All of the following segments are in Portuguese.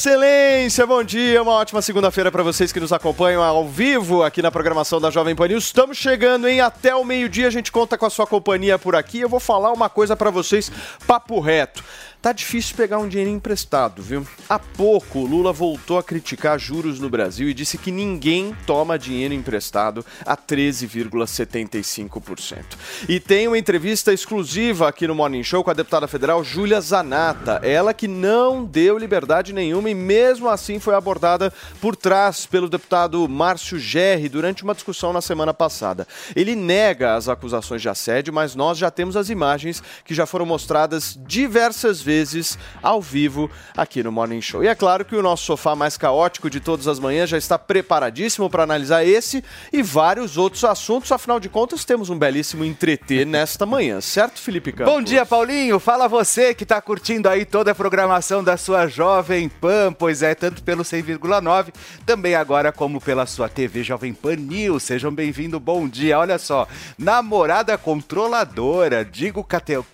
excelência! Bom dia, uma ótima segunda-feira para vocês que nos acompanham ao vivo aqui na programação da Jovem Pan News. Estamos chegando, hein? Até o meio-dia a gente conta com a sua companhia por aqui. Eu vou falar uma coisa para vocês, papo reto. Tá difícil pegar um dinheiro emprestado, viu? Há pouco, Lula voltou a criticar juros no Brasil e disse que ninguém toma dinheiro emprestado a 13,75%. E tem uma entrevista exclusiva aqui no Morning Show com a deputada federal Júlia Zanata, ela que não deu liberdade nenhuma e mesmo assim foi abordada por trás pelo deputado Márcio Gerri durante uma discussão na semana passada. Ele nega as acusações de assédio, mas nós já temos as imagens que já foram mostradas diversas vezes vezes ao vivo aqui no Morning Show. E é claro que o nosso sofá mais caótico de todas as manhãs já está preparadíssimo para analisar esse e vários outros assuntos. Afinal de contas, temos um belíssimo entreter nesta manhã, certo, Felipe Campos? Bom dia, Paulinho. Fala você que está curtindo aí toda a programação da sua Jovem Pan, pois é, tanto pelo 100,9, também agora como pela sua TV Jovem Pan News. Sejam bem-vindos, bom dia. Olha só, namorada controladora, digo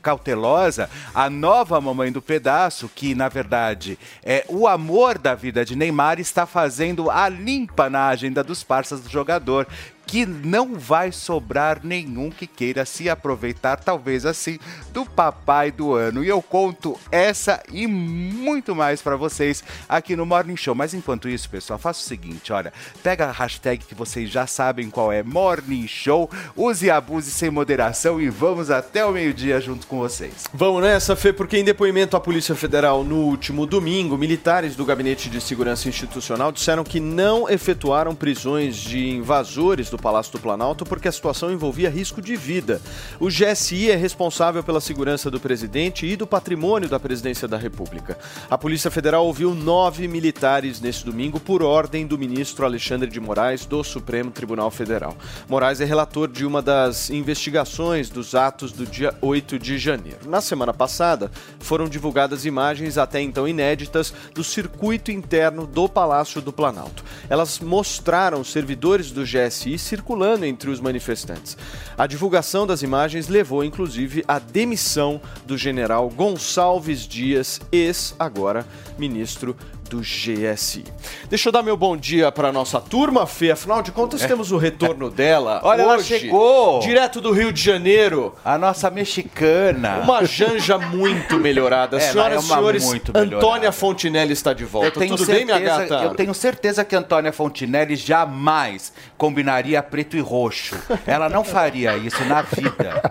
cautelosa, a nova mamãe Do Pedaço, que na verdade é o amor da vida de Neymar, está fazendo a limpa na agenda dos parceiros do jogador que não vai sobrar nenhum que queira se aproveitar, talvez assim, do papai do ano. E eu conto essa e muito mais para vocês aqui no Morning Show. Mas enquanto isso, pessoal, faça o seguinte: olha, pega a hashtag que vocês já sabem qual é Morning Show, use e abuse sem moderação e vamos até o meio-dia junto com vocês. Vamos nessa, Fê, porque em depoimento à Polícia Federal no último domingo, militares do Gabinete de Segurança Institucional disseram que não efetuaram prisões de invasores do do Palácio do Planalto porque a situação envolvia risco de vida. O GSI é responsável pela segurança do presidente e do patrimônio da presidência da República. A Polícia Federal ouviu nove militares neste domingo por ordem do ministro Alexandre de Moraes do Supremo Tribunal Federal. Moraes é relator de uma das investigações dos atos do dia 8 de janeiro. Na semana passada, foram divulgadas imagens até então inéditas do circuito interno do Palácio do Planalto. Elas mostraram servidores do GSI circulando entre os manifestantes. A divulgação das imagens levou, inclusive, à demissão do general Gonçalves Dias, ex agora ministro do GSI. Deixa eu dar meu bom dia para nossa turma, Fê. Afinal de contas, é. temos o retorno dela. Olha, hoje, ela chegou! Direto do Rio de Janeiro. A nossa mexicana. Uma janja muito melhorada. É, Senhoras e é senhores, Antônia Fontinelli está de volta. Tudo certeza, bem, minha gata? Eu tenho certeza que Antônia Fontinelli jamais combinaria preto e roxo. Ela não faria isso na vida.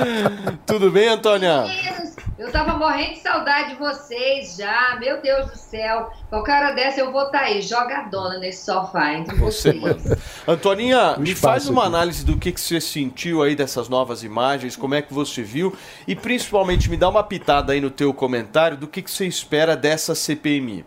Tudo bem, Antônia? Eu tava morrendo de saudade de vocês já. Meu Deus do céu. Qualquer hora dessa eu vou estar tá aí, jogadona nesse sofá entre vocês. Você, Antoninha, me faz uma análise do que, que você sentiu aí dessas novas imagens, como é que você viu e principalmente me dá uma pitada aí no teu comentário do que, que você espera dessa CPMI.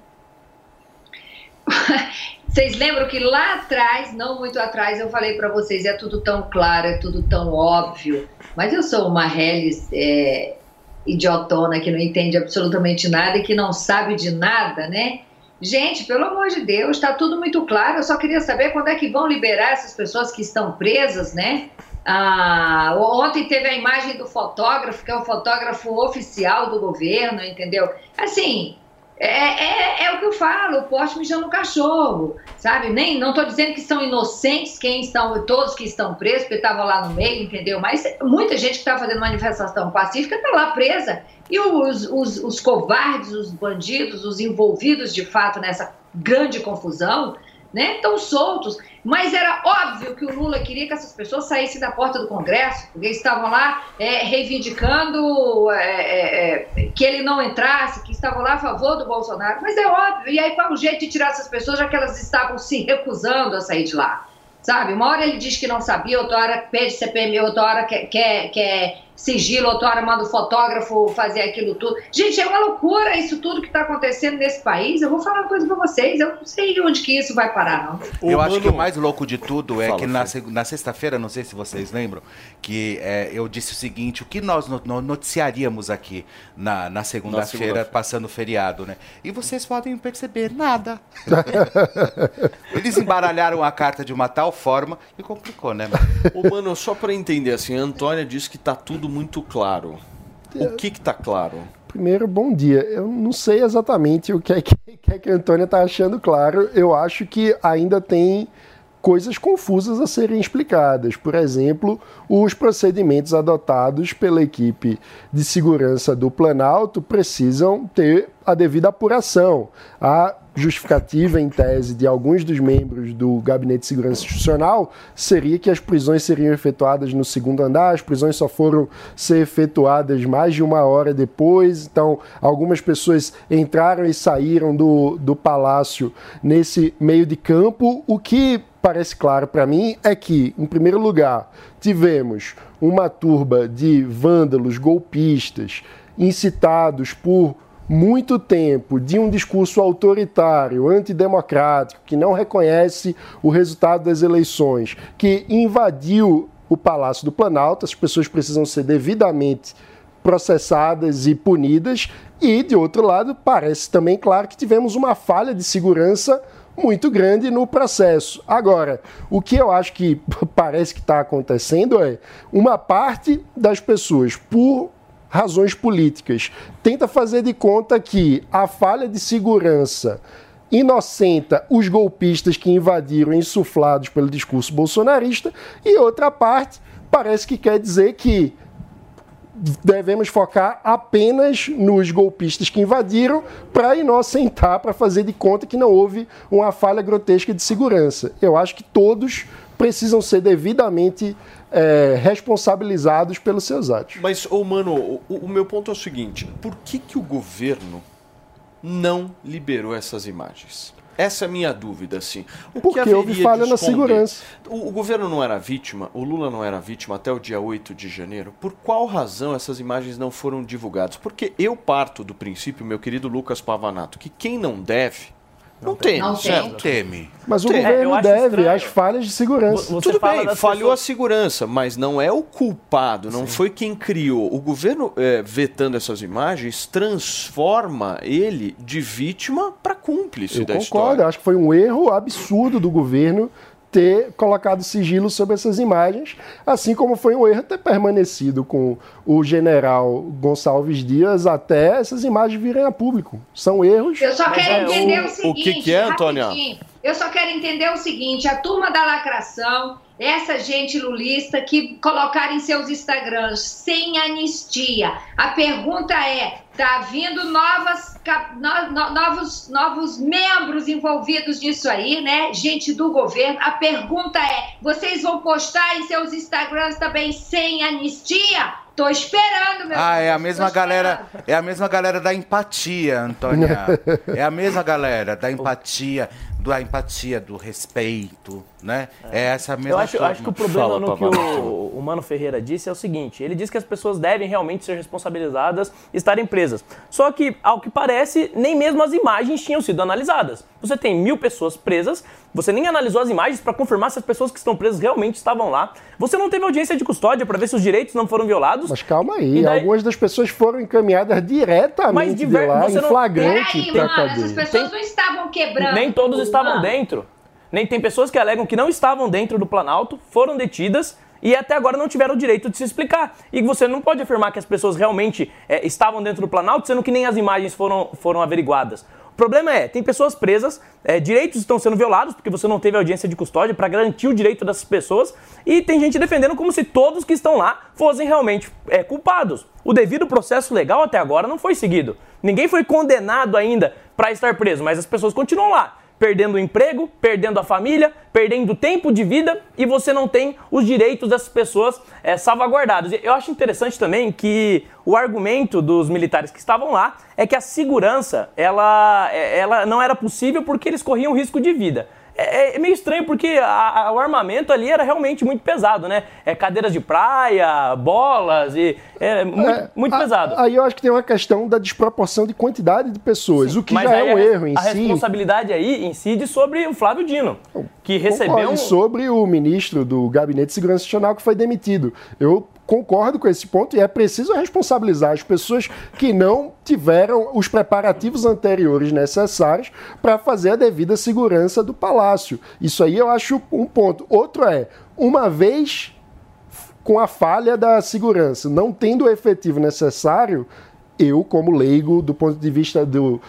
Vocês lembram que lá atrás, não muito atrás, eu falei para vocês, é tudo tão claro, é tudo tão óbvio. Mas eu sou uma Hellis é, idiotona que não entende absolutamente nada e que não sabe de nada, né? Gente, pelo amor de Deus, está tudo muito claro. Eu só queria saber quando é que vão liberar essas pessoas que estão presas, né? Ah, ontem teve a imagem do fotógrafo, que é o fotógrafo oficial do governo, entendeu? Assim, é, é, é, o que eu falo, o poste mijando no cachorro, sabe? Nem, não estou dizendo que são inocentes quem estão, todos que estão presos, porque estavam lá no meio, entendeu? Mas muita gente que está fazendo manifestação pacífica está lá presa. E os, os, os covardes, os bandidos, os envolvidos de fato nessa grande confusão, né? Estão soltos. Mas era óbvio que o Lula queria que essas pessoas saíssem da porta do Congresso, porque estavam lá é, reivindicando é, é, é, que ele não entrasse, que estavam lá a favor do Bolsonaro. Mas é óbvio. E aí qual o jeito de tirar essas pessoas, já que elas estavam se recusando a sair de lá? Sabe? Uma hora ele diz que não sabia, outra hora pede CPM, outra hora quer, quer, quer sigilo, hora manda o fotógrafo fazer aquilo tudo. Gente, é uma loucura isso tudo que está acontecendo nesse país. Eu vou falar uma coisa para vocês, eu não sei onde que isso vai parar, não. Eu acho que o mais louco de tudo é Fala, que na, na sexta-feira, não sei se vocês lembram, que é, eu disse o seguinte, o que nós noticiaríamos aqui na, na segunda-feira, segunda passando o feriado, né? E vocês podem perceber, nada. Eles embaralharam a carta de uma tal forma e complicou, né? Ô, mano, só para entender, assim, a Antônia disse que tá tudo muito claro. O que está claro? Primeiro, bom dia. Eu não sei exatamente o que é que, que, é que a Antônia está achando claro. Eu acho que ainda tem coisas confusas a serem explicadas. Por exemplo, os procedimentos adotados pela equipe de segurança do Planalto precisam ter a devida apuração. A justificativa em tese de alguns dos membros do Gabinete de Segurança Institucional seria que as prisões seriam efetuadas no segundo andar, as prisões só foram ser efetuadas mais de uma hora depois, então algumas pessoas entraram e saíram do, do palácio nesse meio de campo, o que parece claro para mim é que, em primeiro lugar, tivemos uma turba de vândalos golpistas incitados por muito tempo de um discurso autoritário, antidemocrático, que não reconhece o resultado das eleições, que invadiu o Palácio do Planalto, as pessoas precisam ser devidamente processadas e punidas, e, de outro lado, parece também claro que tivemos uma falha de segurança muito grande no processo. Agora, o que eu acho que parece que está acontecendo é uma parte das pessoas, por razões políticas, tenta fazer de conta que a falha de segurança inocenta os golpistas que invadiram insuflados pelo discurso bolsonarista, e outra parte parece que quer dizer que devemos focar apenas nos golpistas que invadiram para inocentar, para fazer de conta que não houve uma falha grotesca de segurança. Eu acho que todos precisam ser devidamente é, responsabilizados pelos seus atos. Mas, oh, mano, o, o, meu ponto é o seguinte: por que, que o governo não liberou essas imagens? Essa é a minha dúvida, assim. O Porque houve falha na segurança. O, o, governo não era vítima, o Lula não era vítima até o dia 8 de janeiro. Por qual razão essas imagens não foram divulgadas? Porque eu parto do princípio, meu querido Lucas Pavanato, que quem não deve não, teme, não certo? teme. Mas o tem. governo é, deve estranho. as falhas de segurança. Você Tudo bem, falhou pessoas... a segurança, mas não é o culpado, não Sim. foi quem criou. O governo, é, vetando essas imagens, transforma ele de vítima para cúmplice Eu da concordo, história. Eu acho que foi um erro absurdo do governo ter colocado sigilo sobre essas imagens, assim como foi um erro ter permanecido com o general Gonçalves Dias até essas imagens virem a público. São erros. Eu só quero é, entender o, o seguinte. O que, que é, Antônia? Eu só quero entender o seguinte: a turma da lacração, essa gente lulista que colocaram em seus Instagrams sem anistia. A pergunta é: tá vindo novas, no, novos, novos membros envolvidos nisso aí, né? Gente do governo. A pergunta é: vocês vão postar em seus Instagrams também sem anistia? Tô esperando, meu Ah, é a mesma galera, é a mesma galera da empatia, Antônia. é a mesma galera da empatia da empatia, do respeito, né? É, é essa mesma Eu acho, acho que o problema Fala, no que o, o Mano Ferreira disse é o seguinte: ele diz que as pessoas devem realmente ser responsabilizadas e estarem presas. Só que, ao que parece, nem mesmo as imagens tinham sido analisadas. Você tem mil pessoas presas, você nem analisou as imagens para confirmar se as pessoas que estão presas realmente estavam lá. Você não teve audiência de custódia para ver se os direitos não foram violados. Mas calma aí, daí... algumas das pessoas foram encaminhadas diretamente Mas diver... de lá, em flagrante para cadeia. Essas pessoas tem... não estavam quebrando. Nem todos estavam dentro. Nem tem pessoas que alegam que não estavam dentro do Planalto, foram detidas e até agora não tiveram o direito de se explicar. E você não pode afirmar que as pessoas realmente é, estavam dentro do Planalto, sendo que nem as imagens foram, foram averiguadas. O problema é, tem pessoas presas, é, direitos estão sendo violados, porque você não teve audiência de custódia para garantir o direito dessas pessoas, e tem gente defendendo como se todos que estão lá fossem realmente é, culpados. O devido processo legal até agora não foi seguido. Ninguém foi condenado ainda para estar preso, mas as pessoas continuam lá perdendo o emprego, perdendo a família, perdendo tempo de vida e você não tem os direitos dessas pessoas é, salvaguardados. Eu acho interessante também que o argumento dos militares que estavam lá é que a segurança ela, é, ela não era possível porque eles corriam risco de vida. É, é, meio estranho porque a, a, o armamento ali era realmente muito pesado, né? É, cadeiras de praia, bolas e é muito, é, muito a, pesado. Aí eu acho que tem uma questão da desproporção de quantidade de pessoas, Sim, o que já é um erro em a si. A responsabilidade aí incide sobre o Flávio Dino, que recebeu um... sobre o ministro do Gabinete de Segurança Nacional que foi demitido. Eu concordo com esse ponto e é preciso responsabilizar as pessoas que não tiveram os preparativos anteriores necessários para fazer a devida segurança do palácio. Isso aí eu acho um ponto. Outro é, uma vez com a falha da segurança. Não tendo o efetivo necessário, eu, como leigo, do ponto de vista do,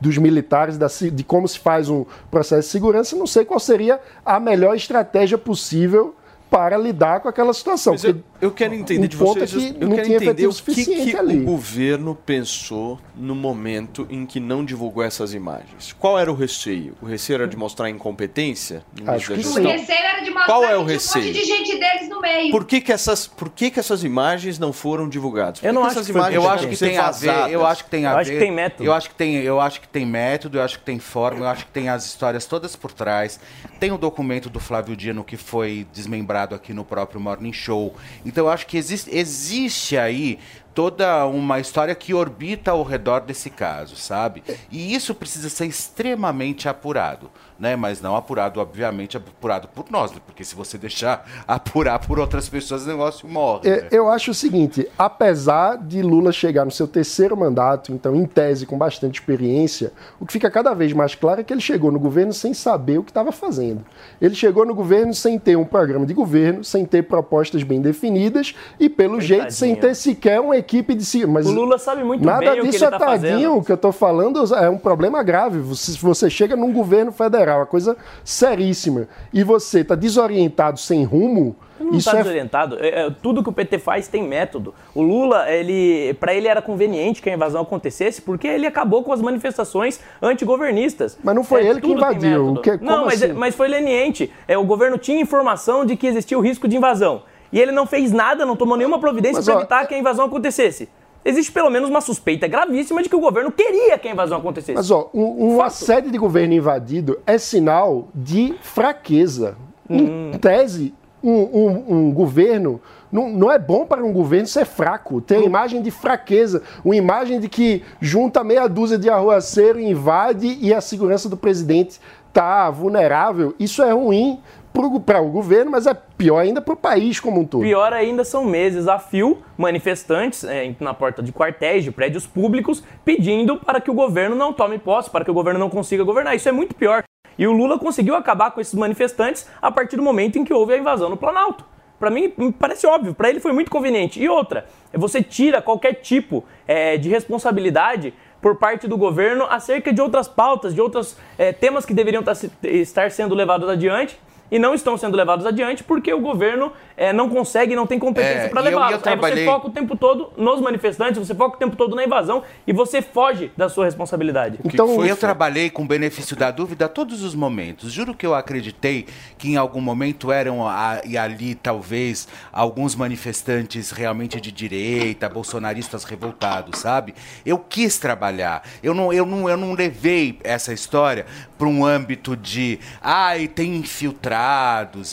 dos militares, da, de como se faz um processo de segurança, não sei qual seria a melhor estratégia possível para lidar com aquela situação. Mas eu, eu quero entender um de vocês, é que eu não quero tinha entender o que, que ali. o governo pensou no momento em que não divulgou essas imagens. Qual era o receio? O receio era de mostrar incompetência? Acho que O sim. gestão? receio era de mostrar Qual é o receio? um monte de gente deles no meio. Por que, que essas, por que, que essas imagens não foram divulgadas? Por Eu não acho que foi Eu acho que tem a ver, eu acho que tem a Eu ver. acho que tem método. Eu acho que tem, eu acho que tem método, eu acho que tem forma, eu acho que tem as histórias todas por trás. Tem o documento do Flávio Dino que foi desmembrado aqui no próprio Morning Show. Então eu acho que existe, existe aí toda uma história que orbita ao redor desse caso, sabe? E isso precisa ser extremamente apurado, né? Mas não apurado, obviamente, apurado por nós, né? porque se você deixar apurar por outras pessoas, o negócio morre. É, né? Eu acho o seguinte: apesar de Lula chegar no seu terceiro mandato, então em tese com bastante experiência, o que fica cada vez mais claro é que ele chegou no governo sem saber o que estava fazendo. Ele chegou no governo sem ter um programa de governo, sem ter propostas bem definidas e, pelo jeito, sem ter sequer uma equipe de si. Mas O Lula sabe muito nada bem o que disso ele é tá tadinho. fazendo. O que eu tô falando é um problema grave. Você, se você chega num governo federal, uma coisa seríssima, e você tá desorientado, sem rumo. Não isso está é desorientado. É, é, tudo que o PT faz tem método. O Lula, ele, para ele era conveniente que a invasão acontecesse, porque ele acabou com as manifestações antigovernistas. Mas não foi É, ele que invadiu. que- não, mas, assim? mas foi leniente. É, o governo tinha informação de que existia o risco de invasão. E ele não fez nada, não tomou nenhuma providência para evitar que a invasão acontecesse. Existe pelo menos uma suspeita gravíssima de que o governo queria que a invasão acontecesse. Mas, ó, um, uma sede de governo invadido é sinal de fraqueza. Em tese, um, um- um governo. Não, não é bom para um governo ser fraco, ter a imagem de fraqueza, uma imagem de que junta meia dúzia de arruaceiro, invade e a segurança do presidente está vulnerável. Isso é ruim para o governo, mas é pior ainda para o país como um todo. Pior ainda são meses a fio, manifestantes é, na porta de quartéis, de prédios públicos, pedindo para que o governo não tome posse, para que o governo não consiga governar. Isso é muito pior. E o Lula conseguiu acabar com esses manifestantes a partir do momento em que houve a invasão no Planalto. Para mim, parece óbvio, para ele foi muito conveniente. E outra, você tira qualquer tipo é, de responsabilidade por parte do governo acerca de outras pautas, de outros é, temas que deveriam tá estar sendo levados adiante e não estão sendo levados adiante porque o governo é, não consegue, não tem competência É, para levá-los. Aí trabalhei- você foca o tempo todo nos manifestantes, você foca o tempo todo na invasão e você foge da sua responsabilidade. Então, Foi, eu trabalhei com benefício da dúvida a todos os momentos. Juro que eu acreditei que em algum momento eram a- e ali talvez alguns manifestantes realmente de direita, bolsonaristas revoltados, sabe? Eu quis trabalhar. Eu não, eu não, eu não levei essa história para um âmbito de, ai, tem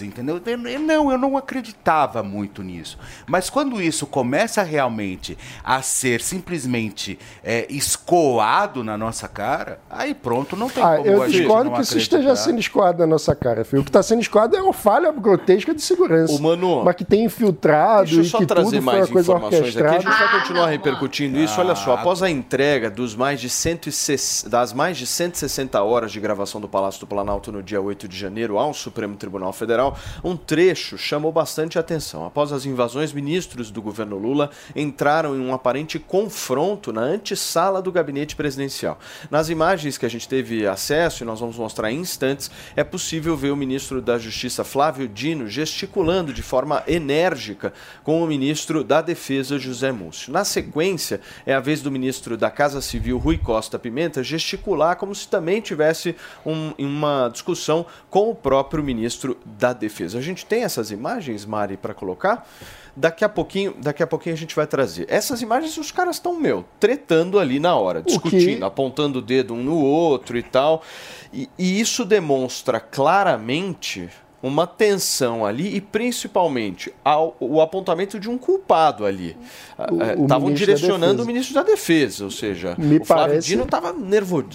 entendeu? Eu- não, eu não acreditava muito nisso. Mas quando isso começa realmente a ser simplesmente é, escoado na nossa cara, aí pronto, não tem Ah, como eu discordo que isso esteja sendo escoado na nossa cara, filho. O que está sendo escoado é uma falha grotesca de segurança. Ô, Manu, mas que tem infiltrado Deixa eu e só que trazer mais informações aqui. A gente vai Ah, continuar repercutindo isso. Olha só, após a entrega dos mais de 160, das mais de 160 horas de gravação do Palácio do Planalto no dia 8 de janeiro ao Supremo Tribunal Federal, um trecho chamou bastante atenção. Após as invasões, ministros do governo Lula entraram em um aparente confronto na antessala do gabinete presidencial. Nas imagens que a gente teve acesso, e nós vamos mostrar em instantes, é possível ver o ministro da Justiça Flávio Dino gesticulando de forma enérgica com o ministro da Defesa José Múcio. Na sequência, é a vez do ministro da Casa Civil Rui Costa Pimenta gesticular como se também tivesse um- uma discussão com o próprio ministro da Defesa. A gente tem essas imagens, Mari, para colocar? Daqui a pouquinho, daqui a pouquinho a gente vai trazer. Essas imagens os caras estão, meu, tretando ali na hora, discutindo, apontando o dedo um no outro e tal. E, e isso demonstra claramente uma tensão ali e principalmente ao- o apontamento de um culpado ali. Estavam ministro da direcionando Defesa. o ministro da Defesa, ou seja, Me o Flávio parece- Dino estava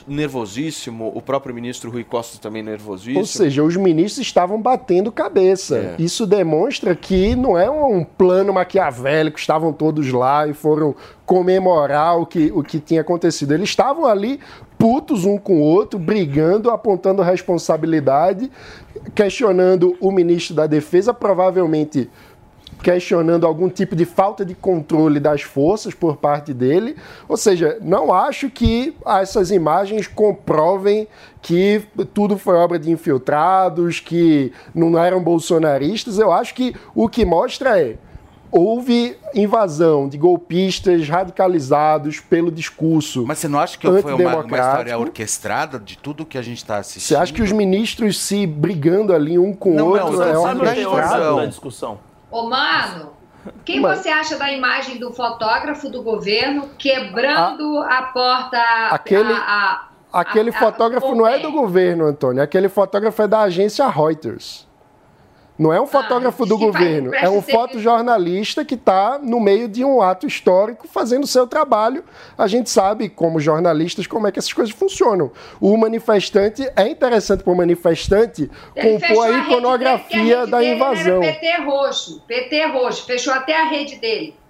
nervosíssimo, o próprio ministro Rui Costa também nervosíssimo. Ou seja, os ministros estavam batendo cabeça. É. Isso demonstra que não é um plano maquiavélico, estavam todos lá e foram comemorar o que, o que tinha acontecido. Eles estavam ali putos um com o outro, brigando, apontando responsabilidade, questionando o ministro da Defesa, provavelmente questionando algum tipo de falta de controle das forças por parte dele. Ou seja, não acho que essas imagens comprovem que tudo foi obra de infiltrados, que não eram bolsonaristas. Eu acho que o que mostra é houve invasão de golpistas radicalizados pelo discurso. Mas você não acha que foi uma, uma história orquestrada de tudo que a gente está assistindo? Você acha que os ministros se brigando ali um com o outro não, é orquestrado da discussão? Ô, mano, quem Mas... você acha da imagem do fotógrafo do governo quebrando a, a porta? Aquele, a, a, aquele fotógrafo não é do governo, Antônio. Aquele fotógrafo é da agência Reuters. Não é um ah, fotógrafo ah, do governo, é um fotojornalista que está no meio de um ato histórico fazendo o seu trabalho. A gente sabe, como jornalistas, como é que essas coisas funcionam. O manifestante, é interessante para o manifestante Ele compor a iconografia a da invasão. PT roxo, PT roxo, fechou até a rede dele.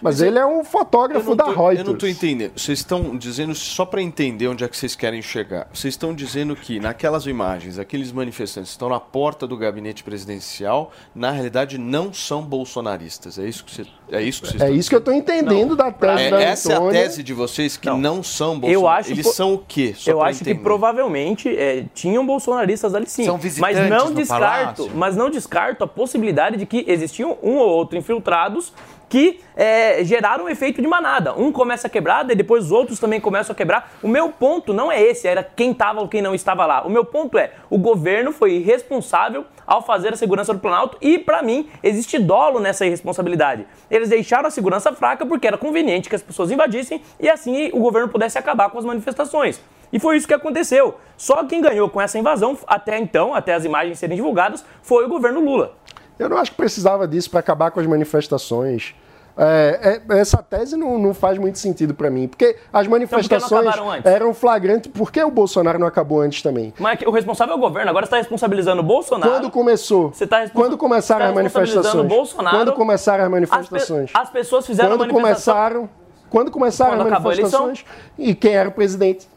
Mas, ele é um fotógrafo da Reuters. Eu não estou entendendo. Vocês estão dizendo, só para entender onde é que vocês querem chegar, vocês estão dizendo que naquelas imagens, aqueles manifestantes estão na porta do gabinete presidencial, na realidade não são bolsonaristas. É isso que, você, é isso que vocês É isso que eu estou entendendo não. da tese é, da Essa Antônia. é a tese de vocês que não, não são bolsonaristas. Eu acho, Eles são o quê? Só eu acho entender. que provavelmente é, tinham bolsonaristas ali sim. São visitantes mas não descarto, mas não descarto a possibilidade de que existiam um ou outro infiltrados que é, geraram um efeito de manada. Um começa a quebrar, e depois os outros também começam a quebrar. O meu ponto não é esse, era quem estava ou quem não estava lá. O meu ponto é, o governo foi irresponsável ao fazer a segurança do Planalto e, para mim, existe dolo nessa irresponsabilidade. Eles deixaram a segurança fraca porque era conveniente que as pessoas invadissem e assim o governo pudesse acabar com as manifestações. E foi isso que aconteceu. Só quem ganhou com essa invasão, até então, até as imagens serem divulgadas, foi o governo Lula. Eu não acho que precisava disso para acabar com as manifestações. É, é, essa tese não, não, faz muito sentido para mim, porque as manifestações então, por eram flagrantes. Por que o Bolsonaro não acabou antes também? Mas o responsável é o governo, agora está responsabilizando o Bolsonaro. Quando começou? Você tá Quando começaram tá as manifestações? Bolsonaro, quando começaram as manifestações? As, pe as pessoas fizeram quando manifestação... começaram Quando começaram quando as manifestações? E quem era o presidente?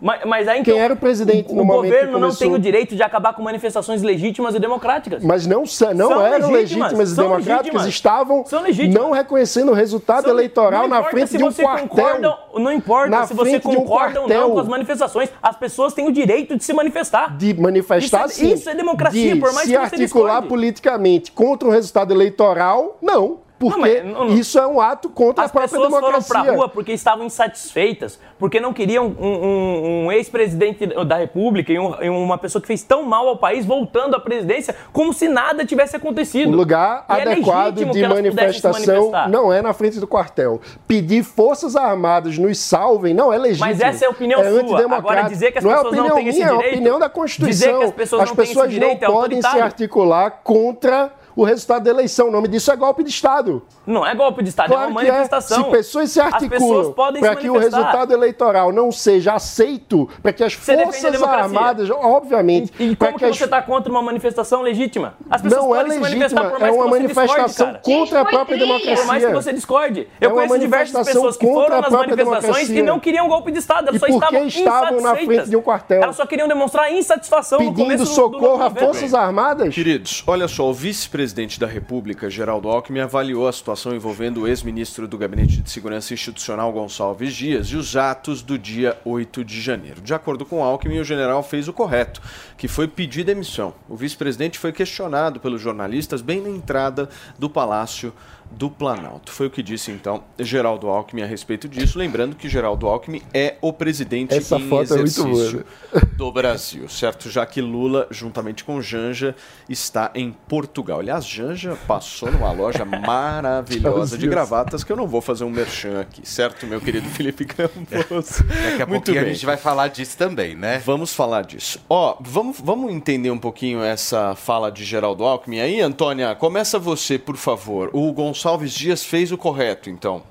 Mas, mas aí, então, Quem era o presidente o, o governo não tem o direito de acabar com manifestações legítimas e democráticas. Mas não, não são eram legítimas, legítimas e democráticas, legítimas. estavam não reconhecendo o resultado são, eleitoral na frente de um quartel. Não importa se você concorda um ou não com as manifestações, as pessoas têm o direito de se manifestar. De manifestar, isso é, sim. Isso é democracia, de por mais se que você articular discorde. politicamente contra um resultado eleitoral, não. Porque não, não, isso é um ato contra a própria democracia. As pessoas foram para a rua porque estavam insatisfeitas, porque não queriam um, um, um ex-presidente da República e, um, e, uma pessoa que fez tão mal ao país voltando à presidência como se nada tivesse acontecido. O lugar e é adequado é de manifestação não é na frente do quartel. Pedir forças armadas nos salvem não é legítimo. Mas essa é a opinião é sua. Agora dizer que as não pessoas é não têm esse minha, direito... É a opinião da Constituição. Dizer que as pessoas as não pessoas têm esse direito não é podem se articular contra o resultado da eleição. O nome disso é golpe de Estado. Não é golpe de Estado, claro é uma manifestação. É. Se pessoas se articulam para que o resultado eleitoral não seja aceito, para que as você Forças Armadas, obviamente... E, e como que, que você está contra uma manifestação legítima? As pessoas não podem é se manifestar por mais é uma que você manifestação discorde, contra a própria democracia. Por mais que você discorde. Eu é conheço diversas pessoas que foram nas manifestações democracia. e não queriam golpe de Estado, elas e só estavam, estavam na frente de um quartel. Elas só queriam demonstrar insatisfação Pedindo socorro a Forças Armadas. Queridos, olha só, o vice-presidente da República, Geraldo Alckmin, avaliou a situação envolvendo o ex-ministro do Gabinete de Segurança Institucional, Gonçalves Dias, e os atos do dia 8 de janeiro. De acordo com Alckmin, o general fez o correto, que foi pedir demissão. O vice-presidente foi questionado pelos jornalistas bem na entrada do Palácio do Planalto. Foi o que disse então Geraldo Alckmin a respeito disso, lembrando que Geraldo Alckmin é o presidente Essa em foto exercício é muito boa. do Brasil, certo? Já que Lula, juntamente com Janja, está em Portugal. Aliás, Janja passou numa loja maravilhosa de gravatas que eu não vou fazer um merchan aqui, certo, meu querido Felipe Campos? Daqui a muito pouquinho bem. a gente vai falar disso também, né? Vamos falar disso. Ó, vamos, vamos entender um pouquinho essa fala de Geraldo Alckmin aí, Antônia. Começa você, por favor. O Gonçalves Gonçalves Dias fez o correto, então.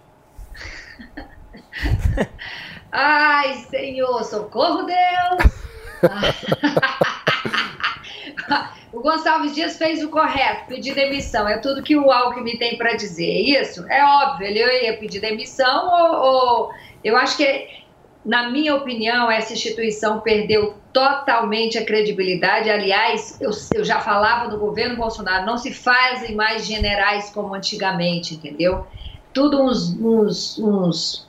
Ai, Senhor, socorro, Deus! o Gonçalves Dias fez o correto, pedir demissão. É tudo que o Alckmin tem para dizer. É isso? É óbvio, ele ia pedir demissão ou, ou... Eu acho que na minha opinião, essa instituição perdeu totalmente a credibilidade. Aliás, eu, eu já falava do governo Bolsonaro, não se fazem mais generais como antigamente, entendeu? Tudo uns, uns, uns,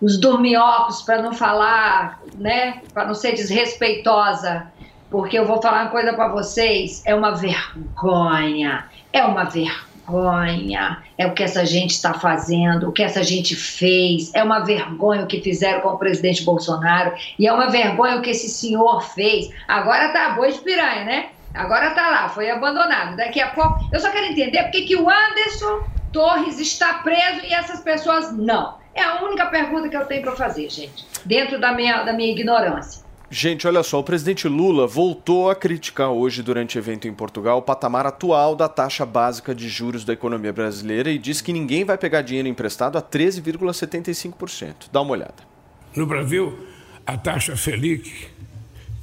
uns dorminhocos, para não falar, né, para não ser desrespeitosa, porque eu vou falar uma coisa para vocês, é uma vergonha, é uma vergonha vergonha, é o que essa gente está fazendo, o que essa gente fez, é uma vergonha o que fizeram com o presidente Bolsonaro e é uma vergonha o que esse senhor fez. Agora tá boi de piranha, né? Agora tá lá, foi abandonado. Daqui a pouco. Eu só quero entender por que, o Anderson Torres está preso e essas pessoas não. É a única pergunta que eu tenho para fazer, gente, dentro da minha, da minha ignorância. Gente, olha só, o presidente Lula voltou a criticar hoje, durante evento em Portugal, o patamar atual da taxa básica de juros da economia brasileira e disse que ninguém vai pegar dinheiro emprestado a 13,75%. Dá uma olhada. No Brasil, a taxa Selic,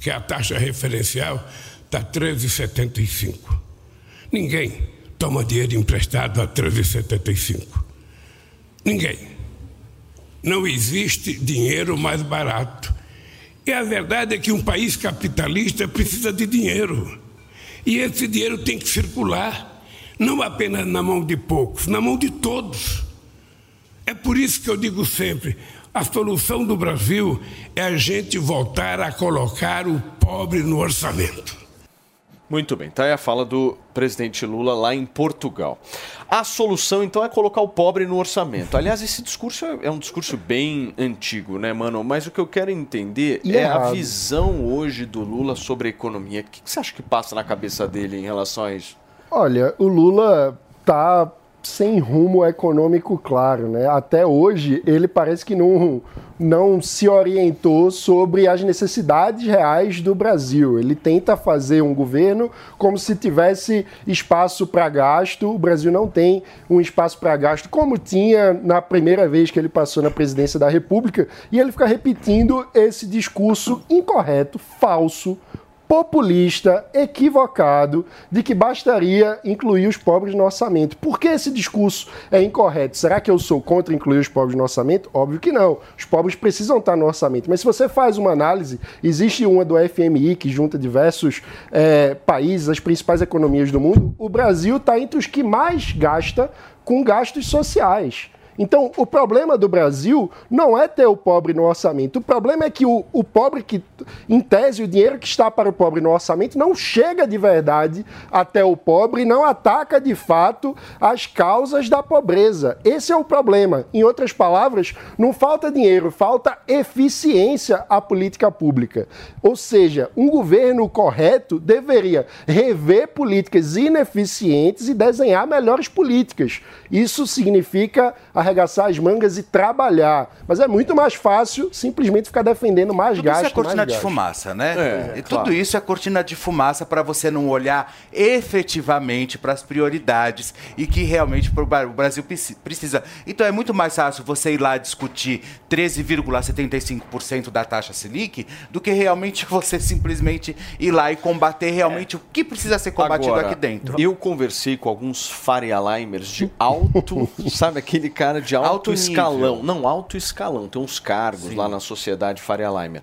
que é a taxa referencial, está 13,75%. Ninguém toma dinheiro emprestado a 13,75%. Ninguém. Não existe dinheiro mais barato e a verdade é que um país capitalista precisa de dinheiro. E esse dinheiro tem que circular, não apenas na mão de poucos, na mão de todos. É por isso que eu digo sempre: a solução do Brasil é a gente voltar a colocar o pobre no orçamento. Muito bem, tá aí a fala do presidente Lula lá em Portugal. A solução, então, é colocar o pobre no orçamento. Aliás, esse discurso é, é um discurso bem antigo, né, mano? Mas o que eu quero entender e é errado. a visão hoje do Lula sobre a economia. O que você acha que passa na cabeça dele em relação a isso? Olha, o Lula tá sem rumo econômico claro, né? Até hoje ele parece que não, não se orientou sobre as necessidades reais do Brasil. Ele tenta fazer um governo como se tivesse espaço para gasto. O Brasil não tem um espaço para gasto como tinha na primeira vez que ele passou na presidência da República, e ele fica repetindo esse discurso incorreto, falso, populista, equivocado, de que bastaria incluir os pobres no orçamento. Por que esse discurso é incorreto? Será que eu sou contra incluir os pobres no orçamento? Óbvio que não. Os pobres precisam estar no orçamento. Mas se você faz uma análise, existe uma do FMI que junta diversos é, países, as principais economias do mundo, o Brasil está entre os que mais gasta com gastos sociais. Então, o problema do Brasil não é ter o pobre no orçamento. O problema é que o, o pobre que, em tese, o dinheiro que está para o pobre no orçamento não chega de verdade até o pobre e não ataca de fato as causas da pobreza. Esse é o problema. Em outras palavras, não falta dinheiro, falta eficiência à política pública. Ou seja, um governo correto deveria rever políticas ineficientes e desenhar melhores políticas. Isso significa a arregaçar as mangas e trabalhar. Mas é muito mais fácil simplesmente ficar defendendo mais tudo gasto. Isso é cortina de gasto. fumaça, né? É, e tudo claro. isso é cortina de fumaça para você não olhar efetivamente para as prioridades e que realmente o Brasil precisa. Então é muito mais fácil você ir lá discutir 13,75% da taxa Selic do que realmente você simplesmente ir lá e combater realmente é. o que precisa ser combatido Agora, aqui dentro. Eu conversei com alguns Faria Limers de alto, sabe aquele cara cara de alto, alto escalão. Não, alto escalão. Tem uns cargos Sim. lá na sociedade Faria Limer.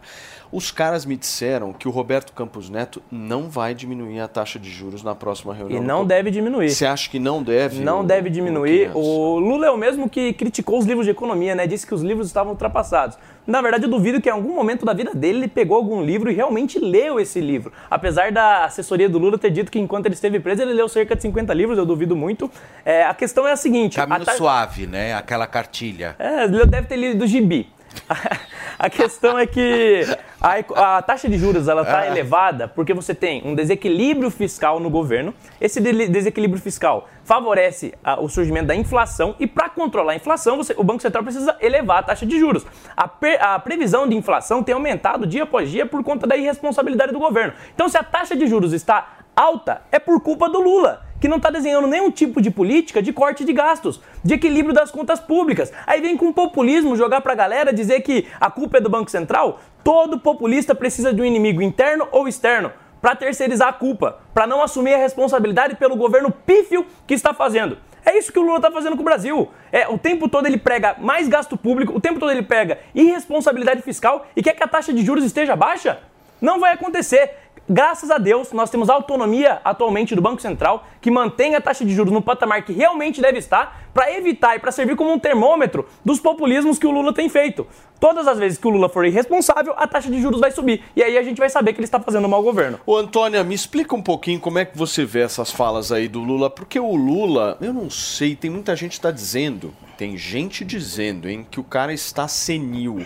Os caras me disseram que o Roberto Campos Neto não vai diminuir a taxa de juros na próxima reunião. E não deve diminuir. Você acha que não deve? Não o, deve diminuir. O, o Lula é o mesmo que criticou os livros de economia, né? Disse que os livros estavam ultrapassados. Na verdade, eu duvido que em algum momento da vida dele ele pegou algum livro e realmente leu esse livro. Apesar da assessoria do Lula ter dito que enquanto ele esteve preso ele leu cerca de 50 livros, eu duvido muito. É, a questão é a seguinte... Caminho a suave, né? Aquela cartilha. É, ele deve ter lido do gibi. A questão é que a, a taxa de juros ela está é. elevada porque você tem um desequilíbrio fiscal no governo. Esse de, desequilíbrio fiscal favorece a, o surgimento da inflação e para controlar a inflação você, o Banco Central precisa elevar a taxa de juros. A, per, a previsão de inflação tem aumentado dia após dia por conta da irresponsabilidade do governo. Então, se a taxa de juros está alta, é por culpa do Lula que não está desenhando nenhum tipo de política de corte de gastos, de equilíbrio das contas públicas. Aí vem com populismo jogar para a galera dizer que a culpa é do Banco Central. Todo populista precisa de um inimigo interno ou externo para terceirizar a culpa, para não assumir a responsabilidade pelo governo pífio que está fazendo. É isso que o Lula está fazendo com o Brasil. É, o tempo todo ele prega mais gasto público, o tempo todo ele prega irresponsabilidade fiscal e quer que a taxa de juros esteja baixa? Não vai acontecer. Graças a Deus, nós temos autonomia atualmente do Banco Central que mantém a taxa de juros no patamar que realmente deve estar para evitar e para servir como um termômetro dos populismos que o Lula tem feito. Todas as vezes que o Lula for irresponsável, a taxa de juros vai subir. E aí a gente vai saber que ele está fazendo um mau governo. Ô, Antônia, me explica um pouquinho como é que você vê essas falas aí do Lula, porque o Lula, eu não sei, tem muita gente que está dizendo, tem gente dizendo, hein, que o cara está senil.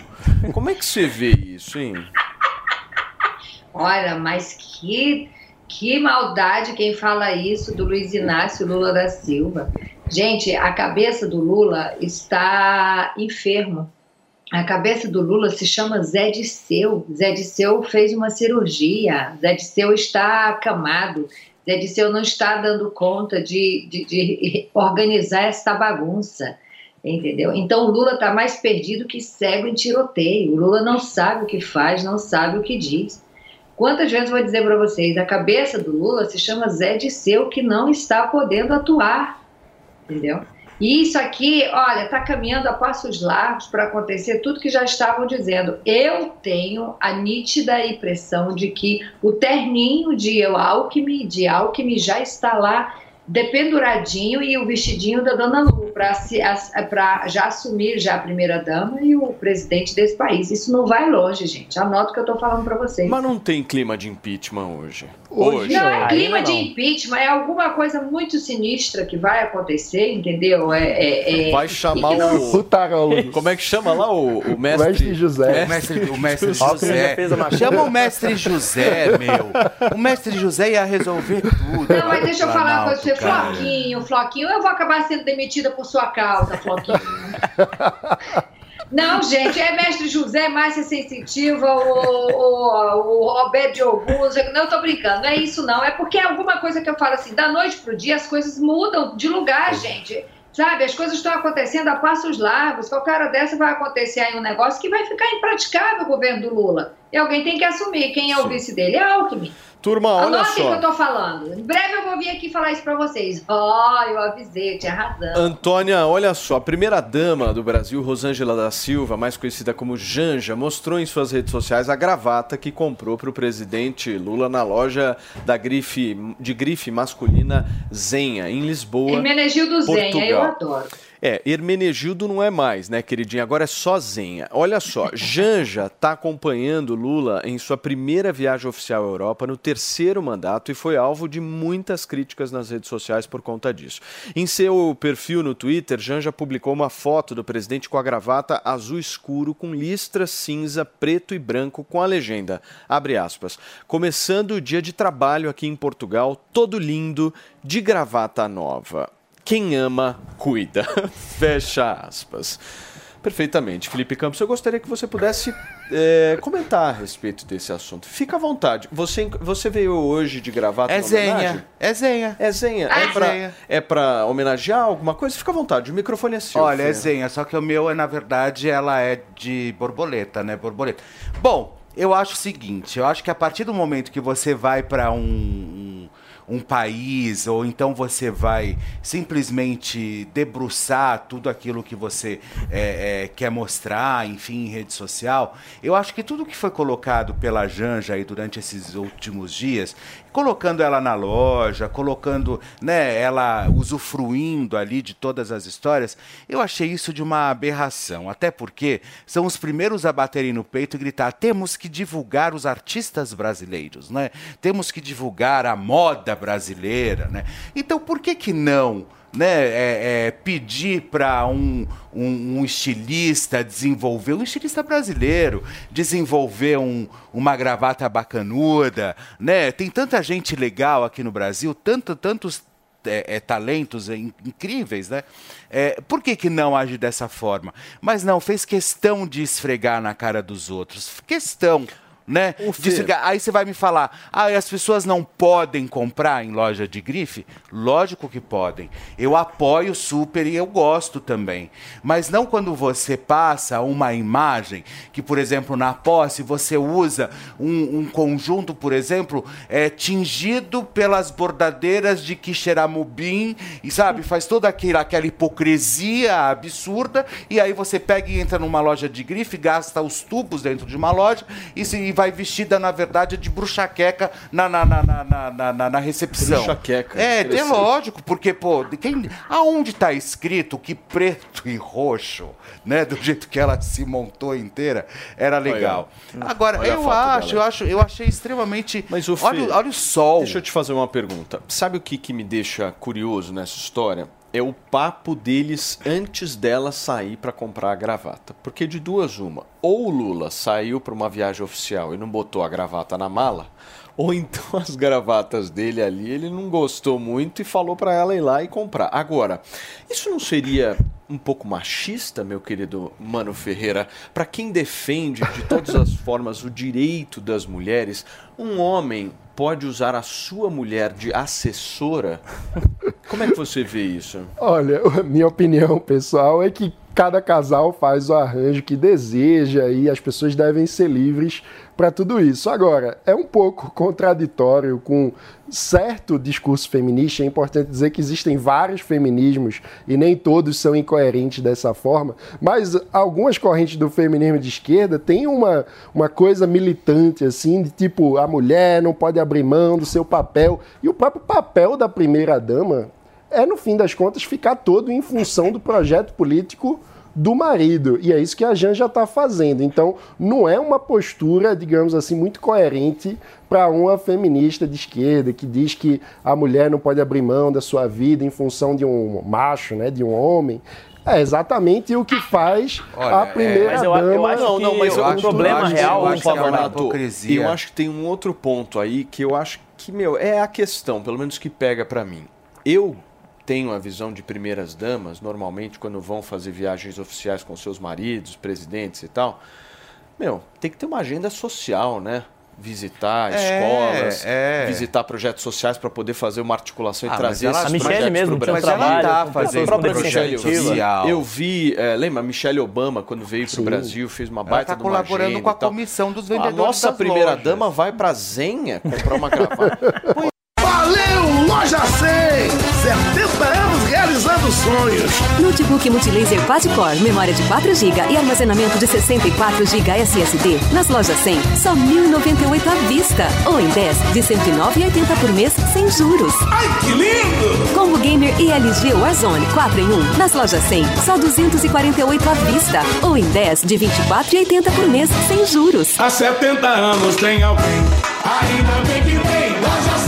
Como é que você vê isso, hein? Olha, mas que, que maldade quem fala isso do Luiz Inácio Lula da Silva. Gente, a cabeça do Lula está enfermo. A cabeça do Lula se chama Zé Disseu. Zé Disseu fez uma cirurgia. Zé Disseu está acamado. Zé Disseu não está dando conta de, de, de organizar essa bagunça. Entendeu? Então o Lula está mais perdido que cego em tiroteio. O Lula não sabe o que faz, não sabe o que diz. Quantas vezes vou dizer para vocês, a cabeça do Lula se chama Zé Disseu, que não está podendo atuar, entendeu? E isso aqui, olha, está caminhando a passos largos para acontecer tudo que já estavam dizendo. Eu tenho a nítida impressão de que o terninho de Alckmin, de Alckmin já está lá dependuradinho e o vestidinho da Dona Lu para já assumir já a primeira dama e o presidente desse país. Isso não vai longe, gente. Anota o que eu estou falando para vocês. Mas não tem clima de impeachment hoje. Hoje. Não é clima de impeachment, é alguma coisa muito sinistra que vai acontecer, entendeu? É, é, é... Vai chamar o. Como é que chama lá o, o mestre? O mestre José. O mestre, o mestre José. Chama o mestre José, meu. O mestre José ia resolver tudo. Não, mas deixa eu falar uma coisa pra você. Floquinho, Floquinho, eu vou acabar sendo demitida por sua causa, Floquinho. Não, gente, é mestre José, Márcia Sensitiva, o, o, o Roberto de Augusto. Não, eu tô brincando, não é isso não. É porque é alguma coisa que eu falo assim, da noite pro dia as coisas mudam de lugar, gente. Sabe, as coisas estão acontecendo a passos largos. Qualquer hora dessa vai acontecer aí um negócio que vai ficar impraticável o governo do Lula. E alguém tem que assumir. Quem é o vice dele? É Alckmin. Turma, olha Anotem só. o que eu tô falando. Em breve eu vou vir aqui falar isso pra vocês. Ó, oh, eu avisei, eu tinha razão. Antônia, olha só. A primeira-dama do Brasil, Rosângela da Silva, mais conhecida como Janja, mostrou em suas redes sociais a gravata que comprou para o presidente Lula na loja da grife, de grife masculina Zenha, em Lisboa. Hermenegildo Zenha, eu adoro. É, Hermenegildo não é mais, né, queridinha? Agora é só Zenha. Olha só, Janja está acompanhando Lula em sua primeira viagem oficial à Europa no terceiro mandato e foi alvo de muitas críticas nas redes sociais por conta disso. Em seu perfil no Twitter, Janja publicou uma foto do presidente com a gravata azul escuro com listras cinza, preto e branco com a legenda, abre aspas, começando o dia de trabalho aqui em Portugal, todo lindo, de gravata nova. Quem ama, cuida. Fecha aspas. Perfeitamente, Felipe Campos. Eu gostaria que você pudesse é, comentar a respeito desse assunto. Fica à vontade. Você, você veio hoje de gravata É zenha. É zenha. É zenha. É pra, é pra homenagear alguma coisa? Fica à vontade. O microfone é seu. Olha, é zenha. Só que o meu, é na verdade, ela é de borboleta, né? Borboleta. Bom, eu acho o seguinte. Eu acho que a partir do momento que você vai para um, um um país, ou então você vai simplesmente debruçar tudo aquilo que você é, é, quer mostrar, enfim, em rede social. Eu acho que tudo que foi colocado pela Janja aí durante esses últimos dias, colocando ela na loja, colocando né, ela usufruindo ali de todas as histórias, eu achei isso de uma aberração. Até porque são os primeiros a baterem no peito e gritar: temos que divulgar os artistas brasileiros, né? temos que divulgar a moda brasileira. Né? Então por que, que não? Né, é, é, pedir para um, um, um, estilista desenvolver, um estilista brasileiro, desenvolver um, uma gravata bacanuda, né? Tem tanta gente legal aqui no Brasil, tanto, tantos é, é, talentos incríveis, né? É, por que, que não age dessa forma? Mas não, fez questão de esfregar na cara dos outros. Questão. Né? Aí você vai me falar, ah, as pessoas não podem comprar em loja de grife? Lógico que podem. Eu apoio super e eu gosto também. Mas não quando você passa uma imagem que, por exemplo, na posse você usa um, um conjunto, por exemplo, é, tingido pelas bordadeiras de Quixeramobim, e sabe, faz toda aquela, aquela hipocrisia absurda, e aí você pega e entra numa loja de grife, gasta os tubos dentro de uma loja e, se, vai vestida, na verdade, de bruxaqueca na, na, na, na, na, na recepção. Bruxaqueca. É, é lógico, porque, pô, quem, aonde está escrito que preto e roxo, né, do jeito que ela se montou inteira, era legal. Agora, olha eu acho, eu acho, eu achei extremamente. Mas o olha, olha o sol. Deixa eu te fazer uma pergunta. Sabe o que, que me deixa curioso nessa história? É o papo deles antes dela sair para comprar a gravata. Porque de duas uma, ou o Lula saiu para uma viagem oficial e não botou a gravata na mala, ou então as gravatas dele ali ele não gostou muito e falou para ela ir lá e comprar. Agora, isso não seria um pouco machista, meu querido Mano Ferreira, para quem defende de todas as formas o direito das mulheres, um homem pode usar a sua mulher de assessora? Como é que você vê isso? Olha, minha opinião pessoal é que cada casal faz o arranjo que deseja e as pessoas devem ser livres para tudo isso. Agora, é um pouco contraditório com certo discurso feminista. É importante dizer que existem vários feminismos e nem todos são incoerentes dessa forma, mas algumas correntes do feminismo de esquerda têm uma, uma coisa militante, assim, de tipo, a mulher não pode abrir mão do seu papel. E o próprio papel da primeira-dama é, no fim das contas, ficar todo em função do projeto político do marido. E é isso que a Janja está fazendo. Então, não é uma postura, digamos assim, muito coerente para uma feminista de esquerda que diz que a mulher não pode abrir mão da sua vida em função de um macho, né, de um homem. É exatamente o que faz Olha, a primeira é, mas eu, dama. Eu acho não, não, mas o problema real, por favor, Nato, eu acho que tem um outro ponto aí que eu acho que, meu, é a questão, pelo menos que pega para mim. Eu tenham a visão de primeiras damas, normalmente quando vão fazer viagens oficiais com seus maridos, presidentes e tal, meu, tem que ter uma agenda social, né? Visitar é, escolas, é. visitar projetos sociais para poder fazer uma articulação ah, e trazer ela, esses a Michelle mesmo para o Brasil. Ela tá fazendo projeto social. Eu vi, é, lembra, a Michelle Obama, quando veio para o Brasil, fez uma baita ela tá colaborando com a comissão dos vendedores A nossa primeira lojas. dama vai para Zenha comprar uma gravata. Valeu, Loja 100! 70 anos realizando sonhos. Notebook Multilaser Quad-Core, memória de 4 GB e armazenamento de 64 GB SSD. Nas lojas 100, só 1.098 à vista. Ou em 10, de 109,80 por mês, sem juros. Ai, que lindo! Combo Gamer e LG Warzone 4 em 1. Nas lojas 100, só 248 à vista. Ou em 10, de 24,80 por mês, sem juros. Há 70 anos tem alguém, ainda bem que tem loja 100.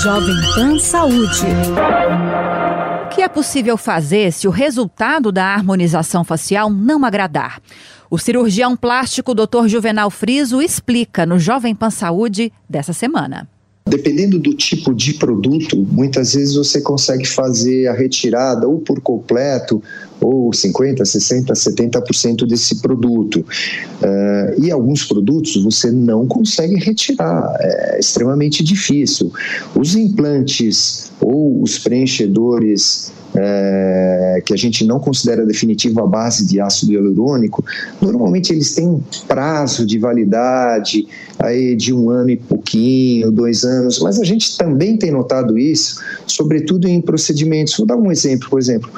Jovem Pan Saúde. O que é possível fazer se o resultado da harmonização facial não agradar? O cirurgião plástico Dr. Juvenal Friso explica no Jovem Pan Saúde dessa semana. Dependendo do tipo de produto, muitas vezes você consegue fazer a retirada ou por completo ou 50%, 60%, 70% desse produto. Uh, e alguns produtos você não consegue retirar, é extremamente difícil. Os implantes ou os preenchedores é, que a gente não considera definitivo a base de ácido hialurônico, normalmente eles têm um prazo de validade aí de um ano e pouquinho, dois anos, mas a gente também tem notado isso, sobretudo em procedimentos. Vou dar um exemplo, por exemplo,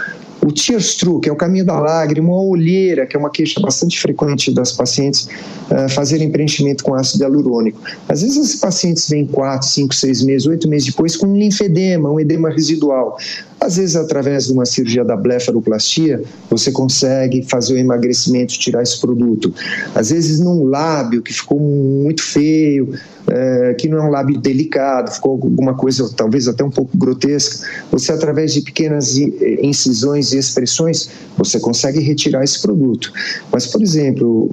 o tears through, que é o caminho da lágrima, a olheira, que é uma queixa bastante frequente das pacientes uh, fazerem preenchimento com ácido hialurônico. Às vezes esses pacientes vêm 4, 5, 6 meses, 8 meses depois com um linfedema, um edema residual. Às vezes, através de uma cirurgia da blefaroplastia, você consegue fazer o emagrecimento, tirar esse produto. Às vezes, num lábio que ficou muito feio, é, que não é um lábio delicado, ficou alguma coisa talvez até um pouco grotesca, você, através de pequenas incisões e expressões, você consegue retirar esse produto. Mas, por exemplo,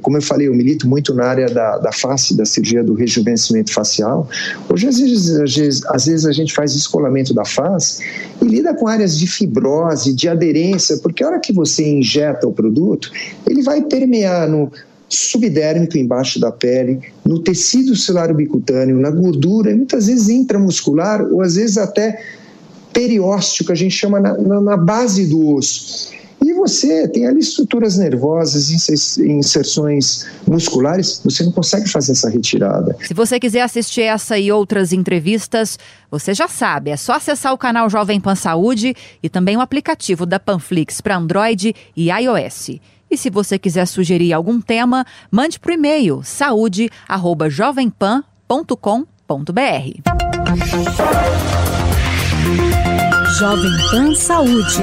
como eu falei, eu milito muito na área da, da face, da cirurgia do rejuvenescimento facial. Hoje, às vezes, às vezes, às vezes a gente faz escolamento da face e lida com áreas de fibrose, de aderência, porque a hora que você injeta o produto, ele vai permear no subdérmico embaixo da pele, no tecido celular bicutâneo, na gordura, muitas vezes intramuscular ou às vezes até periósteo, que a gente chama na, na, na base do osso. Você tem ali estruturas nervosas, inserções musculares, você não consegue fazer essa retirada. Se você quiser assistir essa e outras entrevistas, você já sabe, é só acessar o canal Jovem Pan Saúde e também o aplicativo da Panflix para Android e iOS. E se você quiser sugerir algum tema, mande para o e-mail saúde@jovempan.com.br. Jovem Pan Saúde.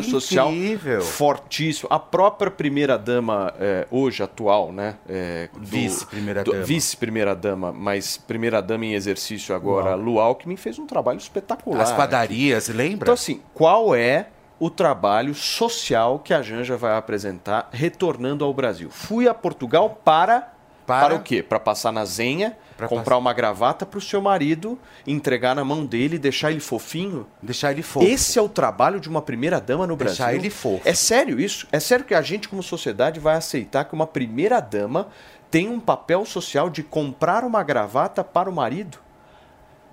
trabalho social fortíssimo. A própria primeira-dama, é, hoje atual, né? É, vice-primeira-dama. Vice-primeira-dama, mas primeira-dama em exercício agora, Lu Alckmin, fez um trabalho espetacular. As padarias, lembra? Então, assim, qual é o trabalho social que a Janja vai apresentar retornando ao Brasil? Fui a Portugal para. Para, para o quê? Para passar na zenha Pra comprar passar. uma gravata para o seu marido, entregar na mão dele, deixar ele fofinho. Deixar ele fofo. Esse é o trabalho de uma primeira dama no deixar Brasil. Deixar ele fofo. É sério isso? É sério que a gente, como sociedade, vai aceitar que uma primeira dama tem um papel social de comprar uma gravata para o marido?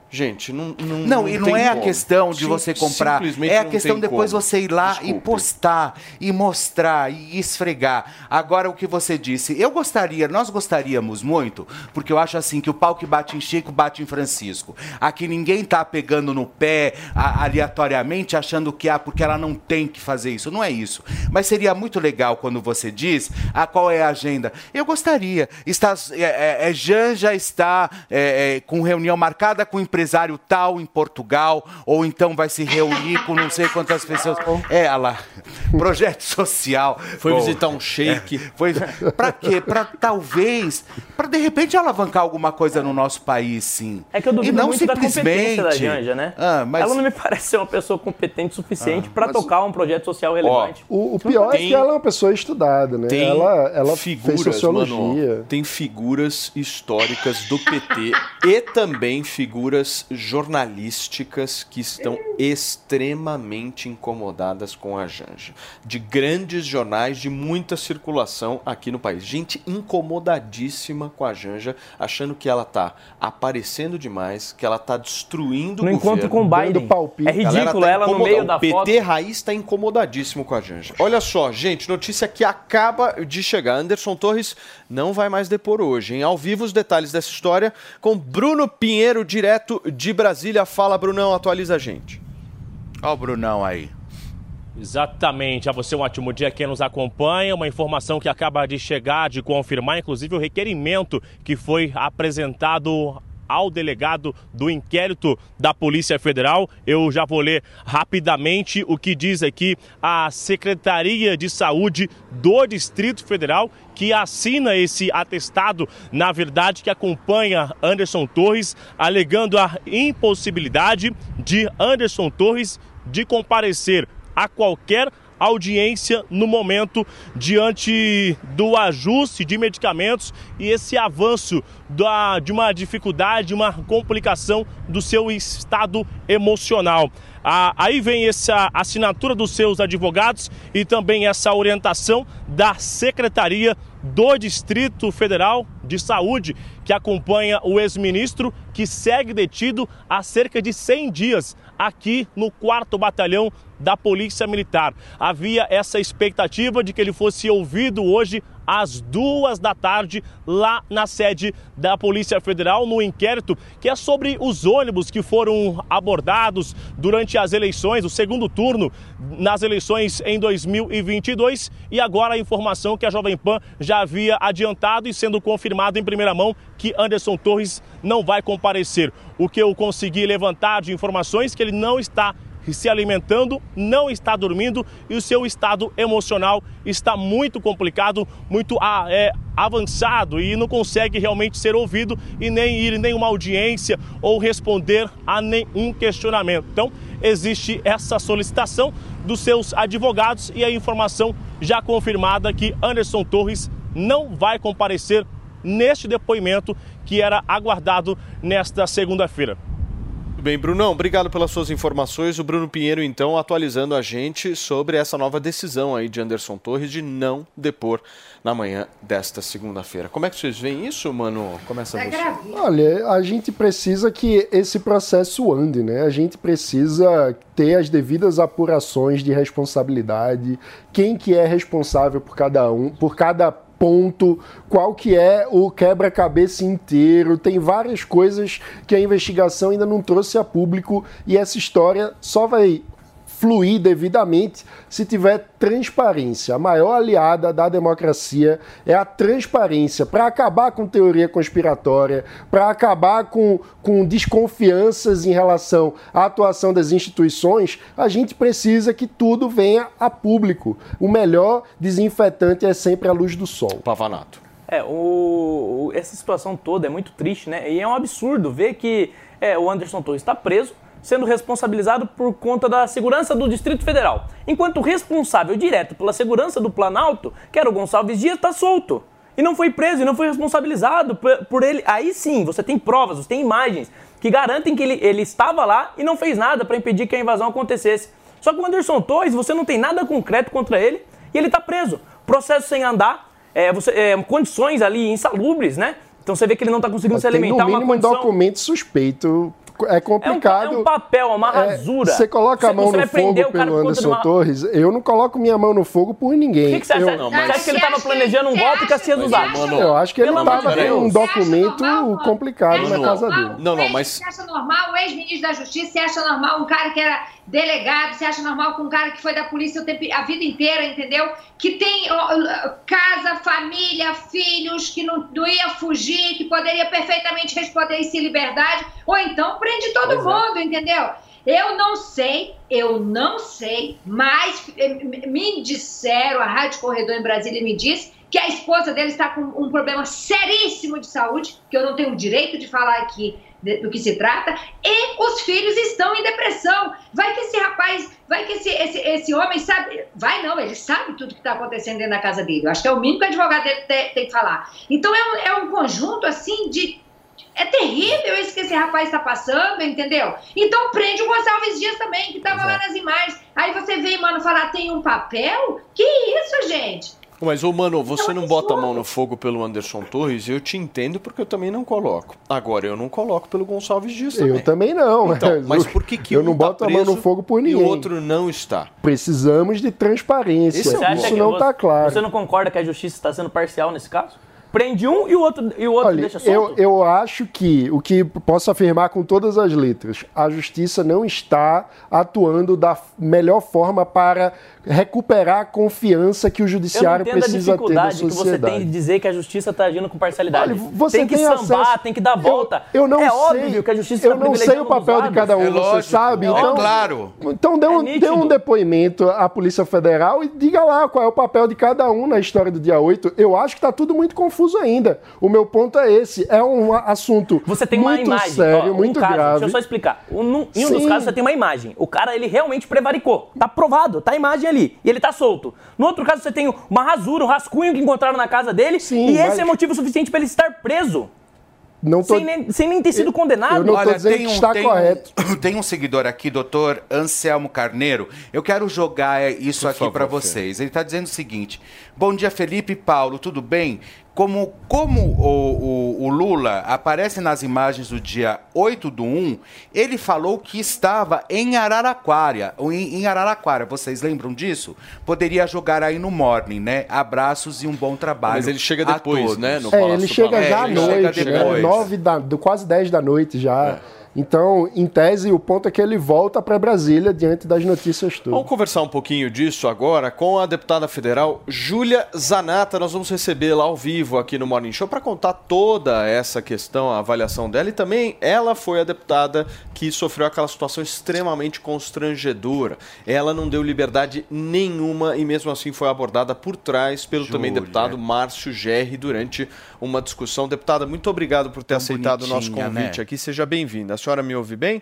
Gente, não. Não, não, não e não é como. a questão de Sim, você comprar. É a questão depois como. você ir lá Desculpe. e postar, e mostrar, e esfregar. Agora, o que você disse, eu gostaria, nós gostaríamos muito, porque eu acho assim que o pau que bate em Chico bate em Francisco. Aqui ninguém tá pegando no pé a, aleatoriamente, achando que ah, porque ela não tem que fazer isso. Não é isso. Mas seria muito legal quando você diz ah, qual é a agenda. Eu gostaria. Está, é, é, é Jan já está é, é, com reunião marcada com o empresário tal em Portugal, ou então vai se reunir com não sei quantas pessoas. É, ela. Projeto social. Foi Bom, visitar um shake. É, foi para quê? Para talvez, para de repente alavancar alguma coisa no nosso país, sim. É que eu duvido e não muito simplesmente... da competência da Janja, né? Ah, mas... Ela não me parece ser uma pessoa competente o suficiente ah, para tocar um projeto social relevante. Ó, o, o, pior tem, é que ela é uma pessoa estudada, né? Tem ela, ela figuras, fez sociologia. Mano, tem figuras históricas do PT e também figuras jornalísticas que estão extremamente incomodadas com a Janja. De grandes jornais de muita circulação aqui no país. Gente incomodadíssima com a Janja, achando que ela está aparecendo demais, que ela está destruindo no o encontro com o Biden. É ridículo tá ela no meio da o PT foto. Raiz está incomodadíssimo com a Janja. Olha só, gente, notícia que acaba de chegar. Anderson Torres não vai mais depor hoje. Em ao vivo os detalhes dessa história com Bruno Pinheiro, direto de Brasília. Fala, Brunão, atualiza a gente. Ó o Brunão aí. Exatamente. A você um ótimo dia quem nos acompanha. Uma informação que acaba de chegar, de confirmar, inclusive, o requerimento que foi apresentado ao delegado do inquérito da Polícia Federal. Eu já vou ler rapidamente o que diz aqui a Secretaria de Saúde do Distrito Federal, que assina esse atestado, na verdade, que acompanha Anderson Torres, alegando a impossibilidade de Anderson Torres de comparecer a qualquer audiência no momento diante do ajuste de medicamentos e esse avanço da, de uma dificuldade, uma complicação do seu estado emocional. Ah, aí vem essa assinatura dos seus advogados e também essa orientação da Secretaria do Distrito Federal de Saúde, que acompanha o ex-ministro, que segue detido há cerca de 100 dias aqui no 4 Batalhão da Polícia Militar. Havia essa expectativa de que ele fosse ouvido hoje às duas da tarde lá na sede da Polícia Federal no inquérito que é sobre os ônibus que foram abordados durante as eleições, o segundo turno nas eleições em 2022 e agora a informação que a Jovem Pan já havia adiantado e sendo confirmado em primeira mão que Anderson Torres não vai comparecer. O que eu consegui levantar de informações que ele não está se alimentando, não está dormindo e o seu estado emocional está muito complicado, muito ah, é, avançado e não consegue realmente ser ouvido e nem ir em nenhuma audiência ou responder a nenhum questionamento. Então, existe essa solicitação dos seus advogados e a informação já confirmada que Anderson Torres não vai comparecer neste depoimento que era aguardado nesta segunda-feira. Bem, Brunão, obrigado pelas suas informações. O Bruno Pinheiro, então, atualizando a gente sobre essa nova decisão aí de Anderson Torres de não depor na manhã desta segunda-feira. Como é que vocês veem isso, mano? Começa É você. Olha, a gente precisa que esse processo ande, né? A gente precisa ter as devidas apurações de responsabilidade, quem que é responsável por cada um, por cada ponto, qual que é o quebra-cabeça inteiro. Tem várias coisas que a investigação ainda não trouxe a público e essa história só vai fluir devidamente se tiver transparência. A maior aliada da democracia é a transparência para acabar com teoria conspiratória, para acabar com, com desconfianças em relação à atuação das instituições. A gente precisa que tudo venha a público. O melhor desinfetante é sempre a luz do sol. Pavanato. É, o, o- essa situação toda é muito triste, né? E é um absurdo ver que é, o Anderson Torres está preso, sendo responsabilizado por conta da segurança do Distrito Federal. Enquanto o responsável direto pela segurança do Planalto, que era o Gonçalves Dias, está solto. E não foi preso, e não foi responsabilizado por, ele. Aí sim, você tem provas, você tem imagens que garantem que ele, ele estava lá e não fez nada para impedir que a invasão acontecesse. Só que o Anderson Torres, você não tem nada concreto contra ele e ele está preso. Processo sem andar, é, você- é, condições ali insalubres, né? Então você vê que ele não está conseguindo se Tem no alimentar. uma mínimo um condição... documento suspeito. É É um, complicado. é um papel, uma É, rasura. Você coloca a mão você no fogo pelo Anderson uma- Torres. Eu não coloco minha mão no fogo por ninguém. O que, que você acha? eu, Você acha que ele estava planejando um golpe e Caxias dos Altos? eu acho que ele estava com um documento complicado na casa dele. Não, não, mas Você acha normal o ex-ministro da Justiça? Você acha normal um cara que era delegado? Você acha normal com um cara que foi da polícia a vida inteira, entendeu? Que tem casa, família, filhos, que não, não ia fugir, que poderia perfeitamente responder isso em liberdade. Ou então prende todo Pois é. mundo, entendeu? Eu não sei, eu não sei, mas eh, me disseram, a Rádio Corredor em Brasília me disse que a esposa dele está com um problema seríssimo de saúde, que eu não tenho o direito de falar aqui do que se trata, e os filhos estão em depressão. Vai que esse rapaz, vai que esse, esse, esse homem sabe, vai não, ele sabe tudo que está acontecendo dentro da casa dele. Eu acho que é o mínimo que o advogado dele tem, tem que falar. Então é um, é um conjunto assim de é terrível isso que esse rapaz está passando, entendeu? Então prende o Gonçalves Dias também, que estava lá nas imagens. Aí você vem, mano, falar, tem um papel? Que isso, gente? Mas, ô, mano, você não bota a mão no fogo pelo Anderson Torres, eu te entendo porque eu também não coloco. Agora, eu não coloco pelo Gonçalves Dias também. Eu também não. Então, mas por que que eu um não tá boto a mão no fogo por E ninguém? o outro não está. Precisamos de transparência. Esse é o Você acha Isso não está claro. Você não concorda que a justiça está sendo parcial nesse caso? Prende um e o outro, e o outro Olha, deixa eu, solto? eu acho que o que posso afirmar com todas as letras, a justiça não está atuando da melhor forma para recuperar a confiança que o judiciário precisa ter da dificuldade que você sociedade. tem de dizer que a justiça está agindo com parcialidade. Olha, você tem que tem sambar, acesso- tem que dar volta. Eu, eu não é sei, óbvio que a justiça eu está não sei o papel de cada um, É você lógico, sabe? é então, claro. Então dê É um, dê nítido. um depoimento à Polícia Federal e diga lá qual é o papel de cada um na história do dia 8. Eu acho que está tudo muito confuso ainda. O meu ponto é esse. É um assunto Você tem muito uma imagem, sério, ó, um muito caso, grave. Deixa eu só explicar. Um, em um dos Sim. casos você tem uma imagem. O cara, ele realmente prevaricou. Tá provado, tá a imagem ali. E ele tá solto. No outro caso você tem uma rasura, um rascunho que encontraram na casa dele. e mas- esse é motivo suficiente pra ele estar preso. Não tô... Sem, nem, sem nem ter sido condenado. tem um, tem Um, tem um seguidor aqui, doutor Anselmo Carneiro. Eu quero jogar isso aqui para vocês. Ele está dizendo o seguinte: Bom dia, Felipe e Paulo, tudo bem? Como, como o, o- o Lula aparece nas imagens do dia 8 do 1, ele falou que estava em Araraquara. Em, em Araraquara, vocês lembram disso? Poderia jogar aí no morning, né? Abraços e um bom trabalho. Mas ele chega a depois, todos. né, no É, ele chega já à chega noite, né? depois. Nove da, do, quase 10 da noite já. É. Então, em tese, o ponto é que ele volta para Brasília diante das notícias todas. Vamos conversar um pouquinho disso agora com a deputada federal Júlia Zanata. Nós vamos recebê-la ao vivo aqui no Morning Show para contar toda essa questão, a avaliação dela. E também ela foi a deputada que sofreu aquela situação extremamente constrangedora. Ela não deu liberdade nenhuma e mesmo assim foi abordada por trás pelo também Júlia. deputado Márcio Gerri durante uma discussão. Deputada, muito obrigado por ter Tão aceitado o nosso bonitinha, convite né? aqui. Seja bem-vinda. A senhora me ouve bem?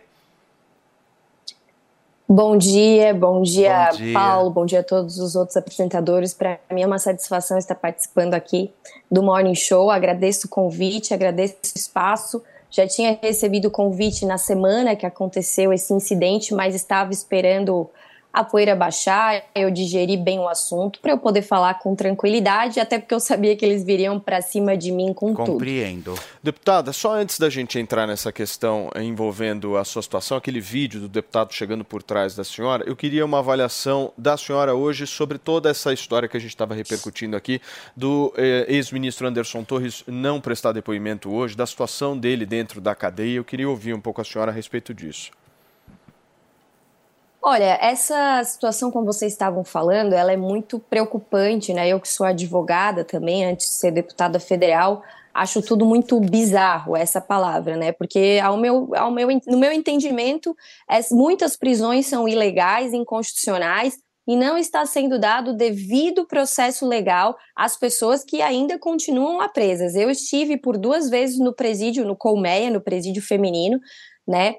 Bom dia, bom dia, Bom dia. Paulo, bom dia a todos os outros apresentadores. Para mim é uma satisfação estar participando aqui do Morning Show. Agradeço o convite, agradeço o espaço. Já tinha recebido o convite na semana que aconteceu esse incidente, mas estava esperando a poeira baixar, eu digeri bem o assunto para eu poder falar com tranquilidade, até porque eu sabia que eles viriam para cima de mim com tudo. Compreendo. Deputada, só antes da gente entrar nessa questão envolvendo a sua situação, aquele vídeo do deputado chegando por trás da senhora, eu queria uma avaliação da senhora hoje sobre toda essa história que a gente estava repercutindo aqui do eh, ex-ministro Anderson Torres não prestar depoimento hoje, da situação dele dentro da cadeia. Eu queria ouvir um pouco a senhora a respeito disso. Olha, essa situação, como vocês estavam falando, ela é muito preocupante, né? Eu que sou advogada também, antes de ser deputada federal, acho tudo muito bizarro essa palavra, né? Porque ao meu, ao meu, no meu entendimento, as- muitas prisões são ilegais, inconstitucionais e não está sendo dado devido processo legal às pessoas que ainda continuam presas. Eu estive por duas vezes no presídio, no Colmeia, no presídio feminino, né?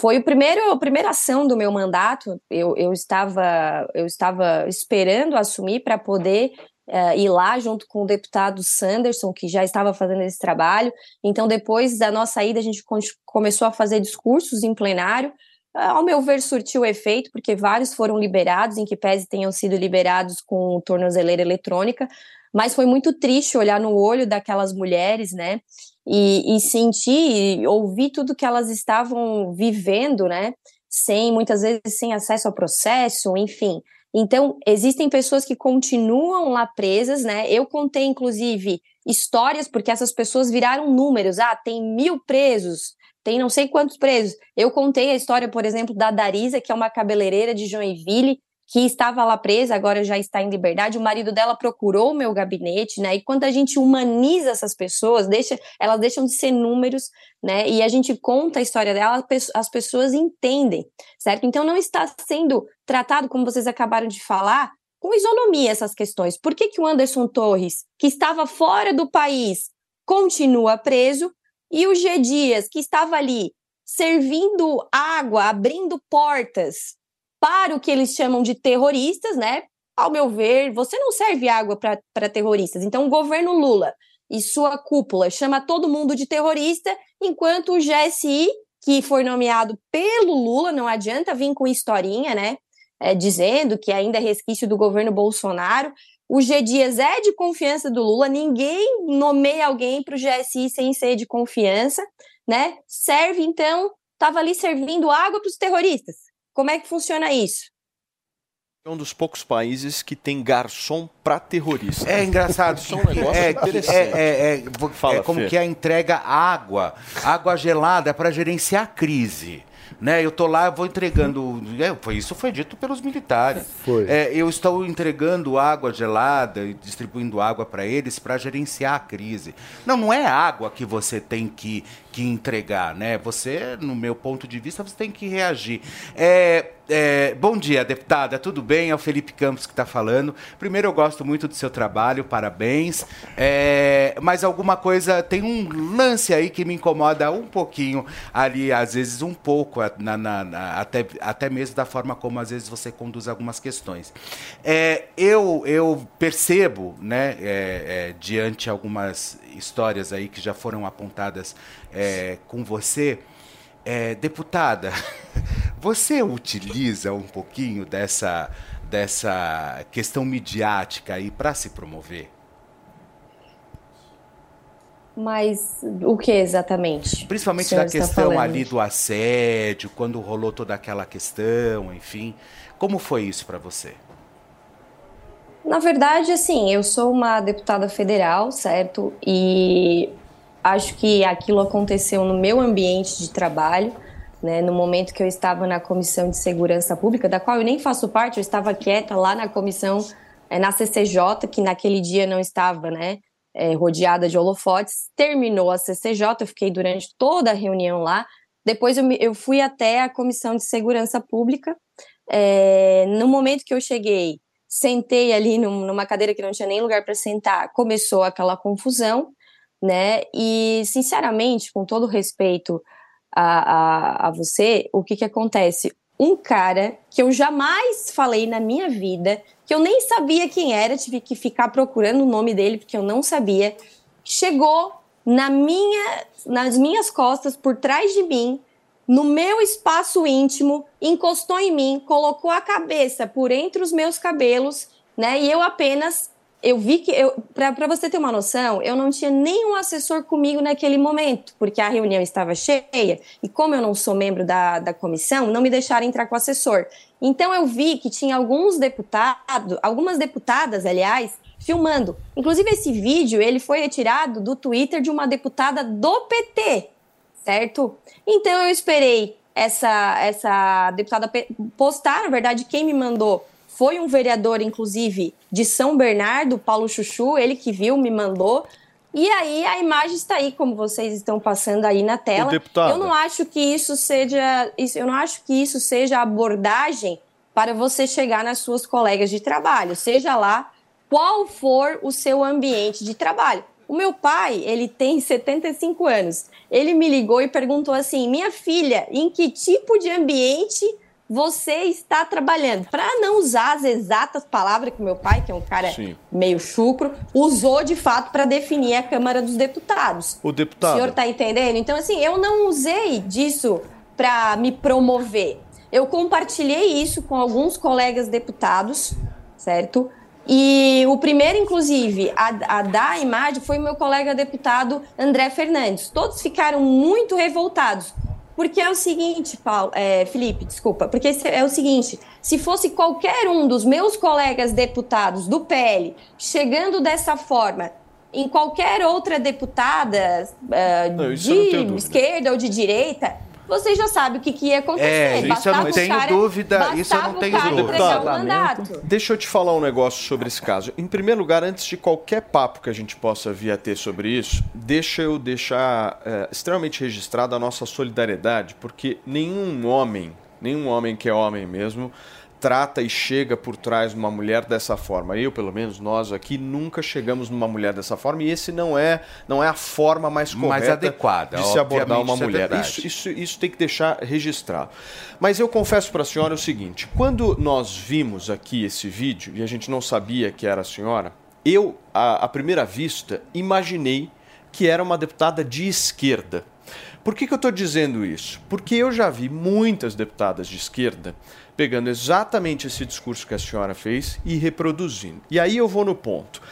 Foi o primeiro, a primeira ação do meu mandato. Eu, eu estava eu estava esperando assumir para poder eh, ir lá junto com o deputado Sanderson, que já estava fazendo esse trabalho. Então, depois da nossa ida, a gente começou a fazer discursos em plenário. Ah, Ao meu ver, surtiu efeito, porque vários foram liberados, em que pese tenham sido liberados com tornozeleira eletrônica, mas foi muito triste olhar no olho daquelas mulheres, né? E, e sentir, e ouvir tudo que elas estavam vivendo, né? Sem, muitas vezes, sem acesso ao processo, enfim. Então, existem pessoas que continuam lá presas, né? Eu contei, inclusive, histórias, porque essas pessoas viraram números. Ah, tem mil presos, tem não sei quantos presos. Eu contei a história, por exemplo, da Darisa, que é uma cabeleireira de Joinville, que estava lá presa, agora já está em liberdade. O marido dela procurou o meu gabinete, né? E quando a gente humaniza essas pessoas, deixa, elas deixam de ser números, né? E a gente conta a história dela, as pessoas entendem, certo? Então não está sendo tratado, como vocês acabaram de falar, com isonomia essas questões. Por que, que o Anderson Torres, que estava fora do país, continua preso e o G. Dias, que estava ali servindo água, abrindo portas para o que eles chamam de terroristas, né? Ao meu ver, você não serve água para terroristas. Então, o governo Lula e sua cúpula chama todo mundo de terrorista, enquanto o GSI, que foi nomeado pelo Lula, não adianta vir com historinha, né? É, dizendo que ainda é resquício do governo Bolsonaro. O G Dias é de confiança do Lula, ninguém nomeia alguém para o GSI sem ser de confiança, né? Serve, então, estava ali servindo água para os terroristas. Como é que funciona isso? É um dos poucos países que tem garçom para terrorista. É engraçado. Isso é um negócio é, interessante. é, é, é, Fala, é como Fê. que é a entrega água, água gelada para gerenciar a crise. né? Eu tô lá, vou entregando. É, foi, isso foi dito pelos militares. Foi. É, eu estou entregando água gelada e distribuindo água para eles para gerenciar a crise. Não, não é água que você tem que, que entregar, né? Você, no meu ponto de vista, você tem que reagir. É, é, bom dia, deputada, tudo bem? É o Felipe Campos que está falando. Primeiro, eu gosto muito do seu trabalho, parabéns. É, mas alguma coisa, tem um lance aí que me incomoda um pouquinho ali, às vezes um pouco, na, na, na, até, até mesmo da forma como às vezes você conduz algumas questões. É, eu, eu percebo, né, é, é, diante algumas histórias aí que já foram apontadas é, com você, é, deputada, você utiliza um pouquinho dessa, dessa questão midiática aí para se promover? Mas o que exatamente? Principalmente da questão ali do assédio, quando rolou toda aquela questão, enfim. Como foi isso para você? Na verdade, assim, eu sou uma deputada federal, certo? E acho que aquilo aconteceu no meu ambiente de trabalho, né? No momento que eu estava na Comissão de Segurança Pública, da qual eu nem faço parte, eu estava quieta lá na comissão, é, na CCJ, que naquele dia não estava, né? é, rodeada de holofotes. Terminou a CCJ, eu fiquei durante toda a reunião lá. Depois eu, me, eu fui até a Comissão de Segurança Pública. É, no momento que eu cheguei, sentei ali num, numa cadeira que não tinha nem lugar para sentar, começou aquela confusão, né? E, sinceramente, com todo respeito a, a, a você, o que, que acontece? Um cara que eu jamais falei na minha vida, que eu nem sabia quem era, tive que ficar procurando o nome dele porque eu não sabia. Chegou na minha, nas minhas costas, por trás de mim, no meu espaço íntimo, encostou em mim, colocou a cabeça por entre os meus cabelos, né? E eu apenas eu vi que eu para você ter uma noção, eu não tinha nenhum assessor comigo naquele momento, porque a reunião estava cheia e como eu não sou membro da, da comissão, não me deixaram entrar com o assessor. Então eu vi que tinha alguns deputados, algumas deputadas, aliás, filmando. Inclusive esse vídeo, ele foi retirado do Twitter de uma deputada do PT, certo? Então eu esperei essa essa deputada postar, na verdade, quem me mandou foi um vereador, inclusive, de São Bernardo, Paulo Chuchu, ele que viu, me mandou. E aí a imagem está aí, como vocês estão passando aí na tela. Eu não acho que isso seja, eu não acho que isso seja abordagem para você chegar nas suas colegas de trabalho, seja lá qual for o seu ambiente de trabalho. O meu pai, ele tem 75 anos. Ele me ligou e perguntou assim: "Minha filha, em que tipo de ambiente você está trabalhando. Para não usar as exatas palavras que meu pai, que é um cara Sim. meio chucro, usou de fato para definir a Câmara dos Deputados. O deputado. O senhor está entendendo? Então, assim, eu não usei disso para me promover. Eu compartilhei isso com alguns colegas deputados, certo? E o primeiro, inclusive, a, a dar a imagem foi o meu colega deputado André Fernandes. Todos ficaram muito revoltados. Porque é o seguinte, Paulo, é, Felipe, desculpa, porque é o seguinte: se fosse qualquer um dos meus colegas deputados do PL chegando dessa forma em qualquer outra deputada uh, não, de esquerda ou de direita, você já sabe o que, que ia acontecer. É, isso eu não tenho cara, dúvida. Isso eu não tenho dúvida. Deixa eu te falar um negócio sobre esse caso. Em primeiro lugar, antes de qualquer papo que a gente possa vir a ter sobre isso, deixa eu deixar é, extremamente registrada a nossa solidariedade, porque nenhum homem, nenhum homem que é homem mesmo, trata e chega por trás de uma mulher dessa forma. Eu, pelo menos nós aqui nunca chegamos numa mulher dessa forma e esse não é não é a forma mais correta mais adequada, de se abordar uma é mulher. É isso, isso, isso tem que deixar registrado. Mas eu confesso para a senhora o seguinte: quando nós vimos aqui esse vídeo e a gente não sabia que era a senhora, eu, à, à primeira vista, imaginei que era uma deputada de esquerda. Por que, que eu estou dizendo isso? Porque eu já vi muitas deputadas de esquerda pegando exatamente esse discurso que a senhora fez e reproduzindo. E aí eu vou no ponto.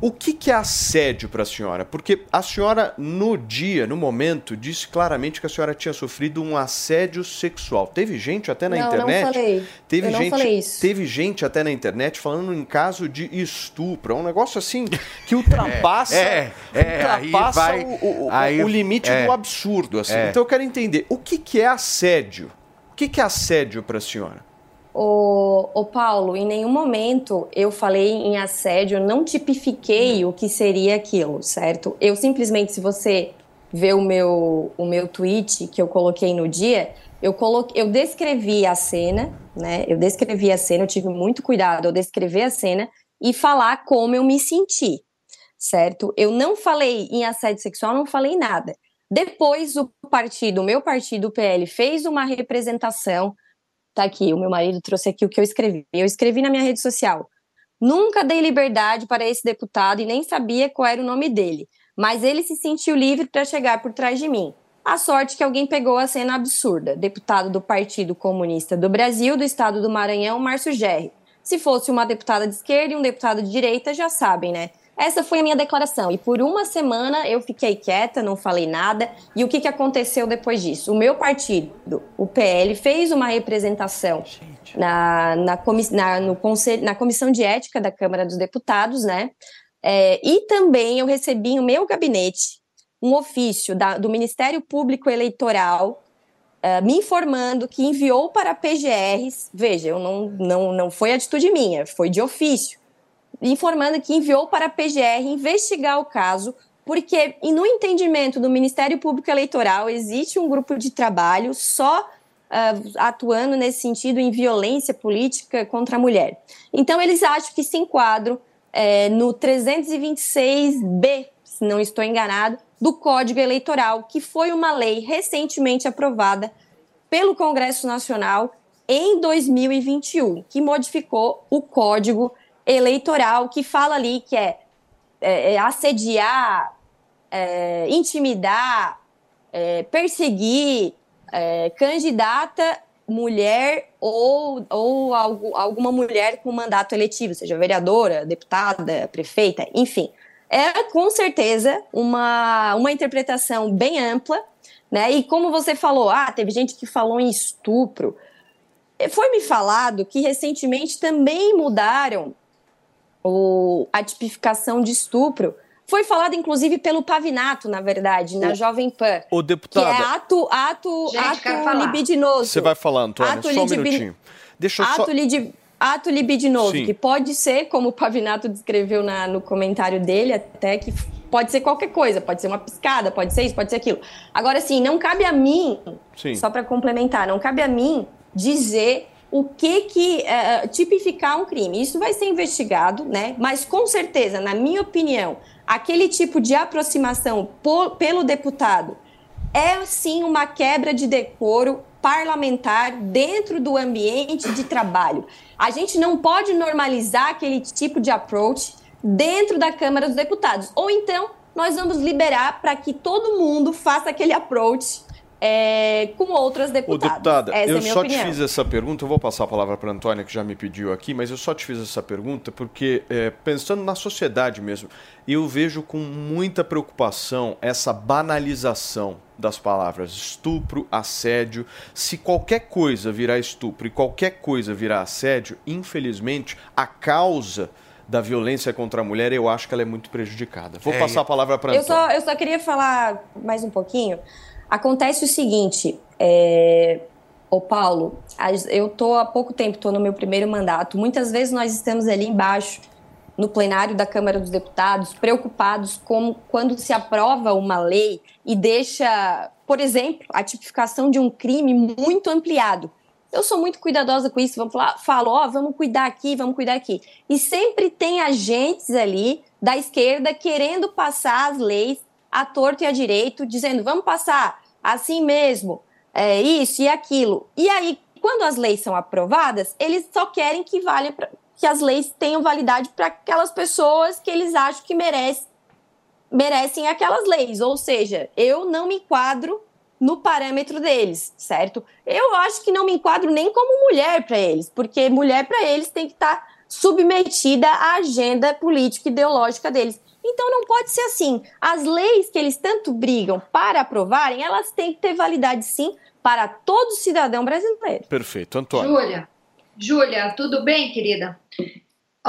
O que, que é assédio para a senhora? Porque a senhora, no dia, no momento, disse claramente que a senhora tinha sofrido um assédio sexual. Teve gente até na não, internet. Não falei. Teve Eu gente, não falei isso. Teve gente até na internet falando em caso de estupro. É um negócio assim que ultrapassa, é, é, é, ultrapassa vai, o, o, aí, o, limite é, do absurdo. Assim. É. Então eu quero entender o que, que é assédio que, que é assédio para a senhora? O Paulo, em nenhum momento eu falei em assédio, não tipifiquei o que seria aquilo, certo? Eu simplesmente, se você ver o meu, o meu tweet que eu coloquei no dia, eu, coloquei, eu descrevi a cena, né? Eu descrevi a cena, eu tive muito cuidado ao descrever a cena e falar como eu me senti, certo? Eu não falei em assédio sexual, não falei nada. Depois o partido, o meu partido, o PL, fez uma representação Tá aqui, o meu marido trouxe aqui o que eu escrevi. Eu escrevi na minha rede social. Nunca dei liberdade para esse deputado e nem sabia qual era o nome dele, mas ele se sentiu livre para chegar por trás de mim. A sorte que alguém pegou a cena absurda. Deputado do Partido Comunista do Brasil, do estado do Maranhão, Márcio Gerri. Se fosse uma deputada de esquerda e um deputado de direita, já sabem, né? Essa foi a minha declaração. E por uma semana eu fiquei quieta, não falei nada. E o que, que aconteceu depois disso? O meu partido, o PL, fez uma representação na, na, comiss, na, no conselho, na Comissão de Ética da Câmara dos Deputados, né? É, e também eu recebi no meu gabinete um ofício da, do Ministério Público Eleitoral Uh, me informando que enviou para PGRs, veja, eu não, não, não foi atitude minha, foi de ofício, informando que enviou para a PGR investigar o caso, porque no entendimento do Ministério Público Eleitoral existe um grupo de trabalho só uh, atuando nesse sentido em violência política contra a mulher. Então eles acham que se enquadram é, no 326B, se não estou enganado, do Código Eleitoral, que foi uma lei recentemente aprovada pelo Congresso Nacional em 2021, que modificou o Código eleitoral que fala ali que é, é, é assediar, é, intimidar, é, perseguir é, candidata mulher ou, ou algo, alguma mulher com mandato eletivo, seja vereadora, deputada, prefeita, enfim. É com certeza uma, uma interpretação bem ampla, né? E como você falou, ah, teve gente que falou em estupro. Foi me falado que recentemente também mudaram o, a tipificação de estupro foi falado inclusive pelo Pavinato, na verdade, na Jovem Pan. O deputado. Que é ato, ato, Gente, ato libidinoso. Você vai falar, Antônio, ato só um minutinho. Deixa eu ato só... Lidi, ato libidinoso, Sim. que pode ser, como o Pavinato descreveu na, no comentário dele, até que pode ser qualquer coisa, pode ser uma piscada, pode ser isso, pode ser aquilo. Agora, assim, não cabe a mim, Sim. só para complementar, não cabe a mim dizer o que que uh, tipificar um crime. Isso vai ser investigado, né? Mas com certeza, na minha opinião, aquele tipo de aproximação por, pelo deputado é sim uma quebra de decoro parlamentar dentro do ambiente de trabalho. A gente não pode normalizar aquele tipo de approach dentro da Câmara dos Deputados. Ou então nós vamos liberar para que todo mundo faça aquele approach é, com outras deputadas. Ô, deputada, essa eu é só opinião. te fiz essa pergunta, eu vou passar a palavra para a Antônia, que já me pediu aqui, mas eu só te fiz essa pergunta porque, é, pensando na sociedade mesmo, eu vejo com muita preocupação essa banalização das palavras estupro, assédio. Se qualquer coisa virar estupro e qualquer coisa virar assédio, infelizmente, a causa da violência contra a mulher, eu acho que ela é muito prejudicada. Vou é, passar a palavra para a Antônia. Eu só, eu só queria falar mais um pouquinho Acontece o seguinte, é... Ô Paulo, eu tô há pouco tempo, estou no meu primeiro mandato. Muitas vezes nós estamos ali embaixo, no plenário da Câmara dos Deputados, preocupados com quando se aprova uma lei e deixa, por exemplo, a tipificação de um crime muito ampliado. Eu sou muito cuidadosa com isso, vamos falar, falo, ó, vamos cuidar aqui, vamos cuidar aqui. E sempre tem agentes ali da esquerda querendo passar as leis a torto e a direito, dizendo vamos passar assim mesmo, é, isso e aquilo. E aí, quando as leis são aprovadas, eles só querem que valha pra, que as leis tenham validade para aquelas pessoas que eles acham que merecem, merecem aquelas leis. Ou seja, eu não me enquadro no parâmetro deles, certo? Eu acho que não me enquadro nem como mulher para eles, porque mulher para eles tem que estar tá submetida à agenda política e ideológica deles. Então não pode ser assim. As leis que eles tanto brigam para aprovarem, elas têm que ter validade sim para todo cidadão brasileiro. Perfeito, Antônio. Júlia, Júlia, tudo bem, querida?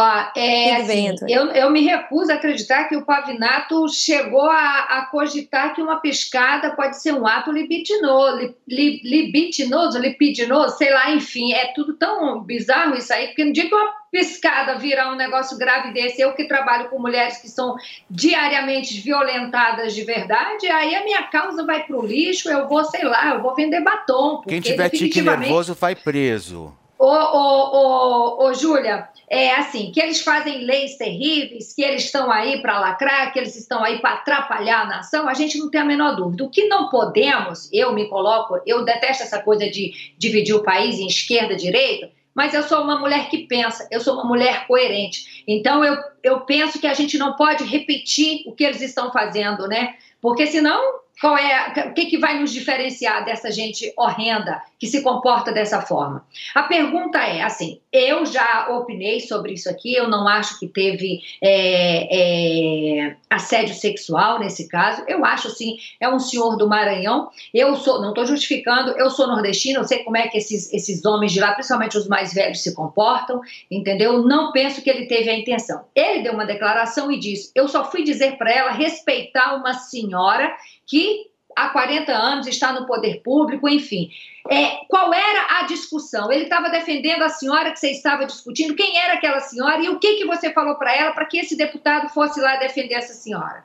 Ah, é, assim, eu, eu me recuso a acreditar que o Pavinato chegou a, a cogitar que uma pescada pode ser um ato libidinoso, li, li, libidinoso, lipidinoso, sei lá, enfim, é tudo tão bizarro isso aí, porque no dia que uma pescada virar um negócio grave desse, eu que trabalho com mulheres que são diariamente violentadas de verdade, aí a minha causa vai pro lixo, eu vou, sei lá, eu vou vender batom. Quem tiver tique nervoso vai preso. Ô, ô, ô, ô Júlia, é assim, que eles fazem leis terríveis, que eles estão aí para lacrar, que eles estão aí para atrapalhar a nação, a gente não tem a menor dúvida. O que não podemos, eu me coloco, eu detesto essa coisa de dividir o país em esquerda e direita, mas eu sou uma mulher que pensa, eu sou uma mulher coerente. Então eu, eu penso que a gente não pode repetir o que eles estão fazendo, né? Porque senão qual é, o que, que vai nos diferenciar dessa gente horrenda que se comporta dessa forma? A pergunta é assim: eu já opinei sobre isso aqui, eu não acho que teve é, é, assédio sexual nesse caso. Eu acho assim, é um senhor do Maranhão. Eu sou, não estou justificando, eu sou nordestina, eu sei como é que esses, esses homens de lá, principalmente os mais velhos, se comportam, entendeu? Não penso que ele teve a intenção. Ele deu uma declaração e disse: eu só fui dizer para ela respeitar uma senhora que há 40 anos está no poder público, enfim. É, qual era a discussão? Ele estava defendendo a senhora que você estava discutindo, quem era aquela senhora e o que, que você falou para ela para que esse deputado fosse lá defender essa senhora?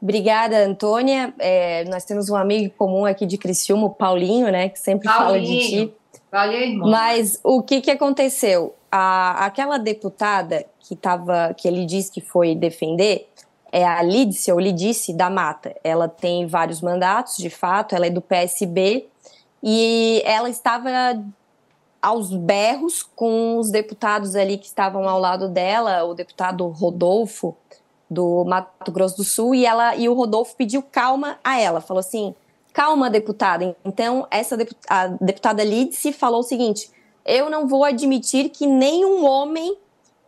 Obrigada, Antônia. É, nós temos um amigo comum aqui de Criciúma, o Paulinho, né, que sempre Paulinho. fala de ti. Valeu, irmão. Mas o que, que aconteceu? A, aquela deputada que, tava, que ele disse que foi defender, é a Lídice, ou Lidice da Mata. Ela tem vários mandatos, de fato, ela é do PSB e ela estava aos berros com os deputados ali que estavam ao lado dela, o deputado Rodolfo do Mato Grosso do Sul, e ela e o Rodolfo pediu calma a ela, falou assim: "Calma, deputada". Então, essa a deputada Lídice falou o seguinte: "Eu não vou admitir que nenhum homem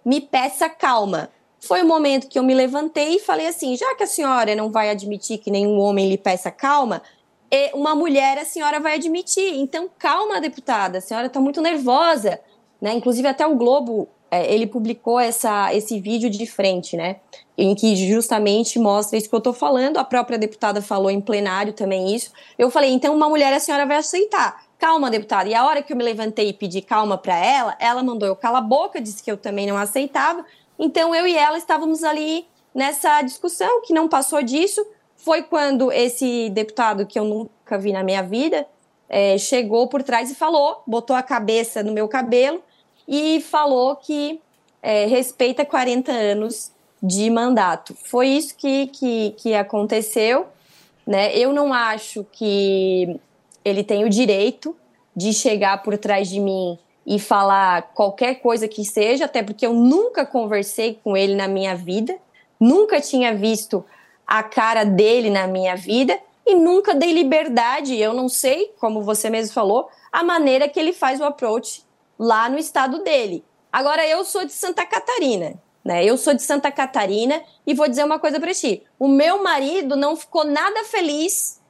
me peça calma. Foi o momento que eu me levantei e falei assim: já que a senhora não vai admitir que nenhum homem lhe peça calma, uma mulher a senhora vai admitir. Então, calma, deputada, a senhora está muito nervosa. Né? Inclusive, até o Globo é, ele publicou essa, esse vídeo de frente, né? Em que justamente mostra isso que eu estou falando. A própria deputada falou em plenário também isso. Eu falei, então uma mulher a senhora vai aceitar. Calma, deputada. E a hora que eu me levantei e pedi calma para ela, ela mandou eu calar a boca, disse que eu também não aceitava. Então eu e ela estávamos ali nessa discussão que não passou disso. Foi quando esse deputado que eu nunca vi na minha vida é, chegou por trás e falou, botou a cabeça no meu cabelo e falou que é, respeita 40 anos de mandato. Foi isso que, que, que aconteceu. Né? Eu não acho que ele tem o direito de chegar por trás de mim e falar qualquer coisa que seja, até porque eu nunca conversei com ele na minha vida, nunca tinha visto a cara dele na minha vida e nunca dei liberdade. Eu não sei, como você mesmo falou, a maneira que ele faz o approach lá no estado dele. Agora, eu sou de Santa Catarina, né? Eu sou de Santa Catarina e vou dizer uma coisa para ti: o meu marido não ficou nada feliz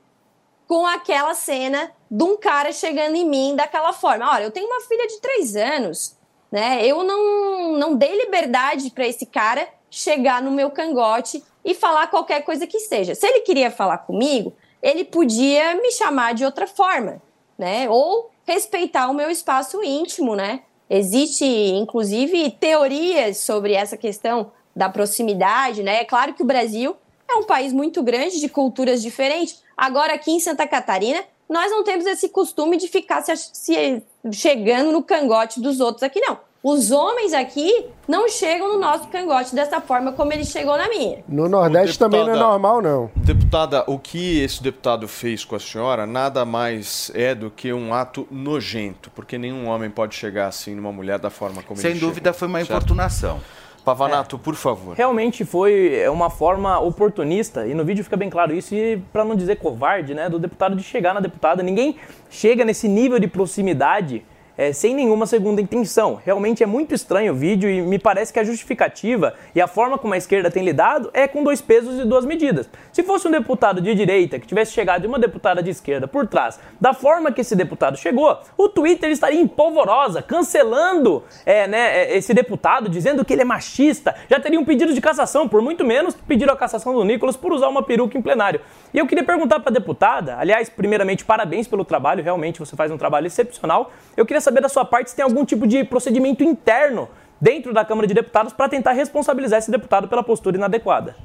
com aquela cena de um cara chegando em mim daquela forma. Olha, eu tenho uma filha de três anos, né? Eu não, não dei liberdade para esse cara chegar no meu cangote e falar qualquer coisa que seja. Se ele queria falar comigo, ele podia me chamar de outra forma, né? Ou respeitar o meu espaço íntimo, né? Existe, inclusive, teorias sobre essa questão da proximidade, né? É claro que o Brasil é um país muito grande, de culturas diferentes. Agora, aqui em Santa Catarina, nós não temos esse costume de ficar se, se chegando no cangote dos outros aqui, não. Os homens aqui não chegam no nosso cangote dessa forma como ele chegou na minha. No Nordeste deputada, também não é normal, não. Deputada, o que esse deputado fez com a senhora nada mais é do que um ato nojento, porque nenhum homem pode chegar assim numa mulher da forma como Sem ele Sem dúvida chegou, foi uma certo? importunação. Pavanato, é. por favor. Realmente foi uma forma oportunista, e no vídeo fica bem claro isso, e para não dizer covarde, né, do deputado de chegar na deputada. Ninguém chega nesse nível de proximidade é, sem nenhuma segunda intenção. Realmente é muito estranho o vídeo e me parece que a justificativa e a forma como a esquerda tem lidado é com dois pesos e duas medidas. Se fosse um deputado de direita que tivesse chegado e uma deputada de esquerda por trás, da forma que esse deputado chegou, o Twitter estaria em polvorosa, cancelando é, né, é, esse deputado, dizendo que ele é machista. Já teria um pedido de cassação, por muito menos pediram a cassação do Nicolas por usar uma peruca em plenário. E eu queria perguntar para a deputada, aliás, primeiramente, parabéns pelo trabalho, realmente você faz um trabalho excepcional. Eu queria saber da sua parte se tem algum tipo de procedimento interno dentro da Câmara de Deputados para tentar responsabilizar esse deputado pela postura inadequada.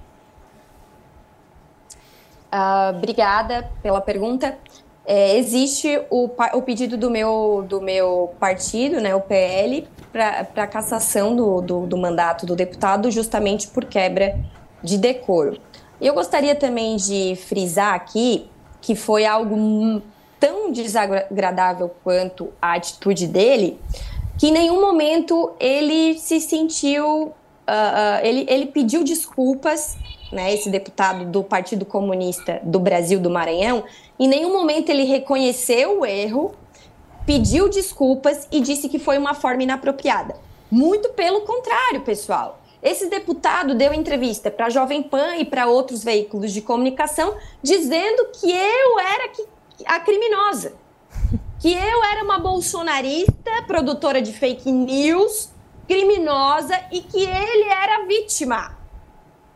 Uh, obrigada pela pergunta. É, existe o, o, pedido do meu, do meu partido, né, o PL, para cassação do, do, do mandato do deputado, justamente por quebra de decoro. Eu gostaria também de frisar aqui que foi algo tão desagradável quanto a atitude dele, que em nenhum momento ele se sentiu. Uh, uh, ele, ele pediu desculpas, né, esse deputado do Partido Comunista do Brasil do Maranhão, em nenhum momento ele reconheceu o erro, pediu desculpas e disse que foi uma forma inapropriada. Muito pelo contrário, pessoal. Esse deputado deu entrevista para a Jovem Pan e para outros veículos de comunicação dizendo que eu era a criminosa que eu era uma bolsonarista, produtora de fake news, criminosa e que ele era vítima.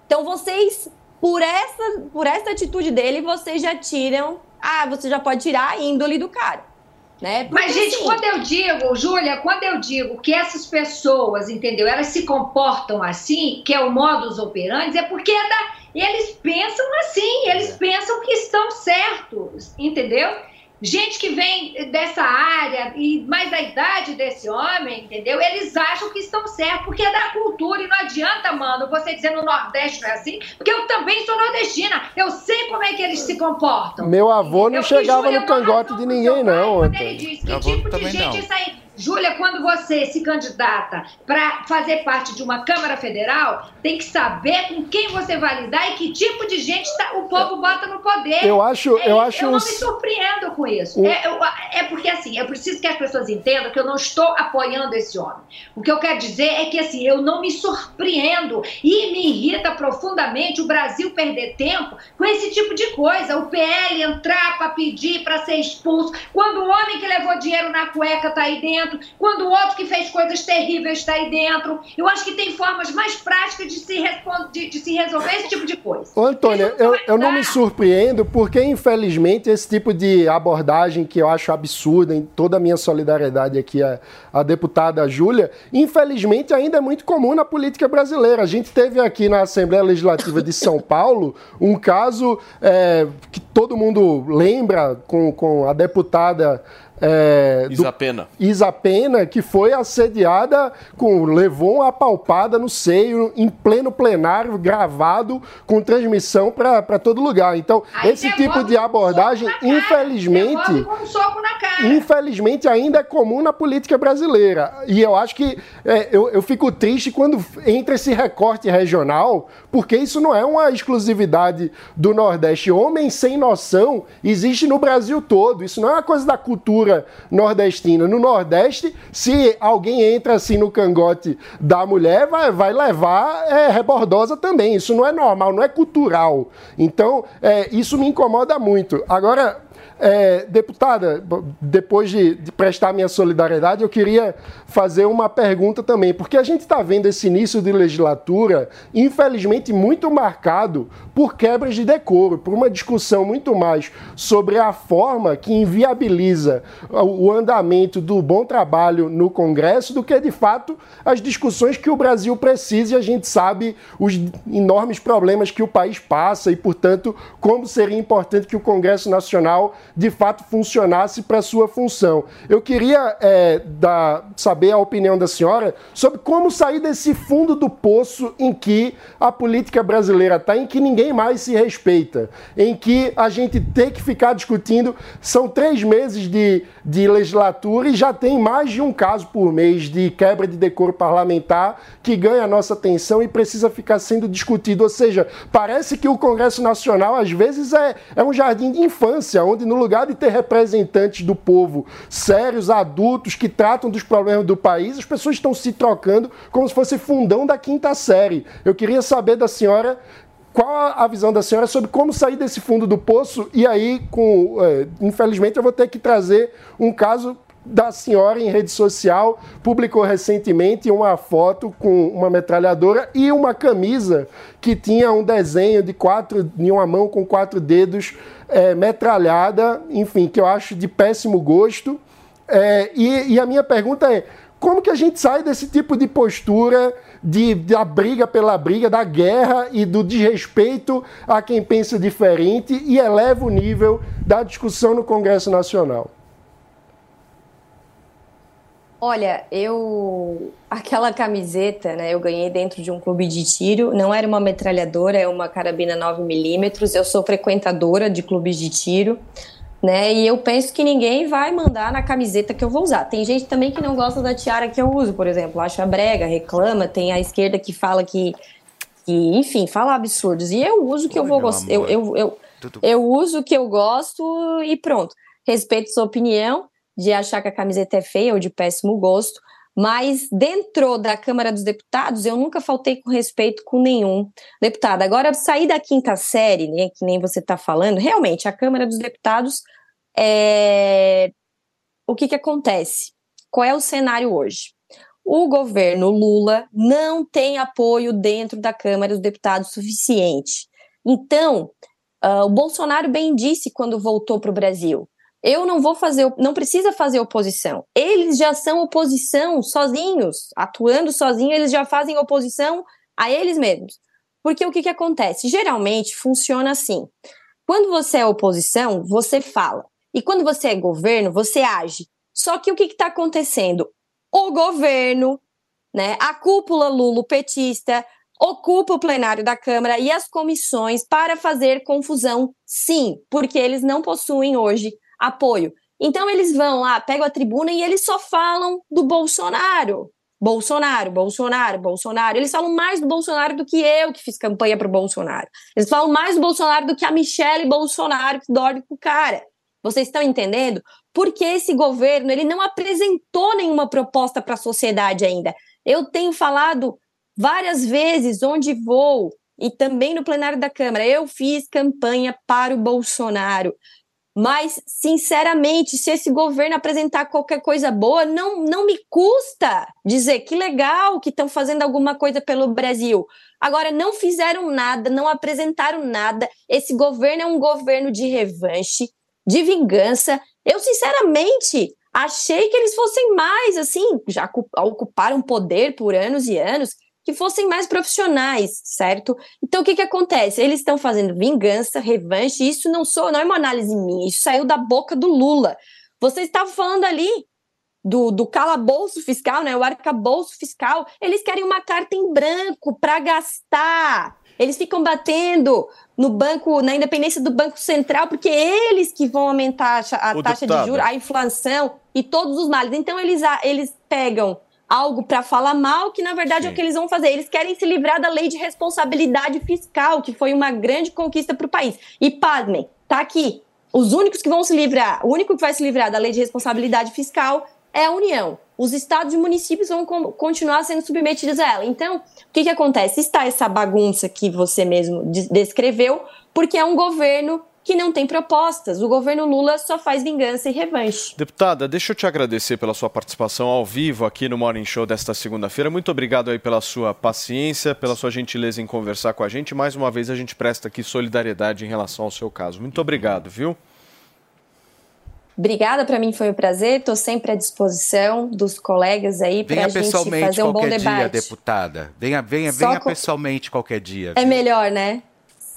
Então vocês, por essa, por essa atitude dele, vocês já tiram, ah, você já pode tirar a índole do cara. Né? Porque, Mas, gente, assim, quando eu digo, Júlia, quando eu digo que essas pessoas, entendeu, elas se comportam assim, que é o modus operandi, é porque é da, eles pensam assim, eles é. pensam que estão certos, entendeu? gente que vem dessa área e mais da idade desse homem, entendeu? Eles acham que estão certos, porque é da cultura e não adianta, mano, você dizer no Nordeste não é assim, porque eu também sou nordestina, eu sei como é que eles se comportam. Meu avô não eu chegava no cangote de ninguém, não. Quando ele disse que tipo de gente não. isso aí Júlia, quando você se candidata para fazer parte de uma Câmara Federal, tem que saber com quem você vai lidar e que tipo de gente tá, o povo bota no poder. Eu acho, é, eu acho. Eu não me surpreendo com isso. É, eu, é, porque assim, eu preciso que as pessoas entendam que eu não estou apoiando esse homem. O que eu quero dizer é que assim, eu não me surpreendo e me irrita profundamente o Brasil perder tempo com esse tipo de coisa. O PL entrar para pedir para ser expulso, quando o homem que levou dinheiro na cueca tá aí dentro dentro, quando o outro que fez coisas terríveis está aí dentro. Eu acho que tem formas mais práticas de se, de, de se resolver esse tipo de coisa. Ô, Antônia, eu, eu não me surpreendo porque, infelizmente, esse tipo de abordagem que eu acho absurda, em toda a minha solidariedade aqui a, a deputada Júlia, infelizmente ainda é muito comum na política brasileira. A gente teve aqui na Assembleia Legislativa de São Paulo um caso é, que todo mundo lembra com, com a deputada é, Isapena. Isapena, que foi assediada, com levou uma palpada no seio, em pleno plenário, gravado, com transmissão para todo lugar. Então, Aí esse tipo de abordagem, infelizmente. Um infelizmente, ainda é comum na política brasileira. E eu acho que é, eu, eu fico triste quando entra esse recorte regional, porque isso não é uma exclusividade do Nordeste. Homem sem noção existe no Brasil todo. Isso não é uma coisa da cultura cultura nordestina. No Nordeste, se alguém entra assim no cangote da mulher, vai, vai levar é, rebordosa também. Isso não é normal, não é cultural. Então, é, isso me incomoda muito. Agora, é, deputada, depois de, de, prestar minha solidariedade, eu queria fazer uma pergunta também, porque a gente está vendo esse início de legislatura, infelizmente, muito marcado por quebras de decoro, por uma discussão muito mais sobre a forma que inviabiliza o andamento do bom trabalho no Congresso do que, de fato, as discussões que o Brasil precisa e a gente sabe os enormes problemas que o país passa e, portanto, como seria importante que o Congresso Nacional de fato funcionasse para sua função. Eu queria é, saber a opinião da senhora sobre como sair desse fundo do poço em que a política brasileira está, em que ninguém mais se respeita, em que a gente tem que ficar discutindo. São três meses de, de legislatura e já tem mais de um caso por mês de quebra de decoro parlamentar que ganha a nossa atenção e precisa ficar sendo discutido. Ou seja, parece que o Congresso Nacional, às vezes, é, é um jardim de infância, onde no lugar de ter representantes do povo sérios, adultos, que tratam dos problemas do país, as pessoas estão se trocando como se fosse fundão da quinta série. Eu queria saber da senhora qual a visão da senhora sobre como sair desse fundo do poço? E aí, com, é, infelizmente, eu vou ter que trazer um caso da senhora em rede social, publicou recentemente uma foto com uma metralhadora e uma camisa que tinha um desenho de quatro, em uma mão com quatro dedos, é, metralhada, enfim, que eu acho de péssimo gosto. É, e, e a minha pergunta é: como que a gente sai desse tipo de postura? de, da briga pela briga, da guerra e do desrespeito a quem pensa diferente e eleva o nível da discussão no Congresso Nacional? Olha, eu. Aquela camiseta, né? Eu ganhei dentro de um clube de tiro. Não era uma metralhadora, é uma carabina 9mm. Eu sou frequentadora de clubes de tiro né? E eu penso que ninguém vai mandar na camiseta que eu vou usar. Tem gente também que não gosta da tiara que eu uso, por exemplo, acha brega, reclama, tem a esquerda que fala que, que enfim, fala absurdos. E eu uso o que Oi, eu vou gostar. Eu, eu, eu, eu uso o que eu gosto e pronto. Respeito sua opinião de achar que a camiseta é feia ou de péssimo gosto, mas dentro da Câmara dos Deputados eu nunca faltei com respeito com nenhum deputado. Agora, sair da quinta série, né, que nem você está falando, realmente, a Câmara dos Deputados, é... o que, que acontece? Qual é o cenário hoje? O governo Lula não tem apoio dentro da Câmara dos Deputados suficiente. Então, uh, o Bolsonaro bem disse quando voltou para o Brasil: eu não vou fazer, não precisa fazer oposição. Eles já são oposição sozinhos, atuando sozinhos, eles já fazem oposição a eles mesmos. Porque o que, que acontece? Geralmente funciona assim. Quando você é oposição, você fala. E quando você é governo, você age. Só que o que está acontecendo? O governo, né, a cúpula lulo-petista, ocupa o plenário da Câmara e as comissões para fazer confusão, sim, porque eles não possuem hoje apoio. Então eles vão lá, pegam a tribuna e eles só falam do Bolsonaro. Bolsonaro, Bolsonaro, Bolsonaro. Eles falam mais do Bolsonaro do que eu que fiz campanha para o Bolsonaro. Eles falam mais do Bolsonaro do que a Michelle Bolsonaro que dorme com o cara. Vocês estão entendendo? Porque esse governo ele não apresentou nenhuma proposta para a sociedade ainda. Eu tenho falado várias vezes onde vou e também no plenário da Câmara. Eu fiz campanha para o Bolsonaro. Mas, sinceramente, se esse governo apresentar qualquer coisa boa, não, não me custa dizer que legal que estão fazendo alguma coisa pelo Brasil. Agora, não fizeram nada, não apresentaram nada. Esse governo é um governo de revanche, de vingança. Eu, sinceramente, achei que eles fossem mais, assim, já ocuparam poder por anos e anos que fossem mais profissionais, certo? Então o que que acontece? Eles estão fazendo vingança, revanche, isso não sou, não é uma análise minha, isso saiu da boca do Lula. Você estava falando ali do, do calabouço fiscal, né? O arcabouço fiscal, eles querem uma carta em branco para gastar. Eles ficam batendo no banco, na independência do Banco Central, porque eles que vão aumentar a, a taxa deputado. de juros, a inflação e todos os males. Então eles, eles pegam algo para falar mal, que na verdade Sim. é o que eles vão fazer. Eles querem se livrar da lei de responsabilidade fiscal, que foi uma grande conquista para o país. E pasmem, tá aqui. Os únicos que vão se livrar, o único que vai se livrar da lei de responsabilidade fiscal é a União. Os estados e municípios vão continuar sendo submetidos a ela. Então, o que, que acontece? Está essa bagunça que você mesmo descreveu, porque é um governo que não tem propostas. O governo Lula só faz vingança e revanche. Deputada, deixa eu te agradecer pela sua participação ao vivo aqui no Morning Show desta segunda-feira. Muito obrigado aí pela sua paciência, pela sua gentileza em conversar com a gente. Mais uma vez a gente presta aqui solidariedade em relação ao seu caso. Muito obrigado, viu? Obrigada, para mim foi um prazer. Estou sempre à disposição dos colegas aí para a gente fazer um bom debate. Dia, deputada. Venha, venha, venha com... pessoalmente qualquer dia. É viu? É melhor, né?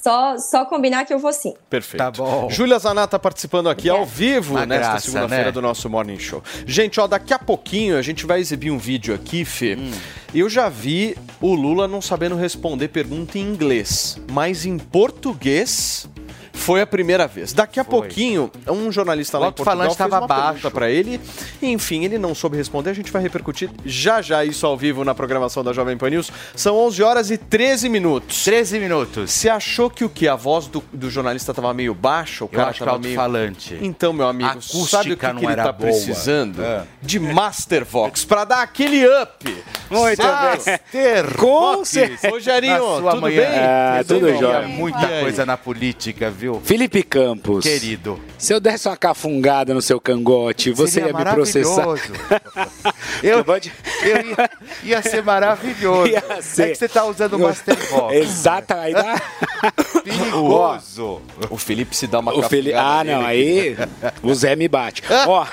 Só, só combinar que eu vou sim. Perfeito. Tá bom. Júlia Zanata participando aqui ao vivo Uma nesta segunda-feira né? do nosso Morning Show. Gente, ó, daqui a pouquinho a gente vai exibir um vídeo aqui, Fê. Hum. Eu já vi o Lula não sabendo responder pergunta em inglês, mas em português Foi a primeira vez. Daqui a pouquinho, um jornalista lá em Portugal fez estava uma pergunta baixo. para ele. E, enfim, ele não soube responder. A gente vai repercutir já já isso ao vivo na programação da Jovem Pan News. São 11 horas e 13 minutos. 13 minutos. Você achou que o que? A voz do, do jornalista estava meio baixa? O Eu cara acho que tava meio... alto-falante. Então, meu amigo, acústica sabe o que, não que ele era tá boa. precisando? É. De Mastervox, para dar aquele up. Muito bem. Com certeza. Rogerinho, tudo manhã. bem? Ah, tudo jóia. muita coisa na política, viu? Felipe Campos. Querido. Se eu desse uma cafungada no seu cangote, você Seria ia me processar. maravilhoso. Eu, eu ia, ia ser maravilhoso. Ia ser. É que você tá usando o Masterbox. Exato, aí dá. Perigoso. O Felipe se dá uma O cafungada Ah, não, aí o Zé me bate. Ó,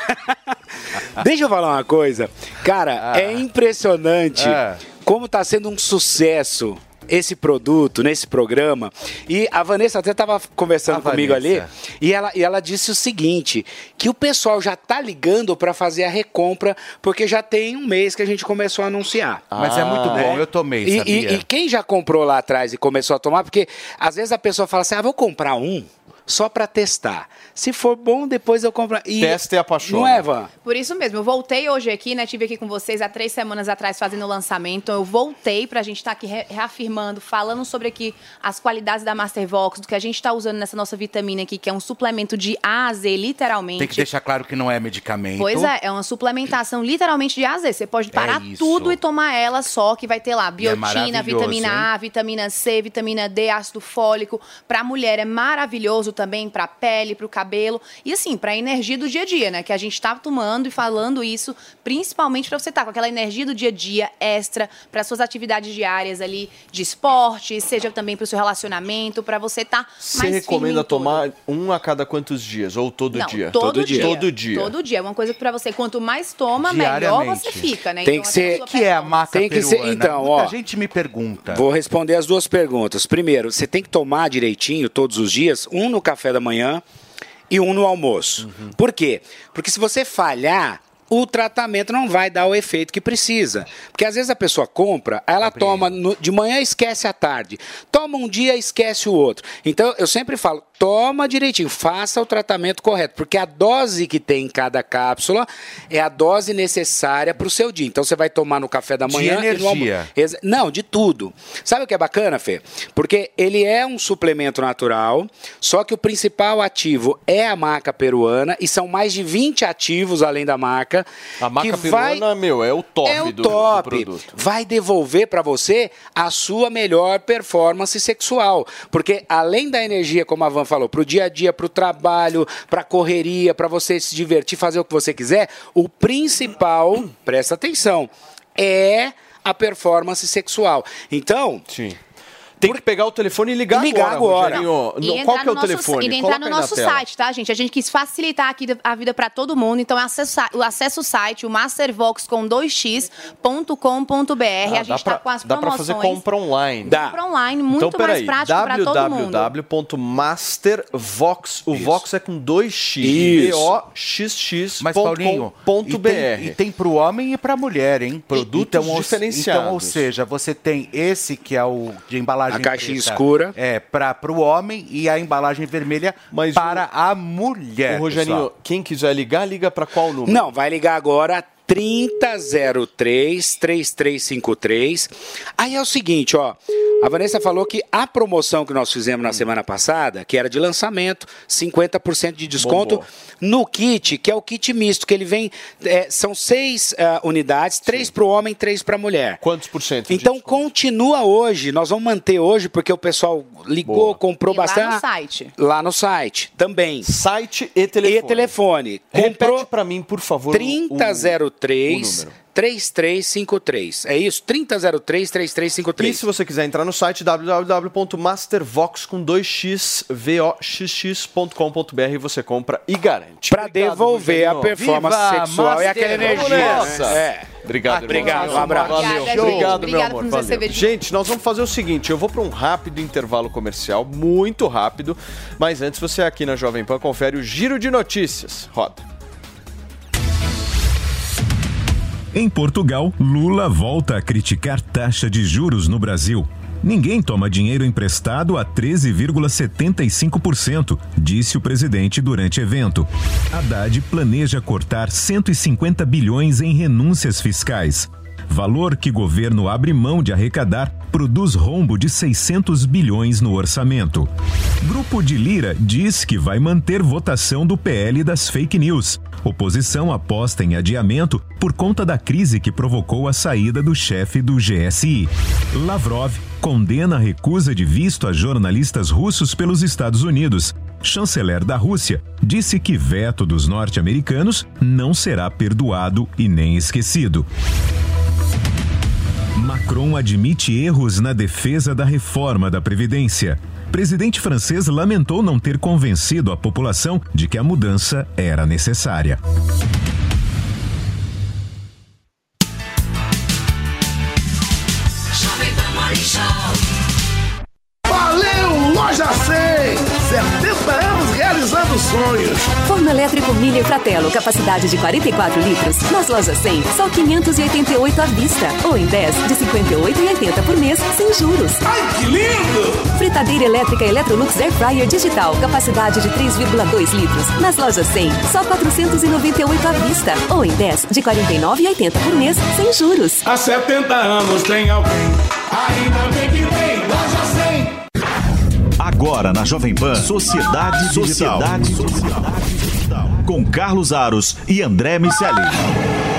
deixa eu falar uma coisa. Cara, é impressionante Ah. como tá sendo um sucesso esse produto nesse programa. E a Vanessa até estava conversando A comigo Vanessa. ali e ela, e ela disse o seguinte: que o pessoal já tá ligando para fazer a recompra, porque já tem um mês que a gente começou a anunciar. Mas é muito bom, eu tomei, E, sabia? e- e quem já comprou lá atrás e começou a tomar, porque às vezes a pessoa fala assim: ah, vou comprar um só para testar. Se for bom, depois eu compro. E Testa e apaixona. Não é, Van? Por isso mesmo, eu voltei hoje aqui, né? Tive aqui com vocês há três semanas atrás fazendo o lançamento. Eu voltei pra gente estar aqui re- reafirmando, falando sobre aqui as qualidades da Mastervox, do que a gente tá usando nessa nossa vitamina aqui, que é um suplemento de A a Z, literalmente. Tem que deixar claro que não é medicamento. Pois é, é uma suplementação literalmente de A a Z. Você pode parar isso. tudo e tomar ela só, que vai ter lá biotina, maravilhoso, vitamina hein? A, vitamina C, vitamina D, ácido fólico. Pra mulher é maravilhoso também, pra pele, pro cabelo. E assim, pra energia do dia a dia, né? Que a gente tá tomando e falando isso, principalmente pra você estar com aquela energia do dia a dia extra, para suas atividades diárias ali de esporte, seja também pro seu relacionamento, pra você estar Você mais recomenda firme em tudo. tomar um a cada quantos dias? Ou todo Não, dia? Todo, dia. Todo dia. Todo dia. É uma coisa pra você, quanto mais toma, melhor você fica, né? Tem Então, que ser- a que é a maca Tem que ser- peruana? então, Muita ó. gente me pergunta. Vou responder as duas perguntas. Primeiro, você tem que tomar direitinho todos os dias, um no café da manhã e um no almoço. Uhum. Por quê? Porque se você falhar, o tratamento não vai dar o efeito que precisa. Porque às vezes a pessoa compra, ela toma no- de manhã e esquece à tarde. Toma um dia e esquece o outro. Então eu sempre falo, toma direitinho, faça o tratamento correto. Porque a dose que tem em cada cápsula é a dose necessária para o seu dia. Então você vai tomar no café da De manhã e no almoço. energia. Não, de tudo. Sabe o que é bacana, Fê? Porque ele é um suplemento natural, só que o principal ativo é a maca peruana e são mais de 20 ativos além da maca. A maca que vai- peruana, meu, é o top, é o do, do top. produto. Vai devolver para você a sua melhor performance sexual. Porque além da energia, como a Van falou, pro dia a dia, pro trabalho, pra correria, para você se divertir, fazer o que você quiser, o principal, presta atenção, é a performance sexual. Então, Sim. Tem que pegar o telefone e ligar, Ligar agora. E No- entrar Qual que é no o nosso- telefone? E entrar Coloca no nosso site, tá, gente? A gente quis facilitar aqui a vida para todo mundo. Então, é acessa, o acessa o site, o mastervox com 2x.com.br. Ah, a dá gente pra, tá com as dá pra promoções. fazer compra online. Compra online, muito então, peraí, mais prático para todo mundo. www.mastervox. O Vox é com 2x. Isso. V-O-X-X. Mas, Paulinho, ponto e tem, tem pro homem e pra mulher, hein? Produtos ou- diferenciados. Então, ou seja, você tem esse que é o de embalagem A caixinha preta, escura. É, para pro homem e a embalagem vermelha para a mulher. Ô, Rogerinho, pessoal. quem quiser ligar, liga pra qual número? Não, vai ligar agora 3003 3353. Aí é o seguinte, ó. A Vanessa falou que a promoção que nós fizemos na semana passada, que era de lançamento, 50% de desconto Bombou. no kit, que é o kit misto, que ele vem. é, são seis ah, unidades, três para o homem, três para a mulher. Quantos por cento? de Então continua hoje, nós vamos manter hoje, porque o pessoal ligou, Boa. comprou E lá bastante. no site. Lá no site também. Site e telefone. E telefone. Repete Comprou pra mim, por favor. o- 3003 o número. 3353. É isso? 3003 E 3353. se você quiser entrar no site www.mastervox com 2x voxx.com.br você compra e garante. Pra Obrigado, devolver a performance Viva sexual e aquela energia. né? É. Obrigado, irmão. Obrigado, um abraço. Valeu. Obrigado, gente. meu amor. por nos Valeu. de Gente, nós vamos fazer o seguinte: eu vou para um rápido intervalo comercial, muito rápido, mas antes você aqui na Jovem Pan confere o giro de notícias. Roda. Em Portugal, Lula volta a criticar taxa de juros no Brasil. Ninguém toma dinheiro emprestado a 13,75%, disse o presidente durante evento. Haddad planeja cortar 150 bilhões em renúncias fiscais. Valor que governo abre mão de arrecadar produz rombo de 600 bilhões no orçamento. Grupo de Lira diz que vai manter votação do PL das fake news. Oposição aposta em adiamento por conta da crise que provocou a saída do chefe do GSI. Lavrov condena a recusa de visto a jornalistas russos pelos Estados Unidos. Chanceler da Rússia disse que veto dos norte-americanos não será perdoado e nem esquecido. Macron admite erros na defesa da reforma da Previdência. Presidente francês lamentou não ter convencido a população de que a mudança era necessária. Capacidade de 44 litros. Nas lojas 100, só 588 à vista. Ou em 10, de 58,80 por mês, sem juros. Ai, que lindo! Fritadeira elétrica Electrolux Air Fryer Digital, capacidade de 3,2 litros. Nas lojas 100, só 498 à vista. Ou em 10, de 49,80 por mês, sem juros. Há 70 anos tem alguém, ainda bem que tem Loja 100. Agora na Jovem Pan, Sociedade Digital. Sociedade Digital. Com Carlos Aros e André Miceli.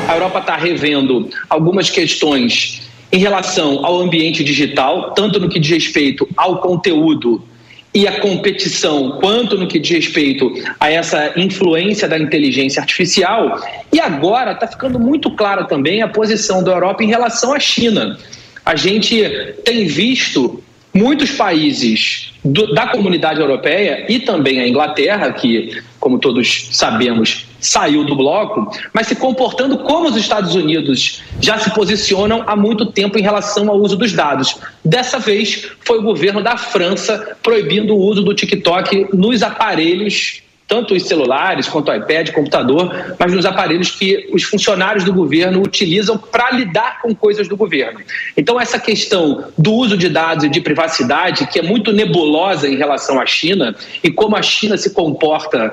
A Europa está revendo algumas questões em relação ao ambiente digital, tanto no que diz respeito ao conteúdo e à competição, quanto no que diz respeito a essa influência da inteligência artificial. E agora está ficando muito clara também a posição da Europa em relação à China. A gente tem visto muitos países do, da comunidade europeia e também a Inglaterra, que, como todos sabemos, saiu do bloco, mas se comportando como os Estados Unidos já se posicionam há muito tempo em relação ao uso dos dados. Dessa vez foi o governo da França proibindo o uso do TikTok nos aparelhos tanto os celulares quanto o iPad, computador, mas nos aparelhos que os funcionários do governo utilizam para lidar com coisas do governo. Então, essa questão do uso de dados e de privacidade, que é muito nebulosa em relação à China, e como a China se comporta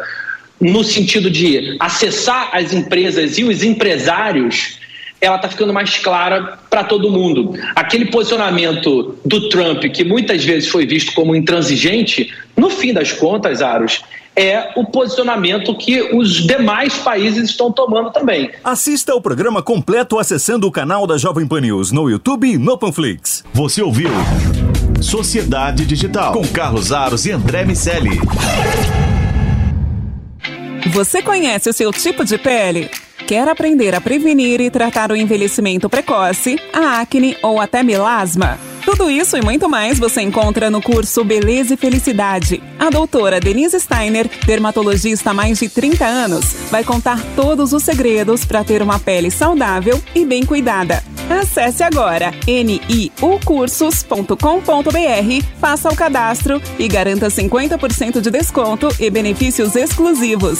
no sentido de acessar as empresas e os empresários ela está ficando mais clara para todo mundo. Aquele posicionamento do Trump, que muitas vezes foi visto como intransigente, no fim das contas, Aros, é o posicionamento que os demais países estão tomando também. Assista ao programa completo acessando o canal da Jovem Pan News no YouTube e no Panflix. Você ouviu Sociedade Digital com Carlos Aros e André Miceli. Você conhece o seu tipo de pele? Quer aprender a prevenir e tratar o envelhecimento precoce, a acne ou até melasma? Tudo isso e muito mais você encontra no curso Beleza e Felicidade. A doutora Denise Steiner, dermatologista há mais de 30 anos, vai contar todos os segredos para ter uma pele saudável e bem cuidada. Acesse agora niucursos.com.br, faça o cadastro e garanta 50% de desconto e benefícios exclusivos.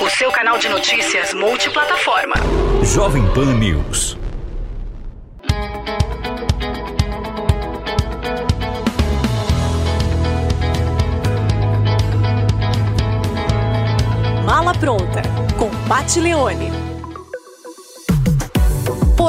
O seu canal de notícias multiplataforma. Jovem Pan News. Mala Pronta, com Leone.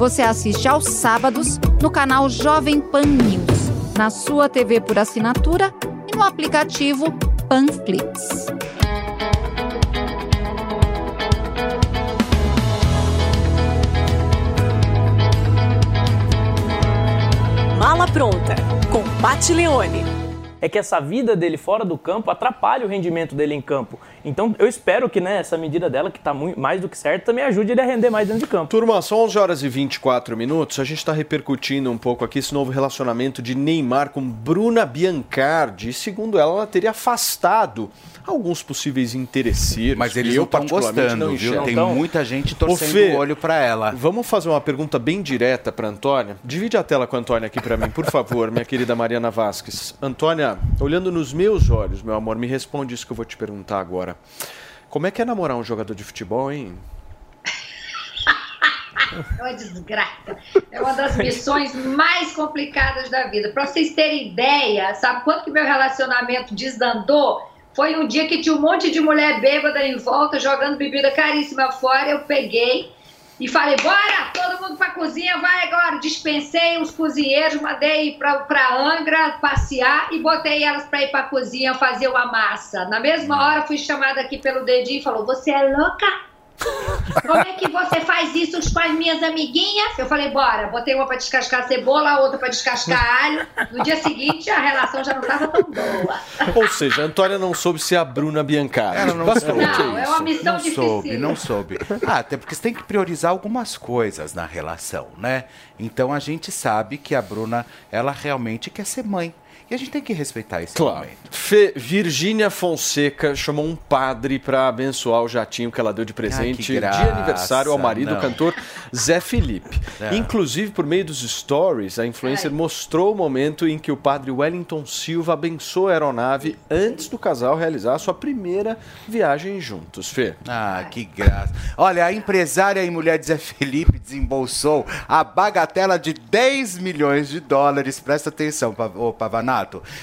Você assiste aos sábados no canal Jovem Pan News, na sua TV por assinatura e no aplicativo Panflix. Mala Pronta, com Pat Leone. É que essa vida dele fora do campo atrapalha o rendimento dele em campo. Então eu espero que né, essa medida dela, que está mais do que certa, também ajude ele a render mais dentro de campo. Turma, são 11 horas e 24 minutos. A gente está repercutindo um pouco aqui esse novo relacionamento de Neymar com Bruna Biancardi. Segundo ela, ela teria afastado alguns possíveis interesseiros. Mas eles não eu estão gostando, não viu? Tem Então, muita gente torcendo Fê, o olho pra ela. Vamos fazer uma pergunta bem direta para Antônia. Divide a tela com a Antônia aqui para mim, por favor, minha querida Mariana Vasques. Antônia, olhando nos meus olhos, meu amor, me responde isso que eu vou te perguntar agora. Como é que é namorar um jogador de futebol, hein? É uma desgraça. É uma das missões mais complicadas da vida. Para vocês terem ideia, sabe quanto que meu relacionamento desandou? Foi um dia que tinha um monte de mulher bêbada em volta, jogando bebida caríssima fora. Eu peguei e falei: bora, todo mundo pra cozinha, vai agora. Dispensei os cozinheiros, mandei pra, pra Angra passear e botei elas pra ir pra cozinha fazer uma massa. Na mesma hora, fui chamada aqui pelo dedinho e falou: Você é louca? Como é que você faz isso com as minhas amiguinhas? Eu falei, bora. Botei uma pra descascar cebola, a outra pra descascar alho. No dia seguinte, a relação já não tava tão boa. Ou seja, a Antônia não soube ser a Bruna Biancardi. Ela não soube. Não, é uma missão não difícil. soube, não soube. Ah, até porque você tem que priorizar algumas coisas na relação, né? Então a gente sabe que a Bruna, ela realmente quer ser mãe. E a gente tem que respeitar esse Claro. momento. Fê, Virgínia Fonseca chamou um padre para abençoar o jatinho que ela deu de presente graça, de aniversário ao marido, não. o cantor Zé Felipe. É. Inclusive, por meio dos stories, a influencer mostrou o momento em que o padre Wellington Silva abençoou a aeronave antes do casal realizar a sua primeira viagem juntos. Fê. Ah, que graça. Olha, a empresária e mulher de Zé Felipe desembolsou a bagatela de 10 milhões de dólares. Presta atenção, Pa-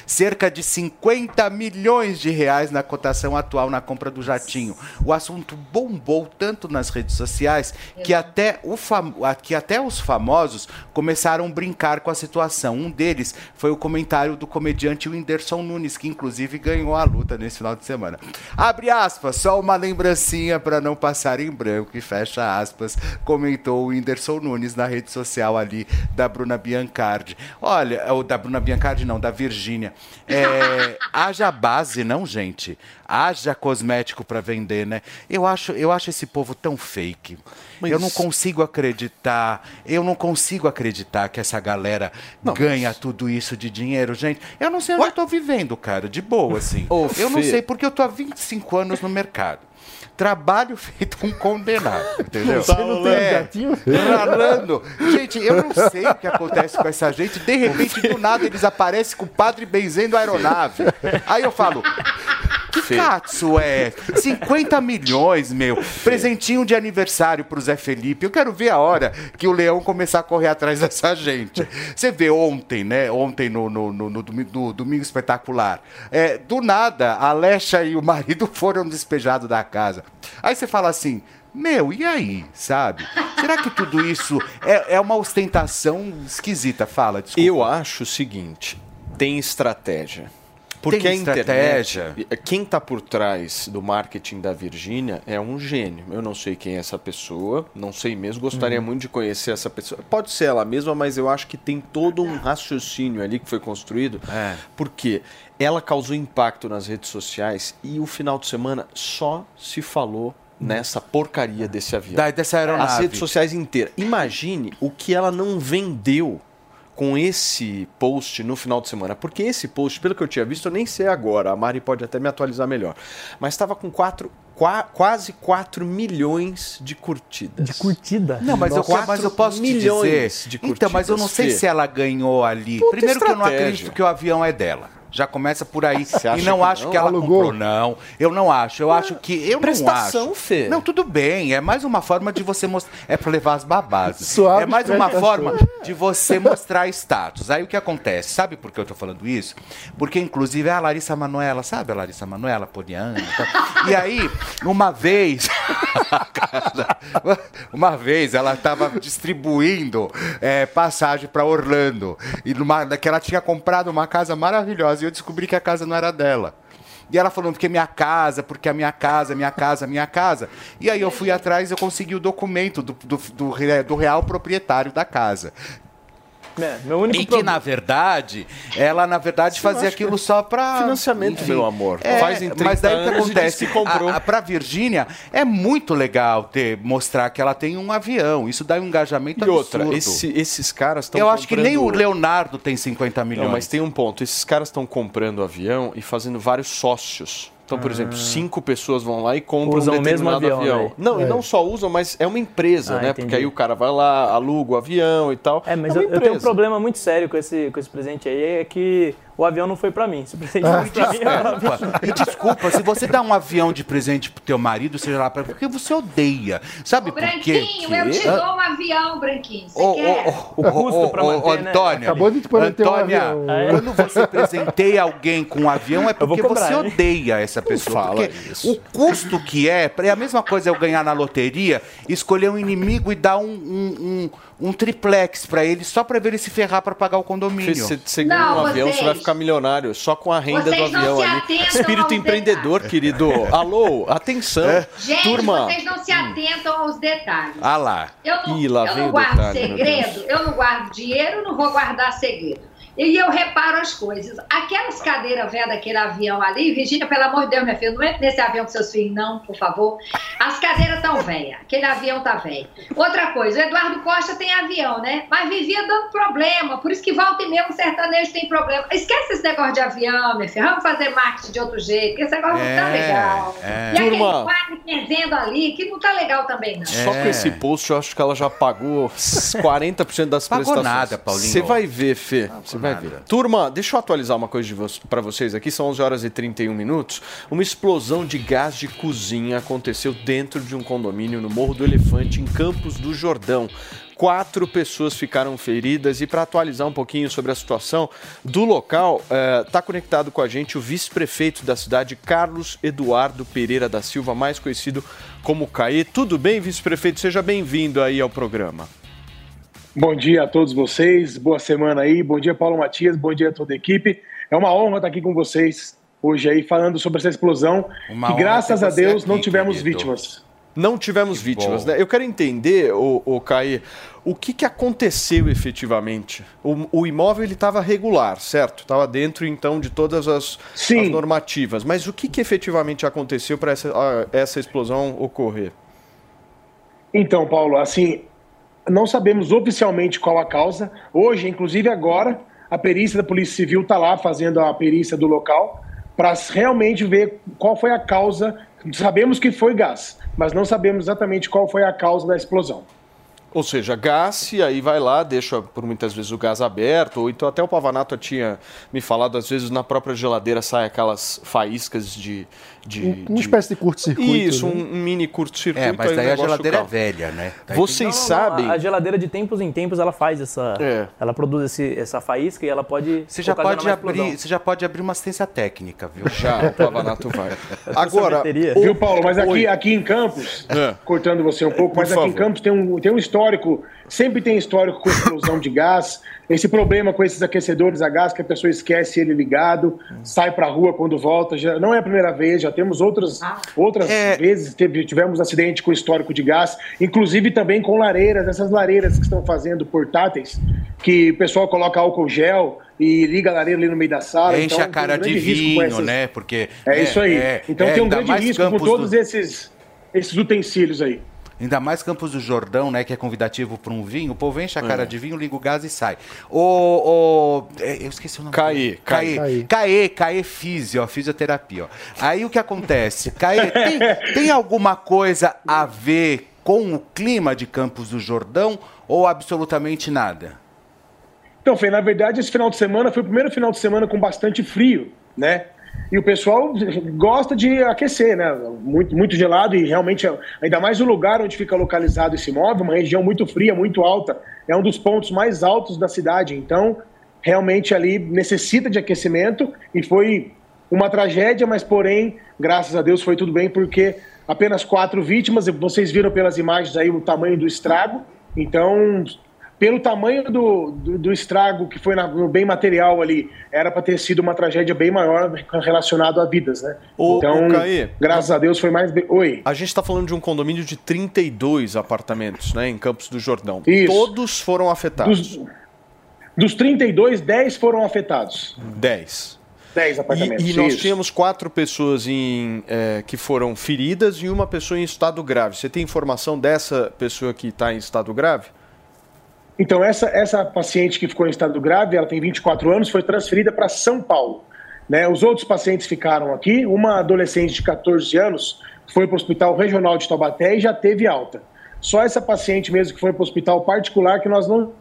Cerca de 50 milhões de reais na cotação atual na compra do jatinho. O assunto bombou tanto nas redes sociais que até, o fam- que até os famosos começaram a brincar com a situação. Um deles foi o comentário do comediante Whindersson Nunes, que inclusive ganhou a luta nesse final de semana. Abre aspas, só uma lembrancinha para não passar em branco e fecha aspas, comentou o Whindersson Nunes na rede social ali da Bruna Biancardi. Olha, ou da Bruna Biancardi não, da Virgínia. É, haja base, não, gente? Haja cosmético para vender, né? Eu acho, eu acho esse povo tão fake. Mas- Eu não consigo acreditar, eu não consigo acreditar que essa galera ganha tudo isso de dinheiro, gente. Eu não sei onde eu tô vivendo, cara, de boa, assim. Ô, eu não sei, porque eu tô há 25 anos no mercado. Trabalho feito um condenado, entendeu? Você não tem É, gatinho? ralando. Gente, eu não sei o que acontece com essa gente. De repente, do nada, eles aparecem com o padre benzendo a aeronave. Aí eu falo, que, Katsu é? 50 milhões, meu. Presentinho de aniversário pro Zé Felipe. Eu quero ver a hora que o Leão começar a correr atrás dessa gente. Você vê ontem, né? Ontem no, no, no, no domi- no Domingo Espetacular. É, do nada, a Alexa e o marido foram despejados da casa. Aí você fala assim. Meu, e aí, sabe? Será que tudo isso é, é uma ostentação esquisita? Fala, desculpa. Eu acho o seguinte: tem estratégia. Porque Tem a estratégia? internet, quem está por trás do marketing da Virgínia é um gênio. Eu não sei quem é essa pessoa, não sei mesmo, gostaria Uhum. muito de conhecer essa pessoa. Pode ser ela mesma, mas eu acho que tem todo um raciocínio ali que foi construído. É. Porque ela causou impacto nas redes sociais e o final de semana só se falou nessa porcaria desse avião. Da- dessa aeronave. As redes sociais inteiras. Imagine o que ela não vendeu com esse post no final de semana. Porque esse post, pelo que eu tinha visto, eu nem sei agora, a Mari pode até me atualizar melhor. Mas estava com quatro, qua- quase 4 milhões de curtidas. De curtida? Não, mas eu, mas eu posso te milhões dizer. de então, mas eu não sei curtidas, se ela ganhou ali. Puta Primeiro que eu não estratégia. acredito que o avião é dela. Já começa por aí. Você e acha não que acho não? que ela Alugou? comprou, não. Eu não acho. Eu acho que. Eu prestação, não acho. Fê. Não, tudo bem. É mais uma forma de você mostrar. É pra levar as babás. Suave é mais uma prestação. forma de você mostrar status. Aí o que acontece? Sabe por que eu tô falando isso? Porque, inclusive, a Larissa Manoela, sabe a Larissa Manoela, Poliana? e tal? E aí, uma vez. Uma vez ela estava distribuindo é, passagem para Orlando. E numa, que ela tinha comprado uma casa maravilhosa. Eu descobri que a casa não era dela. E ela falando, porque minha casa, porque a minha casa, minha casa, minha casa. E aí eu fui atrás e eu consegui o documento do, do, do, do real proprietário da casa. É, meu único E que, problema- na verdade, ela, na verdade, fazia aquilo só para Financiamento, meu amor. Faz em 30 mas daí o que acontece? comprou. A, a, Virgínia, é muito legal ter, mostrar que ela tem um avião. Isso dá um engajamento E outra, absurdo. esse- esses caras estão Eu acho que nem o comprando- Leonardo tem 50 milhões. Não, mas tem um ponto. Esses caras estão comprando avião e fazendo vários sócios. Então, por Ah. exemplo, cinco pessoas vão lá e compram Usam um o mesmo determinado avião, avião. né? Não, e É. não só usam, mas é uma empresa, Ah, né? entendi. Porque aí o cara vai lá, aluga o avião e tal. É, mas uma eu, eu tenho um problema muito sério com esse, com esse presente aí, é que o avião não foi pra mim. Se o presente não foi pra mim, é. Desculpa, e desculpa, se você dá um avião de presente pro teu marido, seja lá, pra- porque você odeia. Sabe por quê? Branquinho, eu te dou um avião, Branquinho. Você Ô, quer? ô, ô, ô, ô, ô, Antônia, Acabou de te prometer um Antônia, avião. quando você presenteia alguém com um avião é porque cobrar, você hein? odeia essa pessoa. fala porque isso. o custo que é, é a mesma coisa eu ganhar na loteria, escolher um inimigo e dar um, um, um, um triplex pra ele só pra ver ele se ferrar pra pagar o condomínio. Você, você ganha Não, um avião, você vocês- vai ficar milionário só com a renda do Vocês avião ali. Espírito empreendedor, querido. Alô, atenção. Gente, Turma. vocês não se atentam aos detalhes. Ah lá. Eu não, Ih, lá eu vem não o guardo detalhe, segredo, eu não guardo dinheiro, não vou guardar segredo. E eu reparo as coisas. Aquelas cadeiras velhas daquele avião ali, Virgínia, pelo amor de Deus, minha filha, não entre nesse avião com seus filhos, não, por favor. As cadeiras estão velhas, aquele avião tá velho. Outra coisa, o Eduardo Costa tem avião, né? Mas vivia dando problema, por isso que volta e meia o sertanejo tem problema. Esquece esse negócio de avião, minha filha, vamos fazer marketing de outro jeito, porque esse negócio não tá É, legal. é. E aquele quadro quenzendo ali, que não tá legal também, não. Só É. com esse post eu acho que ela já pagou 40% das Pagou prestações. nada, Paulinho. Você vai ver, Fê. Você vai nada. ver. Turma, deixa eu atualizar uma coisa vo pra vocês aqui. São 11 horas e 31 minutos. Uma explosão de gás de cozinha aconteceu dentro de um condomínio no Morro do Elefante, em Campos do Jordão. Quatro pessoas ficaram feridas e para atualizar um pouquinho sobre a situação do local, está conectado com a gente o vice-prefeito da cidade, Carlos Eduardo Pereira da Silva, mais conhecido como Caê. Tudo bem, vice-prefeito? Seja bem-vindo aí ao programa. Bom dia a todos vocês, boa semana aí, bom dia Paulo Matias, bom dia a toda a equipe. É uma honra estar aqui com vocês hoje aí falando sobre essa explosão Uma e honra graças a Deus aqui, não tivemos querido. vítimas. Não tivemos vítimas, bom. né? Eu quero entender, o, o Caê, o que, que aconteceu efetivamente? O, o imóvel ele estava regular, certo? Estava dentro então de todas as, Sim. as normativas. Mas o que, que efetivamente aconteceu para essa, essa explosão ocorrer? Então, Paulo, assim, não sabemos oficialmente qual a causa. Hoje, inclusive agora, a perícia da Polícia Civil está lá fazendo a perícia do local para realmente ver qual foi a causa. Sabemos que foi gás, mas não sabemos exatamente qual foi a causa da explosão. Ou seja, gás, e aí vai lá, deixa por muitas vezes o gás aberto, ou então até o Pavanato tinha me falado, às vezes na própria geladeira sai aquelas faíscas de. De Um- uma espécie de curto-circuito, Isso, né? um, mini curto-circuito. É, mas aí o daí a geladeira é velha, né? Daí Vocês Não, não, sabem. A geladeira de tempos em tempos ela faz essa. Ela produz esse- essa faísca e ela pode. Você já, pode uma abrir, você já pode abrir uma assistência técnica, viu? Já, o Pavanato vai. Agora, Viu, Paulo? Mas aqui, Oi. aqui em Campos, É. cortando você um pouco, Por mas aqui em favor. Campos tem um, tem um histórico, sempre tem histórico com explosão de gás. Esse problema com esses aquecedores a gás, que a pessoa esquece ele ligado, sai pra rua quando volta. Já, não é a primeira vez, já temos outras, outras vezes, teve- tivemos acidente com histórico de gás, inclusive também com lareiras, essas lareiras que estão fazendo portáteis, que o pessoal coloca álcool gel e liga a lareira ali no meio da sala. Enche então, a cara um de grande risco com vinho, essas- né? Porque. é isso aí. então tem um grande risco com todos do- esses, esses utensílios aí. Ainda mais Campos do Jordão, né? Que é convidativo para um vinho. O povo enche a cara É. de vinho, liga o gás e sai. O. o é, eu esqueci o nome. Caê, Caê. Caê. Caê, Caê Físio, ó, fisioterapia. Ó. Aí o que acontece? Caê, tem, tem alguma coisa a ver com o clima de Campos do Jordão ou absolutamente nada? Então, Fê, na verdade, esse final de semana foi o primeiro final de semana com bastante frio, né? E o pessoal gosta de aquecer, né? Muito, muito gelado e realmente, ainda mais o lugar onde fica localizado esse imóvel, uma região muito fria, muito alta, é um dos pontos mais altos da cidade. Então, realmente ali necessita de aquecimento e foi uma tragédia, mas porém, graças a Deus foi tudo bem, porque apenas quatro vítimas, vocês viram pelas imagens aí o tamanho do estrago. Então, pelo tamanho do, do, do estrago que foi na- no bem material ali, era para ter sido uma tragédia bem maior relacionado a vidas, né? Ô, então, ô, Caê, graças a Deus foi mais. bem- Oi. A gente está falando de um condomínio de 32 apartamentos, né, em Campos do Jordão. Isso. Todos foram afetados. Dos, dos 32, 10 foram afetados. 10. 10 apartamentos. E, e nós isso. tínhamos quatro pessoas em, eh, que foram feridas e uma pessoa em estado grave. Você tem informação dessa pessoa que está em estado grave? Então, essa, essa paciente que ficou em estado grave, ela tem 24 anos, foi transferida para São Paulo. Né? Os outros pacientes ficaram aqui. Uma adolescente de 14 anos foi para o Hospital Regional de Taubaté e já teve alta. Só essa paciente mesmo que foi para o hospital particular que nós não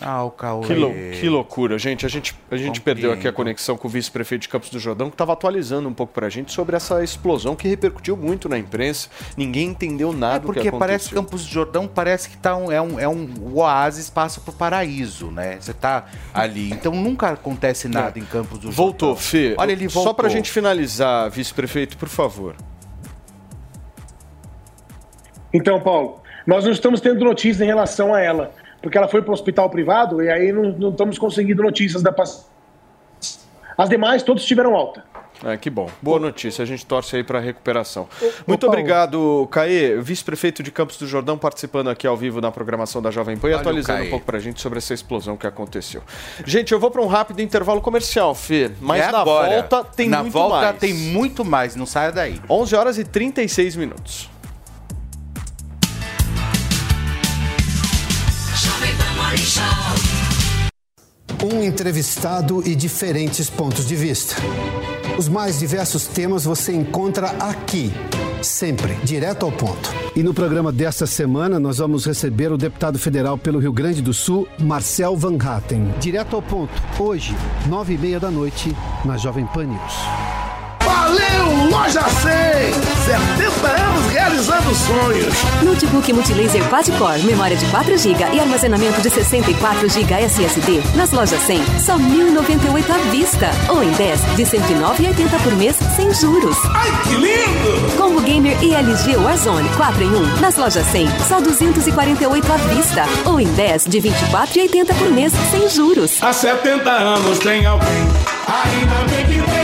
Ah, o Cauê. Que, lou- que loucura, gente. A gente, a gente perdeu aqui a conexão com o vice-prefeito de Campos do Jordão, que estava atualizando um pouco para a gente sobre essa explosão que repercutiu muito na imprensa. Ninguém entendeu nada do que Porque aconteceu. parece que Campos do Jordão parece que tá um, é, um, é um oásis passa pro paraíso, né? Você tá ali. Então nunca acontece nada em Campos do Jordão. Voltou, Fê. Olha, ele voltou. Só pra gente finalizar, vice-prefeito, por favor. Então, Paulo, nós não estamos tendo notícias em relação a ela, porque ela foi para o hospital privado e aí não, não estamos conseguindo notícias da paciente. As demais, todos tiveram alta. É, que bom. Boa notícia. A gente torce aí para recuperação. Muito obrigado, Caê, vice-prefeito de Campos do Jordão, participando aqui ao vivo na programação da Jovem Pan e Valeu, atualizando Caê. um pouco pra gente sobre essa explosão que aconteceu. Gente, eu vou para um rápido intervalo comercial, Fê, mas É na agora. volta tem Na muito volta mais. tem muito mais, não saia daí. 11 horas e 36 minutos. Um entrevistado e diferentes pontos de vista. Os mais diversos temas você encontra aqui, sempre, direto ao ponto. E no programa desta semana nós vamos receber o deputado federal pelo Rio Grande do Sul, Marcel Van Hatten. Direto ao ponto, hoje, nove e meia da noite, na Jovem Pan News. Valeu, Loja 100! 70 anos realizando sonhos. Notebook Multilaser Quad-Core, memória de 4 GB e armazenamento de 64 GB SSD. Nas lojas 100, só 1.098 à vista. Ou em 10, de 109,80 por mês, sem juros. Ai, que lindo! Combo Gamer e LG Warzone 4 em 1. Nas lojas 100, só 248 à vista. Ou em 10, de 24,80 por mês, sem juros. Há 70 anos tem alguém, ainda bem que tem Loja 100.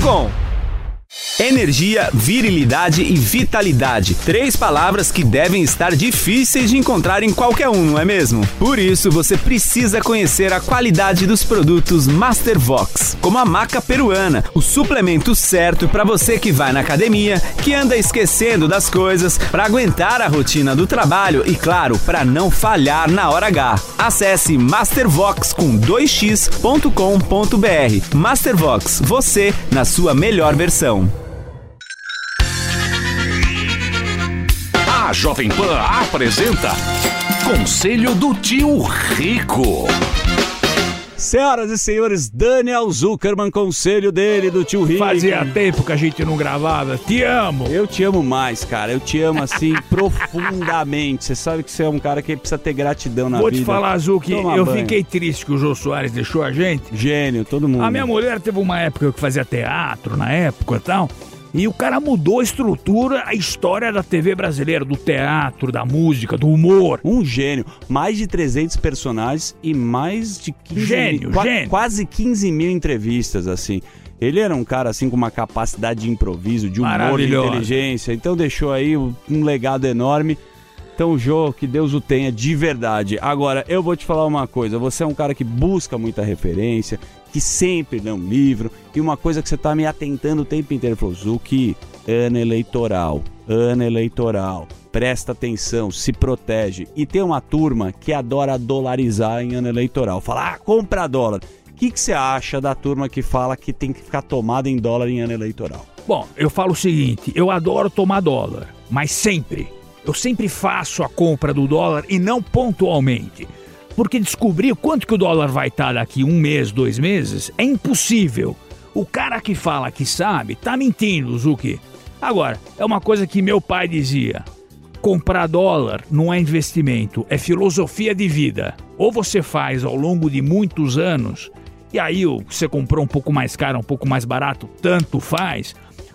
Globoesporte.com. Energia, virilidade e vitalidade. Três palavras que devem estar difíceis de encontrar em qualquer um, não é mesmo? Por isso, você precisa conhecer a qualidade dos produtos Mastervox, como a maca peruana, o suplemento certo para você que vai na academia, que anda esquecendo das coisas, para aguentar a rotina do trabalho e, claro, para não falhar na hora H. Acesse mastervox com 2x.com.br. Mastervox, você na sua melhor versão. A Jovem Pan apresenta Conselho do Tio Rico. Senhoras e senhores, Daniel Zuckerman, conselho dele, do tio Rico. Fazia tempo que a gente não gravava. Te amo. Eu te amo mais, cara. Eu te amo assim profundamente. Você sabe que você é um cara que precisa ter gratidão na Vou vida. te falar, Zuki, Toma eu banho. fiquei triste que o Jô Soares deixou a gente. Gênio, todo mundo. A minha mulher teve uma época que fazia teatro na época e tal. E o cara mudou a estrutura, a história da TV brasileira, do teatro, da música, do humor. Um gênio. Mais de 300 personagens e mais de 15 Gênio, mil, gênio. quase 15 mil entrevistas, assim. Ele era um cara, assim, com uma capacidade de improviso, de humor, de inteligência. Então deixou aí um um legado enorme. Então, Jô, que Deus o tenha de verdade. Agora, eu vou te falar uma coisa. Você é um cara que busca muita referência, que sempre lê um livro. E uma coisa que você tá me atentando o tempo inteiro. Falou, Zuki, ano eleitoral, ano eleitoral. Presta atenção, se protege. E tem uma turma que adora dolarizar em ano eleitoral. Fala, ah, compra dólar. O que que você acha da turma que fala que tem que ficar tomada em dólar em ano eleitoral? Bom, eu falo o seguinte: eu adoro tomar dólar, mas sempre. Eu sempre faço a compra do dólar e não pontualmente. Porque descobrir quanto que o dólar vai estar daqui um mês, dois meses, é impossível. O cara que fala que sabe, tá mentindo, Zuki. Agora, é uma coisa que meu pai dizia: comprar dólar não é investimento, é filosofia de vida. Ou você faz ao longo de muitos anos, e aí você comprou um pouco mais caro, um pouco mais barato, tanto faz.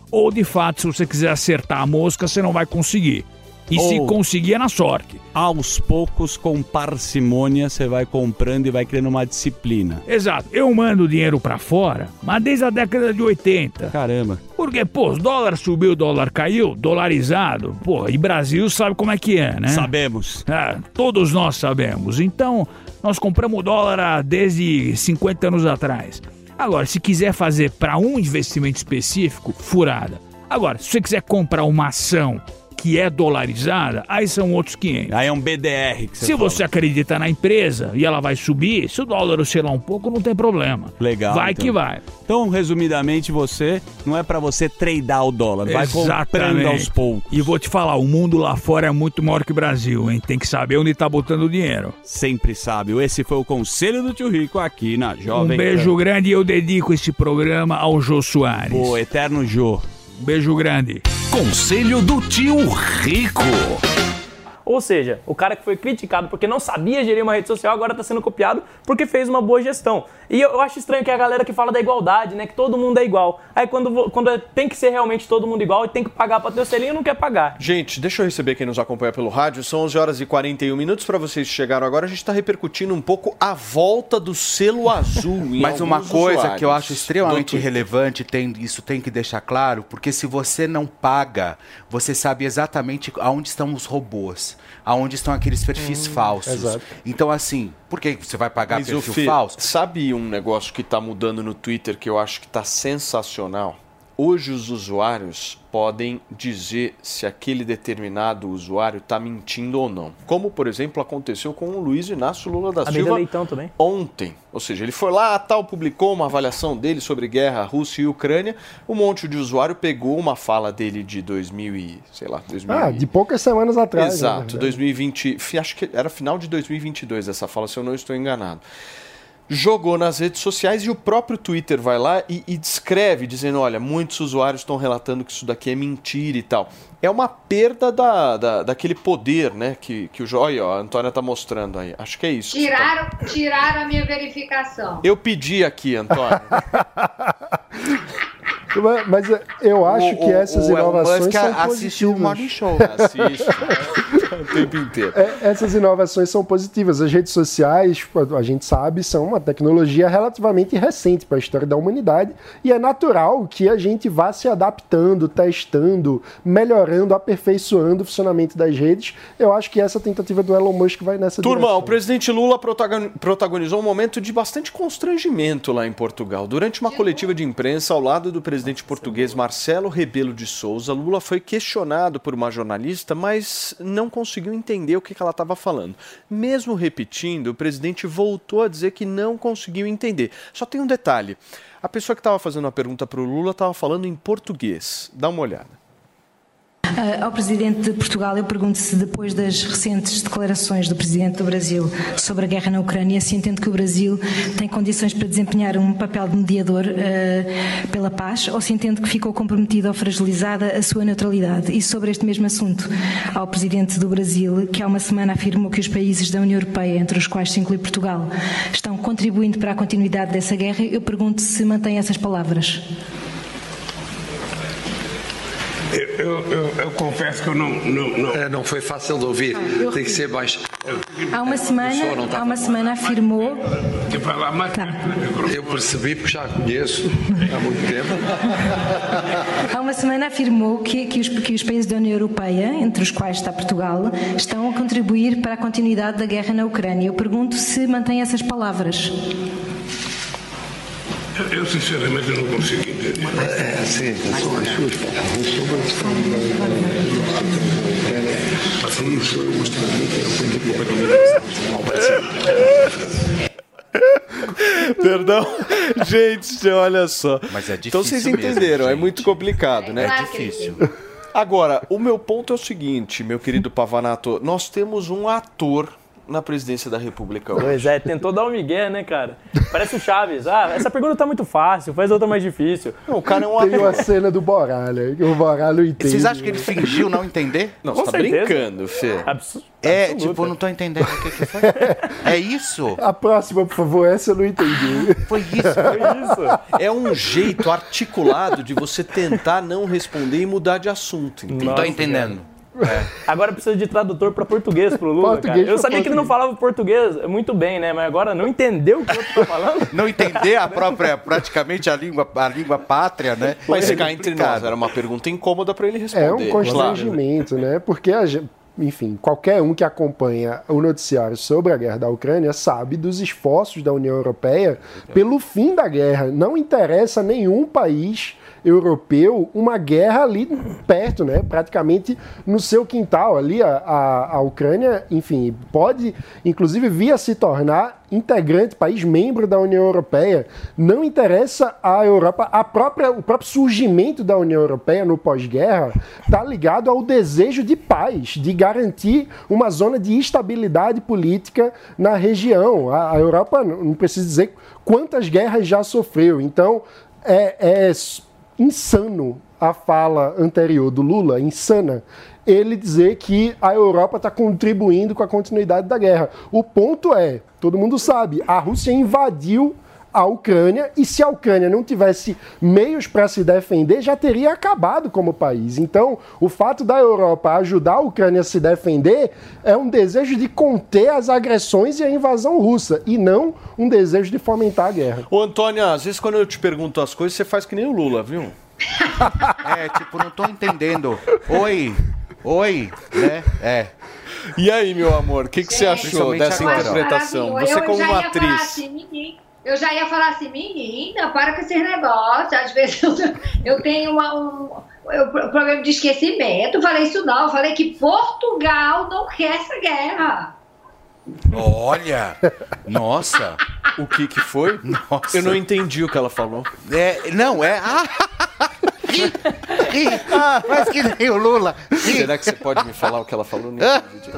Ou de fato, se você quiser acertar a mosca, você não vai conseguir. E se Ou- conseguir é na sorte. Aos poucos, com parcimônia, você vai comprando e vai criando uma disciplina. Exato. Eu mando dinheiro pra fora, mas desde a década de 80. Caramba. Porque, pô, o dólar subiu, o dólar caiu, dolarizado. Pô, e Brasil sabe como é que é, né? Sabemos. É, todos nós sabemos. Então, nós compramos dólar desde 50 anos atrás. Agora, se quiser fazer para um investimento específico, furada. Agora, se você quiser comprar uma ação que é dolarizada, aí são outros 500. Aí é um BDR que você Se fala. você acredita na empresa e ela vai subir, se o dólar oscilar um pouco, não tem problema. Legal. Vai então. que vai. Então, resumidamente, você não é pra você tradar o dólar, vai comprando aos poucos. E vou te falar, o mundo lá fora é muito maior que o Brasil, hein? Tem que saber onde tá botando o dinheiro. Sempre sábio. Esse foi o conselho do tio Rico aqui na Jovem um beijo Pan. grande e eu dedico esse programa ao Jô Soares. Pô, eterno Jô. Um beijo grande. Conselho do Tio Rico. Ou seja, o cara que foi criticado porque não sabia gerir uma rede social agora está sendo copiado porque fez uma boa gestão. E eu, eu acho estranho que é a galera que fala da igualdade, né? Que todo mundo é igual. Aí quando, quando é- tem que ser realmente todo mundo igual e tem que pagar para ter o selinho, não quer pagar. Gente, deixa eu receber quem nos acompanha pelo rádio. São 11 horas e 41 minutos para vocês que chegaram agora. A gente está repercutindo um pouco a volta do selo azul. em Mas uma coisa usuários que eu acho extremamente relevante, tem, isso tem que deixar claro, porque se você não paga, você sabe exatamente aonde estão os robôs, aonde estão aqueles perfis falsos. exato. Então, assim, por que você vai pagar Mas, perfil Fê, falso? Sabe um negócio que está mudando no Twitter que eu acho que está sensacional? Hoje os usuários podem dizer se aquele determinado usuário está mentindo ou não. Como, por exemplo, aconteceu com o Luiz Inácio Lula da A Silva Leitão também. ontem. Ou seja, ele foi lá, tal, publicou uma avaliação dele sobre guerra Rússia e Ucrânia. Um monte de usuário pegou uma fala dele de 2000 e, sei lá, 2000 Ah, de poucas semanas atrás. né, Exato, verdade. 2020, fi- acho que era final de 2022 essa fala, se eu não estou enganado. Jogou nas redes sociais e o próprio Twitter vai lá e, e descreve, dizendo: olha, muitos usuários estão relatando que isso daqui é mentira e tal. É uma perda da, da, daquele poder, né? Que, que o Joia, a Antônia tá mostrando aí. Acho que é isso. que você tá- Tiraram, tiraram a minha verificação. Eu pedi aqui, Antônio. Mas- Mas eu acho O- que o- essas o inovações Musk são assistiu o. Morning Show. Assiste. o tempo inteiro. É, essas inovações são positivas. As redes sociais, a gente sabe, são uma tecnologia relativamente recente para a história da humanidade e é natural que a gente vá se adaptando, testando, melhorando, aperfeiçoando o funcionamento das redes. Eu acho que essa tentativa do Elon Musk vai nessa Turma, direção. o presidente Lula protagon- protagonizou um momento de bastante constrangimento lá em Portugal. Durante uma coletiva de imprensa ao lado do presidente português Marcelo Rebelo de Souza, Lula foi questionado por uma jornalista, mas não conseguiu entender o que que ela estava falando. Mesmo repetindo, o presidente voltou a dizer que não conseguiu entender. Só tem um detalhe: a pessoa que estava fazendo a pergunta para o Lula estava falando em português. Dá uma olhada. Ah, Ao Presidente de Portugal, eu pergunto se depois das recentes declarações do Presidente do Brasil sobre a guerra na Ucrânia, se entende que o Brasil tem condições para desempenhar um papel de mediador ah, pela paz ou se entende que ficou comprometida ou fragilizada a sua neutralidade. E sobre este mesmo assunto, ao Presidente do Brasil, que há uma semana afirmou que os países da União Europeia, entre os quais se inclui Portugal, estão contribuindo para a continuidade dessa guerra, eu pergunto se mantém essas palavras. Eu, eu, eu- confesso que eu não. Não, não. É, não foi fácil de ouvir. Tem que ser baixo. Há uma semana, está há uma semana afirmou mais. Eu percebi porque já a conheço há muito tempo. Há uma semana afirmou que, que, os, que os países da União Europeia, entre os quais está Portugal, estão a contribuir para a continuidade da guerra na Ucrânia. Eu pergunto se mantém essas palavras. Eu, sinceramente não consigo entender. É, sim, são as suas palavras Passando no show, eu gostaria que Perdão. Gente, olha só. Mas é Então vocês difícil mesmo, entenderam, é muito complicado, né? É difícil. Agora, o meu ponto é o seguinte, meu querido Pavanato. Nós temos um ator na presidência da República hoje. Pois é, tentou dar um migué, né, cara? Parece o Chaves. Ah, essa pergunta tá muito fácil, faz outra mais difícil. Não, o cara é um Tem uma cena do Boralha, que o Boralha entende. Vocês acham que ele fingiu não entender? Não, Com você tá certeza. brincando, Fê. Abs- É, absoluta. tipo, não tô entendendo o que, que foi. É isso? A próxima, por favor, essa eu não entendi. Foi isso? Foi isso. É um jeito articulado de você tentar não responder e mudar de assunto. entendeu? Não tô entendendo. Agora precisa de tradutor pra português pro Lula, Português cara. Eu sabia que ele não falava português muito bem, né? Mas agora não entendeu o que o outro tá falando. Não entender a própria, praticamente a língua, a língua pátria, né? Mas É cá entre nós, era uma pergunta incômoda pra ele responder. É um constrangimento, né? Porque, a gen- enfim, qualquer um que acompanha o noticiário sobre a guerra da Ucrânia sabe dos esforços da União Europeia pelo fim da guerra. Não interessa nenhum país europeu uma guerra ali perto, né? Praticamente no seu quintal. Ali a, a, a Ucrânia, enfim, pode inclusive vir a se tornar integrante, país membro da União Europeia. Não interessa à Europa, a própria, o próprio surgimento da União Europeia no pós-guerra está ligado ao desejo de paz, de garantir uma zona de estabilidade política na região. A, a Europa, não preciso dizer quantas guerras já sofreu. Então, é, é insano a fala anterior do Lula, insana, ele dizer que a Europa está contribuindo com a continuidade da guerra. O ponto é, todo mundo sabe, a Rússia invadiu a Ucrânia e se a Ucrânia não tivesse meios para se defender, já teria acabado como país. Então, o fato da Europa ajudar a Ucrânia a se defender é um desejo de conter as agressões e a invasão russa e não um desejo de fomentar a guerra. Ô, Antônio, às vezes quando eu te pergunto as coisas, você faz que nem o Lula, viu? É, tipo, não tô entendendo. Oi, oi, né? É. E aí, meu amor, o que, que você achou dessa interpretação? Você eu como uma atriz. assim, menina, eu já ia falar assim, menina, para com esses negócios. Às vezes eu, eu tenho uma- um, eu- problema de esquecimento. Eu falei isso não. Eu falei que Portugal não quer essa guerra. Olha, nossa. O que que foi? Nossa. Eu não entendi o que ela falou. É, não, é. Ah, ri, faz que nem o Lula. ri. Será que você pode me falar o que ela falou? Não entendi.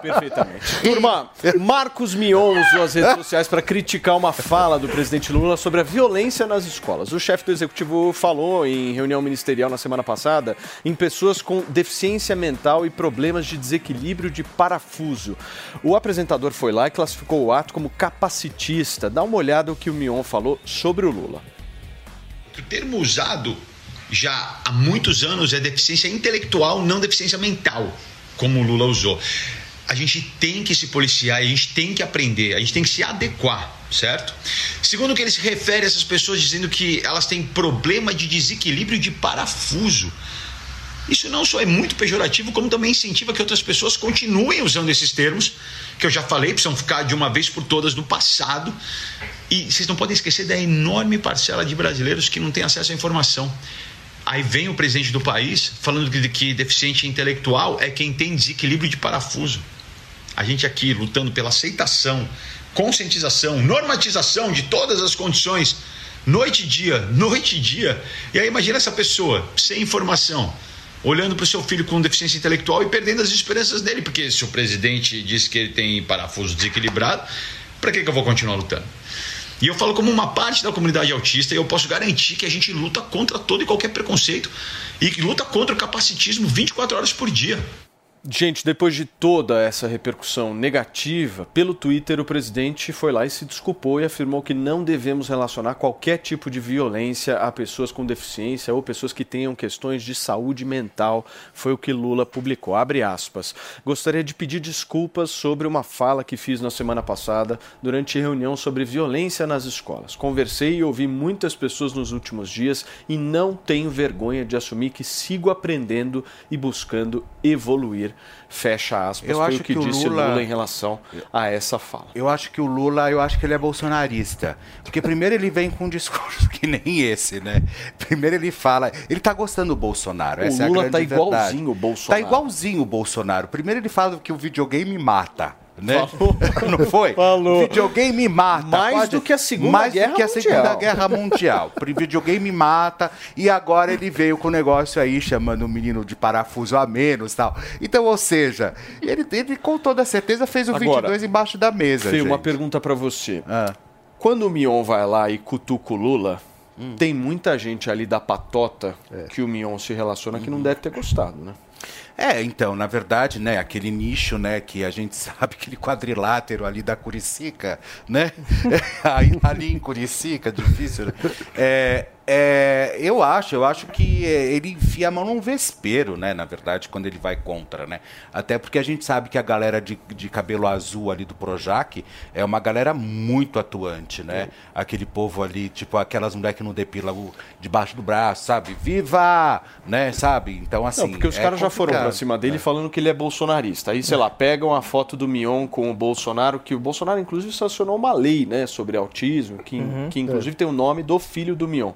Perfeitamente. Turma, Marcos Mion usou as redes sociais para criticar uma fala do presidente Lula sobre a violência nas escolas. O chefe do executivo falou em reunião ministerial na semana passada em pessoas com deficiência mental e problemas de desequilíbrio de parafuso. O apresentador foi lá e classificou o ato como capacitista. Dá uma olhada no que o Mion falou sobre o Lula. O termo usado já há muitos anos é deficiência intelectual, não deficiência mental, como o Lula usou. A gente tem que se policiar, a gente tem que aprender, a gente tem que se adequar, certo? Segundo que ele se refere a essas pessoas dizendo que elas têm problema de desequilíbrio de parafuso. Isso não só é muito pejorativo, como também incentiva que outras pessoas continuem usando esses termos, que eu já falei, precisam ficar de uma vez por todas do passado. E vocês não podem esquecer da enorme parcela de brasileiros que não têm acesso à informação. Aí vem o presidente do país falando que, que deficiente intelectual é quem tem desequilíbrio de parafuso. A gente aqui lutando pela aceitação, conscientização, normatização de todas as condições, noite e dia, noite e dia. E aí imagina essa pessoa sem informação, olhando para o seu filho com deficiência intelectual e perdendo as esperanças dele, porque se o presidente diz que ele tem parafuso desequilibrado, para que, que eu vou continuar lutando? E eu falo como uma parte da comunidade autista e eu posso garantir que a gente luta contra todo e qualquer preconceito e luta contra o capacitismo 24 horas por dia. Gente, depois de toda essa repercussão negativa, pelo Twitter o presidente foi lá e se desculpou e afirmou que não devemos relacionar qualquer tipo de violência a pessoas com deficiência ou pessoas que tenham questões de saúde mental. Foi o que Lula publicou. Abre aspas. Gostaria de pedir desculpas sobre uma fala que fiz na semana passada durante reunião sobre violência nas escolas. Conversei e ouvi muitas pessoas nos últimos dias e não tenho vergonha de assumir que sigo aprendendo e buscando evoluir fecha aspas, Eu foi acho o que, que o disse Lula- Lula em relação a essa fala. Eu acho que o Lula, eu acho que ele é bolsonarista. Porque primeiro ele vem com um discurso que nem esse, né? Primeiro ele fala, ele tá gostando do Bolsonaro, O essa Lula é a tá igualzinho verdade. o Bolsonaro. Tá igualzinho o Bolsonaro. Primeiro ele fala que o videogame mata. Né? Não foi? Falou. O videogame mata. Mais do que a Segunda mais Guerra do que a Segunda Mundial. Guerra Mundial. O videogame mata. E agora ele veio com o negócio aí, chamando o menino de parafuso a menos tal. Então, ou seja, ele, ele com toda certeza fez o Agora, 22 embaixo da mesa. Fê, uma pergunta pra você. Quando o Mion vai lá e cutuca o Lula, tem muita gente ali da patota que o Mion se relaciona que não deve ter gostado, né? É, então, na verdade, né, aquele nicho, né, que a gente sabe, aquele quadrilátero ali da Curicica, né? Ali em Curicica, difícil, né? É, é, eu acho, eu acho que é, ele enfia a mão num vespeiro, né, na verdade, quando ele vai contra, né? Até porque a gente sabe que a galera de, de cabelo azul ali do Projac é uma galera muito atuante, né? Aquele povo ali, tipo, aquelas mulheres que não depilam o debaixo do braço, sabe? Viva! Né, sabe? Então, assim. não, porque os é caras já foram pra cima dele falando que ele é bolsonarista. Aí, sei lá, pegam a foto do Mion com o Bolsonaro, que o Bolsonaro, inclusive, sancionou uma lei, né, sobre autismo, que, Uhum. que inclusive tem o nome do filho do Mion.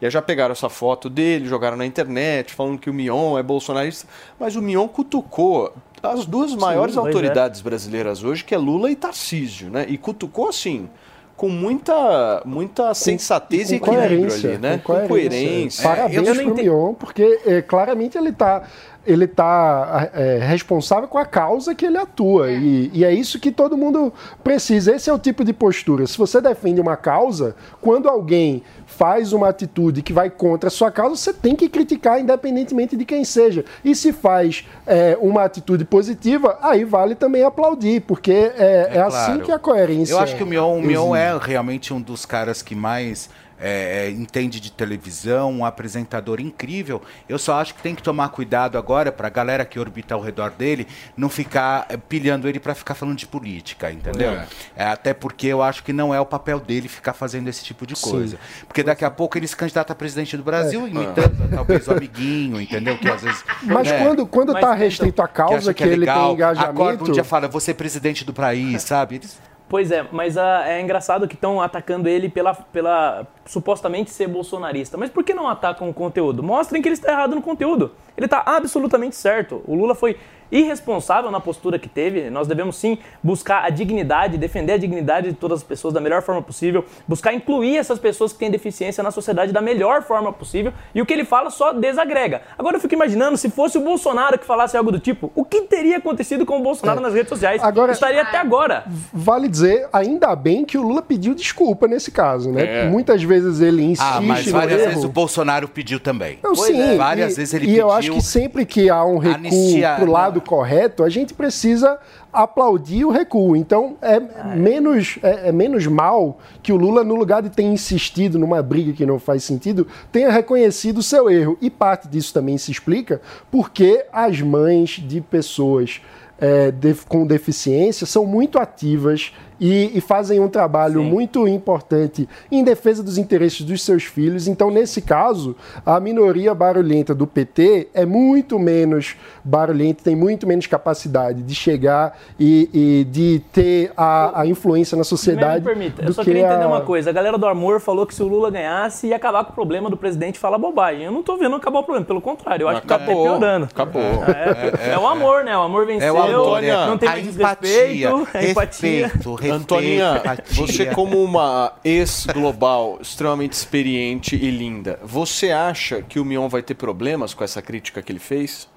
E aí já pegaram essa foto dele, jogaram na internet, falando que o Mion é bolsonarista. Mas o Mion cutucou as duas maiores pois é. autoridades brasileiras hoje, que é Lula e Tarcísio, né? E cutucou assim. Com muita, muita sensatez e com equilíbrio coerência, ali, né? Com coerência. Parabéns Eu pro não ente- Mion, porque é, claramente ele tá, ele tá é, responsável com a causa que ele atua. E, e é isso que todo mundo precisa. Esse é o tipo de postura. Se você defende uma causa, quando alguém faz uma atitude que vai contra a sua causa, você tem que criticar independentemente de quem seja. E se faz é, uma atitude positiva, aí vale também aplaudir, porque é, é assim claro. que a coerência. Eu acho que o Mion, o Mion é realmente um dos caras que mais é, é, entende de televisão, um apresentador incrível. Eu só acho que tem que tomar cuidado agora pra galera que orbita ao redor dele não ficar é, pilhando ele pra ficar falando de política, entendeu? É. É, até porque eu acho que não é o papel dele ficar fazendo esse tipo de Sim. coisa. Porque daqui a pouco ele se candidata a presidente do Brasil, É. imitando talvez o amiguinho, entendeu? Que às vezes. Mas né, quando, quando Mas, tá restrito à causa, acha que, é ele legal, tem engajamento. Acorda um dia fala, você é presidente do país, sabe? Eles- Pois é, mas ah, é engraçado que estão atacando ele pela, pela supostamente ser bolsonarista. Mas por que não atacam o conteúdo? Mostrem que ele está errado no conteúdo. Ele está absolutamente certo. O Lula foi irresponsável na postura que teve. Nós devemos sim buscar a dignidade, defender a dignidade de todas as pessoas da melhor forma possível, buscar incluir essas pessoas que têm deficiência na sociedade da melhor forma possível. E o que ele fala só desagrega. Agora eu fico imaginando se fosse o Bolsonaro que falasse algo do tipo, o que teria acontecido com o Bolsonaro É. nas redes sociais? Agora- Estaria até agora. Vale dizer, ainda bem que o Lula pediu desculpa nesse caso, né? É. Muitas vezes ele insiste Ah, mas no várias erro. vezes o Bolsonaro pediu também. Não, sim, Várias e, vezes ele e pediu. eu acho que sempre que há um recuo Anistia- pro lado correto, a gente precisa aplaudir o recuo. Então é menos é, é menos mal que o Lula, no lugar de ter insistido numa briga que não faz sentido, tenha reconhecido o seu erro. E parte disso também se explica porque as mães de pessoas é, def- com deficiência são muito ativas e, e fazem um trabalho muito importante em defesa dos interesses dos seus filhos. Então, nesse caso, a minoria barulhenta do PT é muito menos barulhenta, tem muito menos capacidade de chegar e, e de ter a, a influência na Me sociedade. permita, eu só que queria entender a- uma coisa. A galera do Amor falou que se o Lula ganhasse, ia acabar com o problema do presidente falar bobagem. Eu não tô vendo acabar o problema, pelo contrário, eu acho que tá até Acabou. piorando. Acabou. É, é o amor, né? O amor venceu, É o amor, né? não tem A mais empatia, desrespeito, a empatia. respeito, Antoninha, empatia. você como uma ex-global extremamente experiente e linda, você acha que o Mion vai ter problemas com essa crítica que ele fez?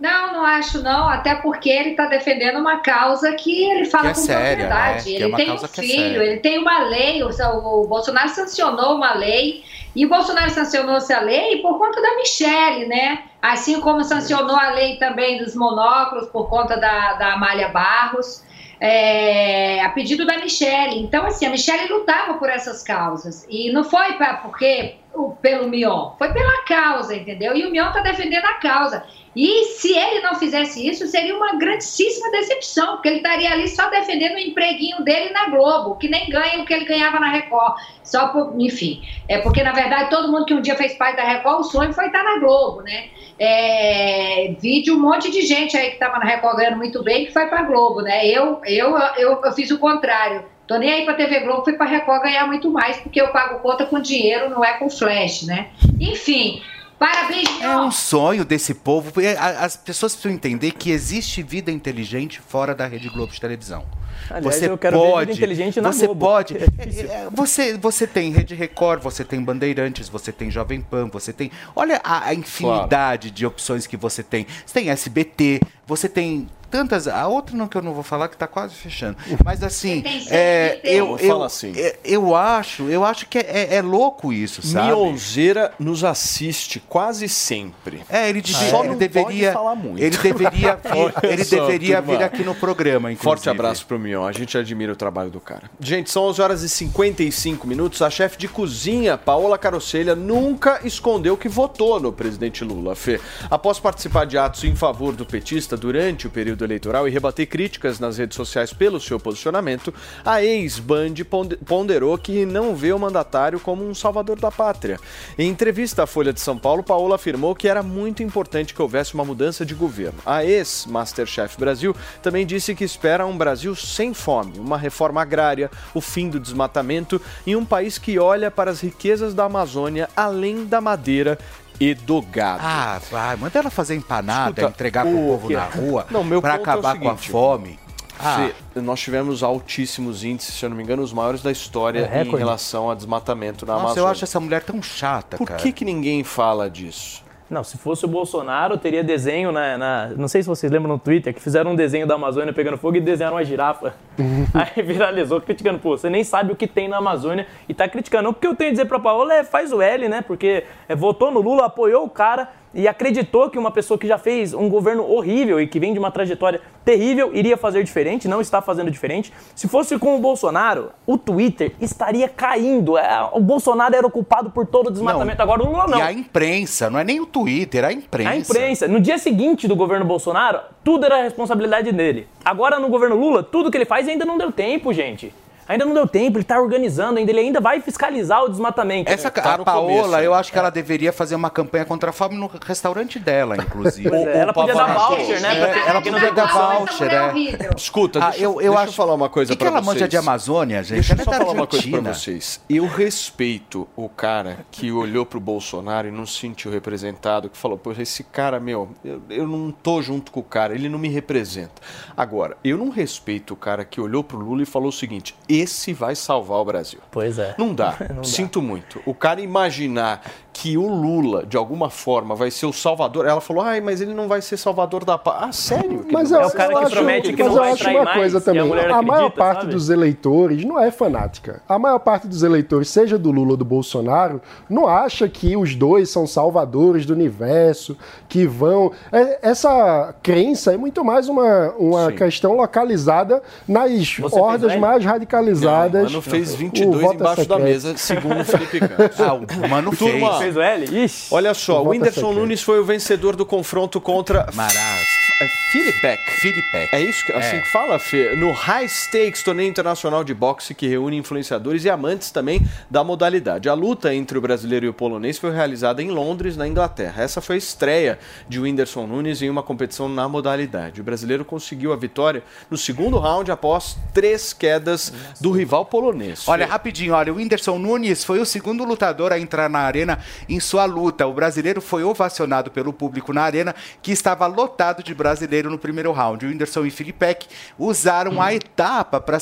Não, não acho não, até porque ele está defendendo uma causa que ele fala Que é com séria, propriedade. né? Que é Ele uma tem um é filho, séria. ele tem uma lei, o, o Bolsonaro sancionou uma lei, e o Bolsonaro sancionou essa lei por conta da Michelle, né? Assim como sancionou a lei também dos monóculos por conta da, da Amália Barros. É, a pedido da Michelle. Então, assim, a Michelle lutava por essas causas. E não foi pra, porque pelo Mion, foi pela causa, entendeu? E o Mion está defendendo a causa. E se ele não fizesse isso, seria uma grandíssima decepção, porque ele estaria ali só defendendo o empreguinho dele na Globo, que nem ganha o que ele ganhava na Record. Só por, enfim, é porque na verdade todo mundo que um dia fez parte da Record, o sonho foi estar na Globo, né? É, vídeo um monte de gente aí que estava na Record ganhando muito bem que foi para Globo, né? Eu, eu, eu, eu fiz o contrário. Tô nem aí pra TV Globo, fui pra Record ganhar muito mais, porque eu pago conta com dinheiro, não é com flash, né? Enfim, parabéns, É um sonho desse povo. a- As pessoas precisam entender que existe vida inteligente fora da Rede Globo de televisão. Aliás, eu quero ver vida inteligente na você Globo. pode. É. É, Você, você tem Rede Record, você tem Bandeirantes, você tem Jovem Pan, você tem. Olha a, a infinidade de opções que você tem. Você tem SBT, você tem tantas. A outra não que eu não vou falar que tá quase fechando. Mas assim, é, eu, Fala eu, assim. é, eu acho, eu acho que é, é louco isso, sabe? Mionzeira nos assiste quase sempre. É, ele, Só ele deveria. pode falar muito. Ele deveria vir, ele só, deveria vir aqui no programa, inclusive. Forte abraço pro Mion, a gente admira o trabalho do cara. Gente, são 11 horas e 55 minutos. A chefe de cozinha, Paola Carocelha, nunca escondeu que votou no presidente Lula, Fê. Após participar de atos em favor do petista durante o período eleitoral e rebater críticas nas redes sociais pelo seu posicionamento, a ex-Band ponde- ponderou que não vê o mandatário como um salvador da pátria. Em entrevista à Folha de São Paulo, Paola afirmou que era muito importante que houvesse uma mudança de governo. A ex-Masterchef Brasil também disse que espera um Brasil sem fome, uma reforma agrária, o fim do desmatamento e um país que olha para as riquezas da Amazônia além da madeira e do gado. Ah, vai, manda ela fazer empanada, Escuta, entregar pro o povo que- na rua, Não, meu pra é o acabar com a seguinte, fome. Ah, Fê, nós tivemos altíssimos índices, se eu não me engano, os maiores da história É em relação a desmatamento na nossa, Amazônia. eu acho essa mulher tão chata, Por cara. que, que ninguém fala disso? Não, se fosse o Bolsonaro, teria desenho na, na- Não sei se vocês lembram no Twitter que fizeram um desenho da Amazônia pegando fogo e desenharam uma girafa. Aí viralizou criticando, pô, você nem sabe o que tem na Amazônia e tá criticando. O que eu tenho a dizer pra Paola é faz o L, né? Porque é, votou no Lula, apoiou o cara e acreditou que uma pessoa que já fez um governo horrível e que vem de uma trajetória terrível iria fazer diferente, não está fazendo diferente. Se fosse com o Bolsonaro, o Twitter estaria caindo. É, o Bolsonaro era o culpado por todo o desmatamento. Agora o Lula não. E a imprensa, não é nem o Twitter, a imprensa. A imprensa. No dia seguinte do governo Bolsonaro, tudo era responsabilidade dele. Agora, no governo Lula, tudo que ele faz ainda não deu tempo, gente. Ainda não deu tempo, ele tá organizando, ainda ele ainda vai fiscalizar o desmatamento. Essa, Tá a Paola, começo, né? eu acho que ela deveria fazer uma campanha contra a fome no restaurante dela, inclusive. É, ela podia dar voucher, né, É, ter- ela que não podia dar voucher, é é. Escuta, Ah, deixa, eu- eu deixa acho- eu falar uma coisa Que que pra ela vocês. manja de Amazônia, gente? Deixa eu é só falar uma coisa pra vocês. Eu respeito o cara que olhou pro Bolsonaro e não se sentiu representado, que falou, pô, esse cara, meu, eu, eu não tô junto com o cara, ele não me representa. Agora, eu não respeito o cara que olhou pro Lula e falou o seguinte, esse vai salvar o Brasil. Pois é. Não dá, Não dá. sinto muito. O cara imaginar que o Lula, de alguma forma, vai ser o salvador, ela falou, ai, mas ele não vai ser salvador da paz. Ah, sério? que Mas ele eu, não vai? eu acho, mas eu acho uma coisa também. A maior parte dos eleitores não é fanática. A maior parte dos eleitores, seja do Lula ou do Bolsonaro, não acha que os dois são salvadores do universo, que vão. É- essa crença é muito mais uma, uma questão localizada nas fez hordas mais radicalizadas. Não, o Mano fez O 22 voto é embaixo da secreto. mesa, segundo o Felipe Campos. Ah, o Mano Turma, fez. Fez o L? Ixi. Olha só, O é Whindersson. Nunes foi o vencedor do confronto contra Maraz. é Filipek. Filipek. É isso que, assim É. que fala, Fê? No High Stakes, torneio internacional de boxe que reúne influenciadores e amantes também da modalidade. A luta entre o brasileiro e o polonês foi realizada em Londres, na Inglaterra. Essa foi a estreia de Whindersson Nunes em uma competição na modalidade. O brasileiro conseguiu a vitória no segundo round após três quedas do rival polonês. Olha, Fê. rapidinho, olha, o Whindersson Nunes foi o segundo lutador a entrar na arena em sua luta. O brasileiro foi ovacionado pelo público na arena, que estava lotado de brasileiro no primeiro round. O Whindersson e Filipek usaram a etapa para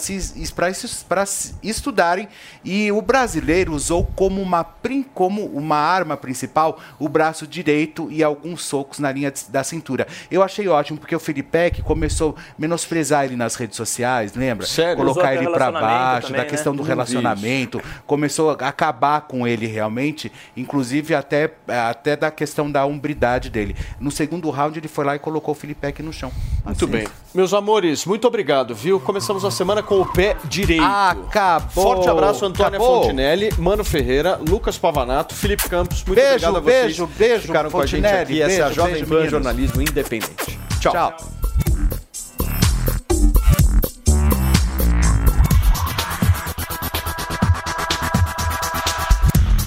estudarem e o brasileiro usou como uma, como uma arma principal o braço direito e alguns socos na linha de- da cintura. Eu achei ótimo porque o Filipek começou a menosprezar ele nas redes sociais, lembra? Sério? Colocar ele para baixo, também, da questão né? do vi relacionamento, começou a acabar com ele realmente, inclusive até, até da questão da umbridade dele. No segundo round ele foi lá e colocou o Filipek no chão. Muito Assim. bem. Meus amores, muito obrigado, viu? Começamos a semana com o pé direito. Acabou. Forte abraço, Antônia Acabou. Fontinelli, Mano Ferreira, Lucas Pavanato, Felipe Campos. Muito Beijo, obrigado a vocês. beijo, beijo, Ficaram com a gente Fontinelli, aqui. Essa é a beijo, Jovem beijo, Pan. Jornalismo Independente. Tchau. Tchau.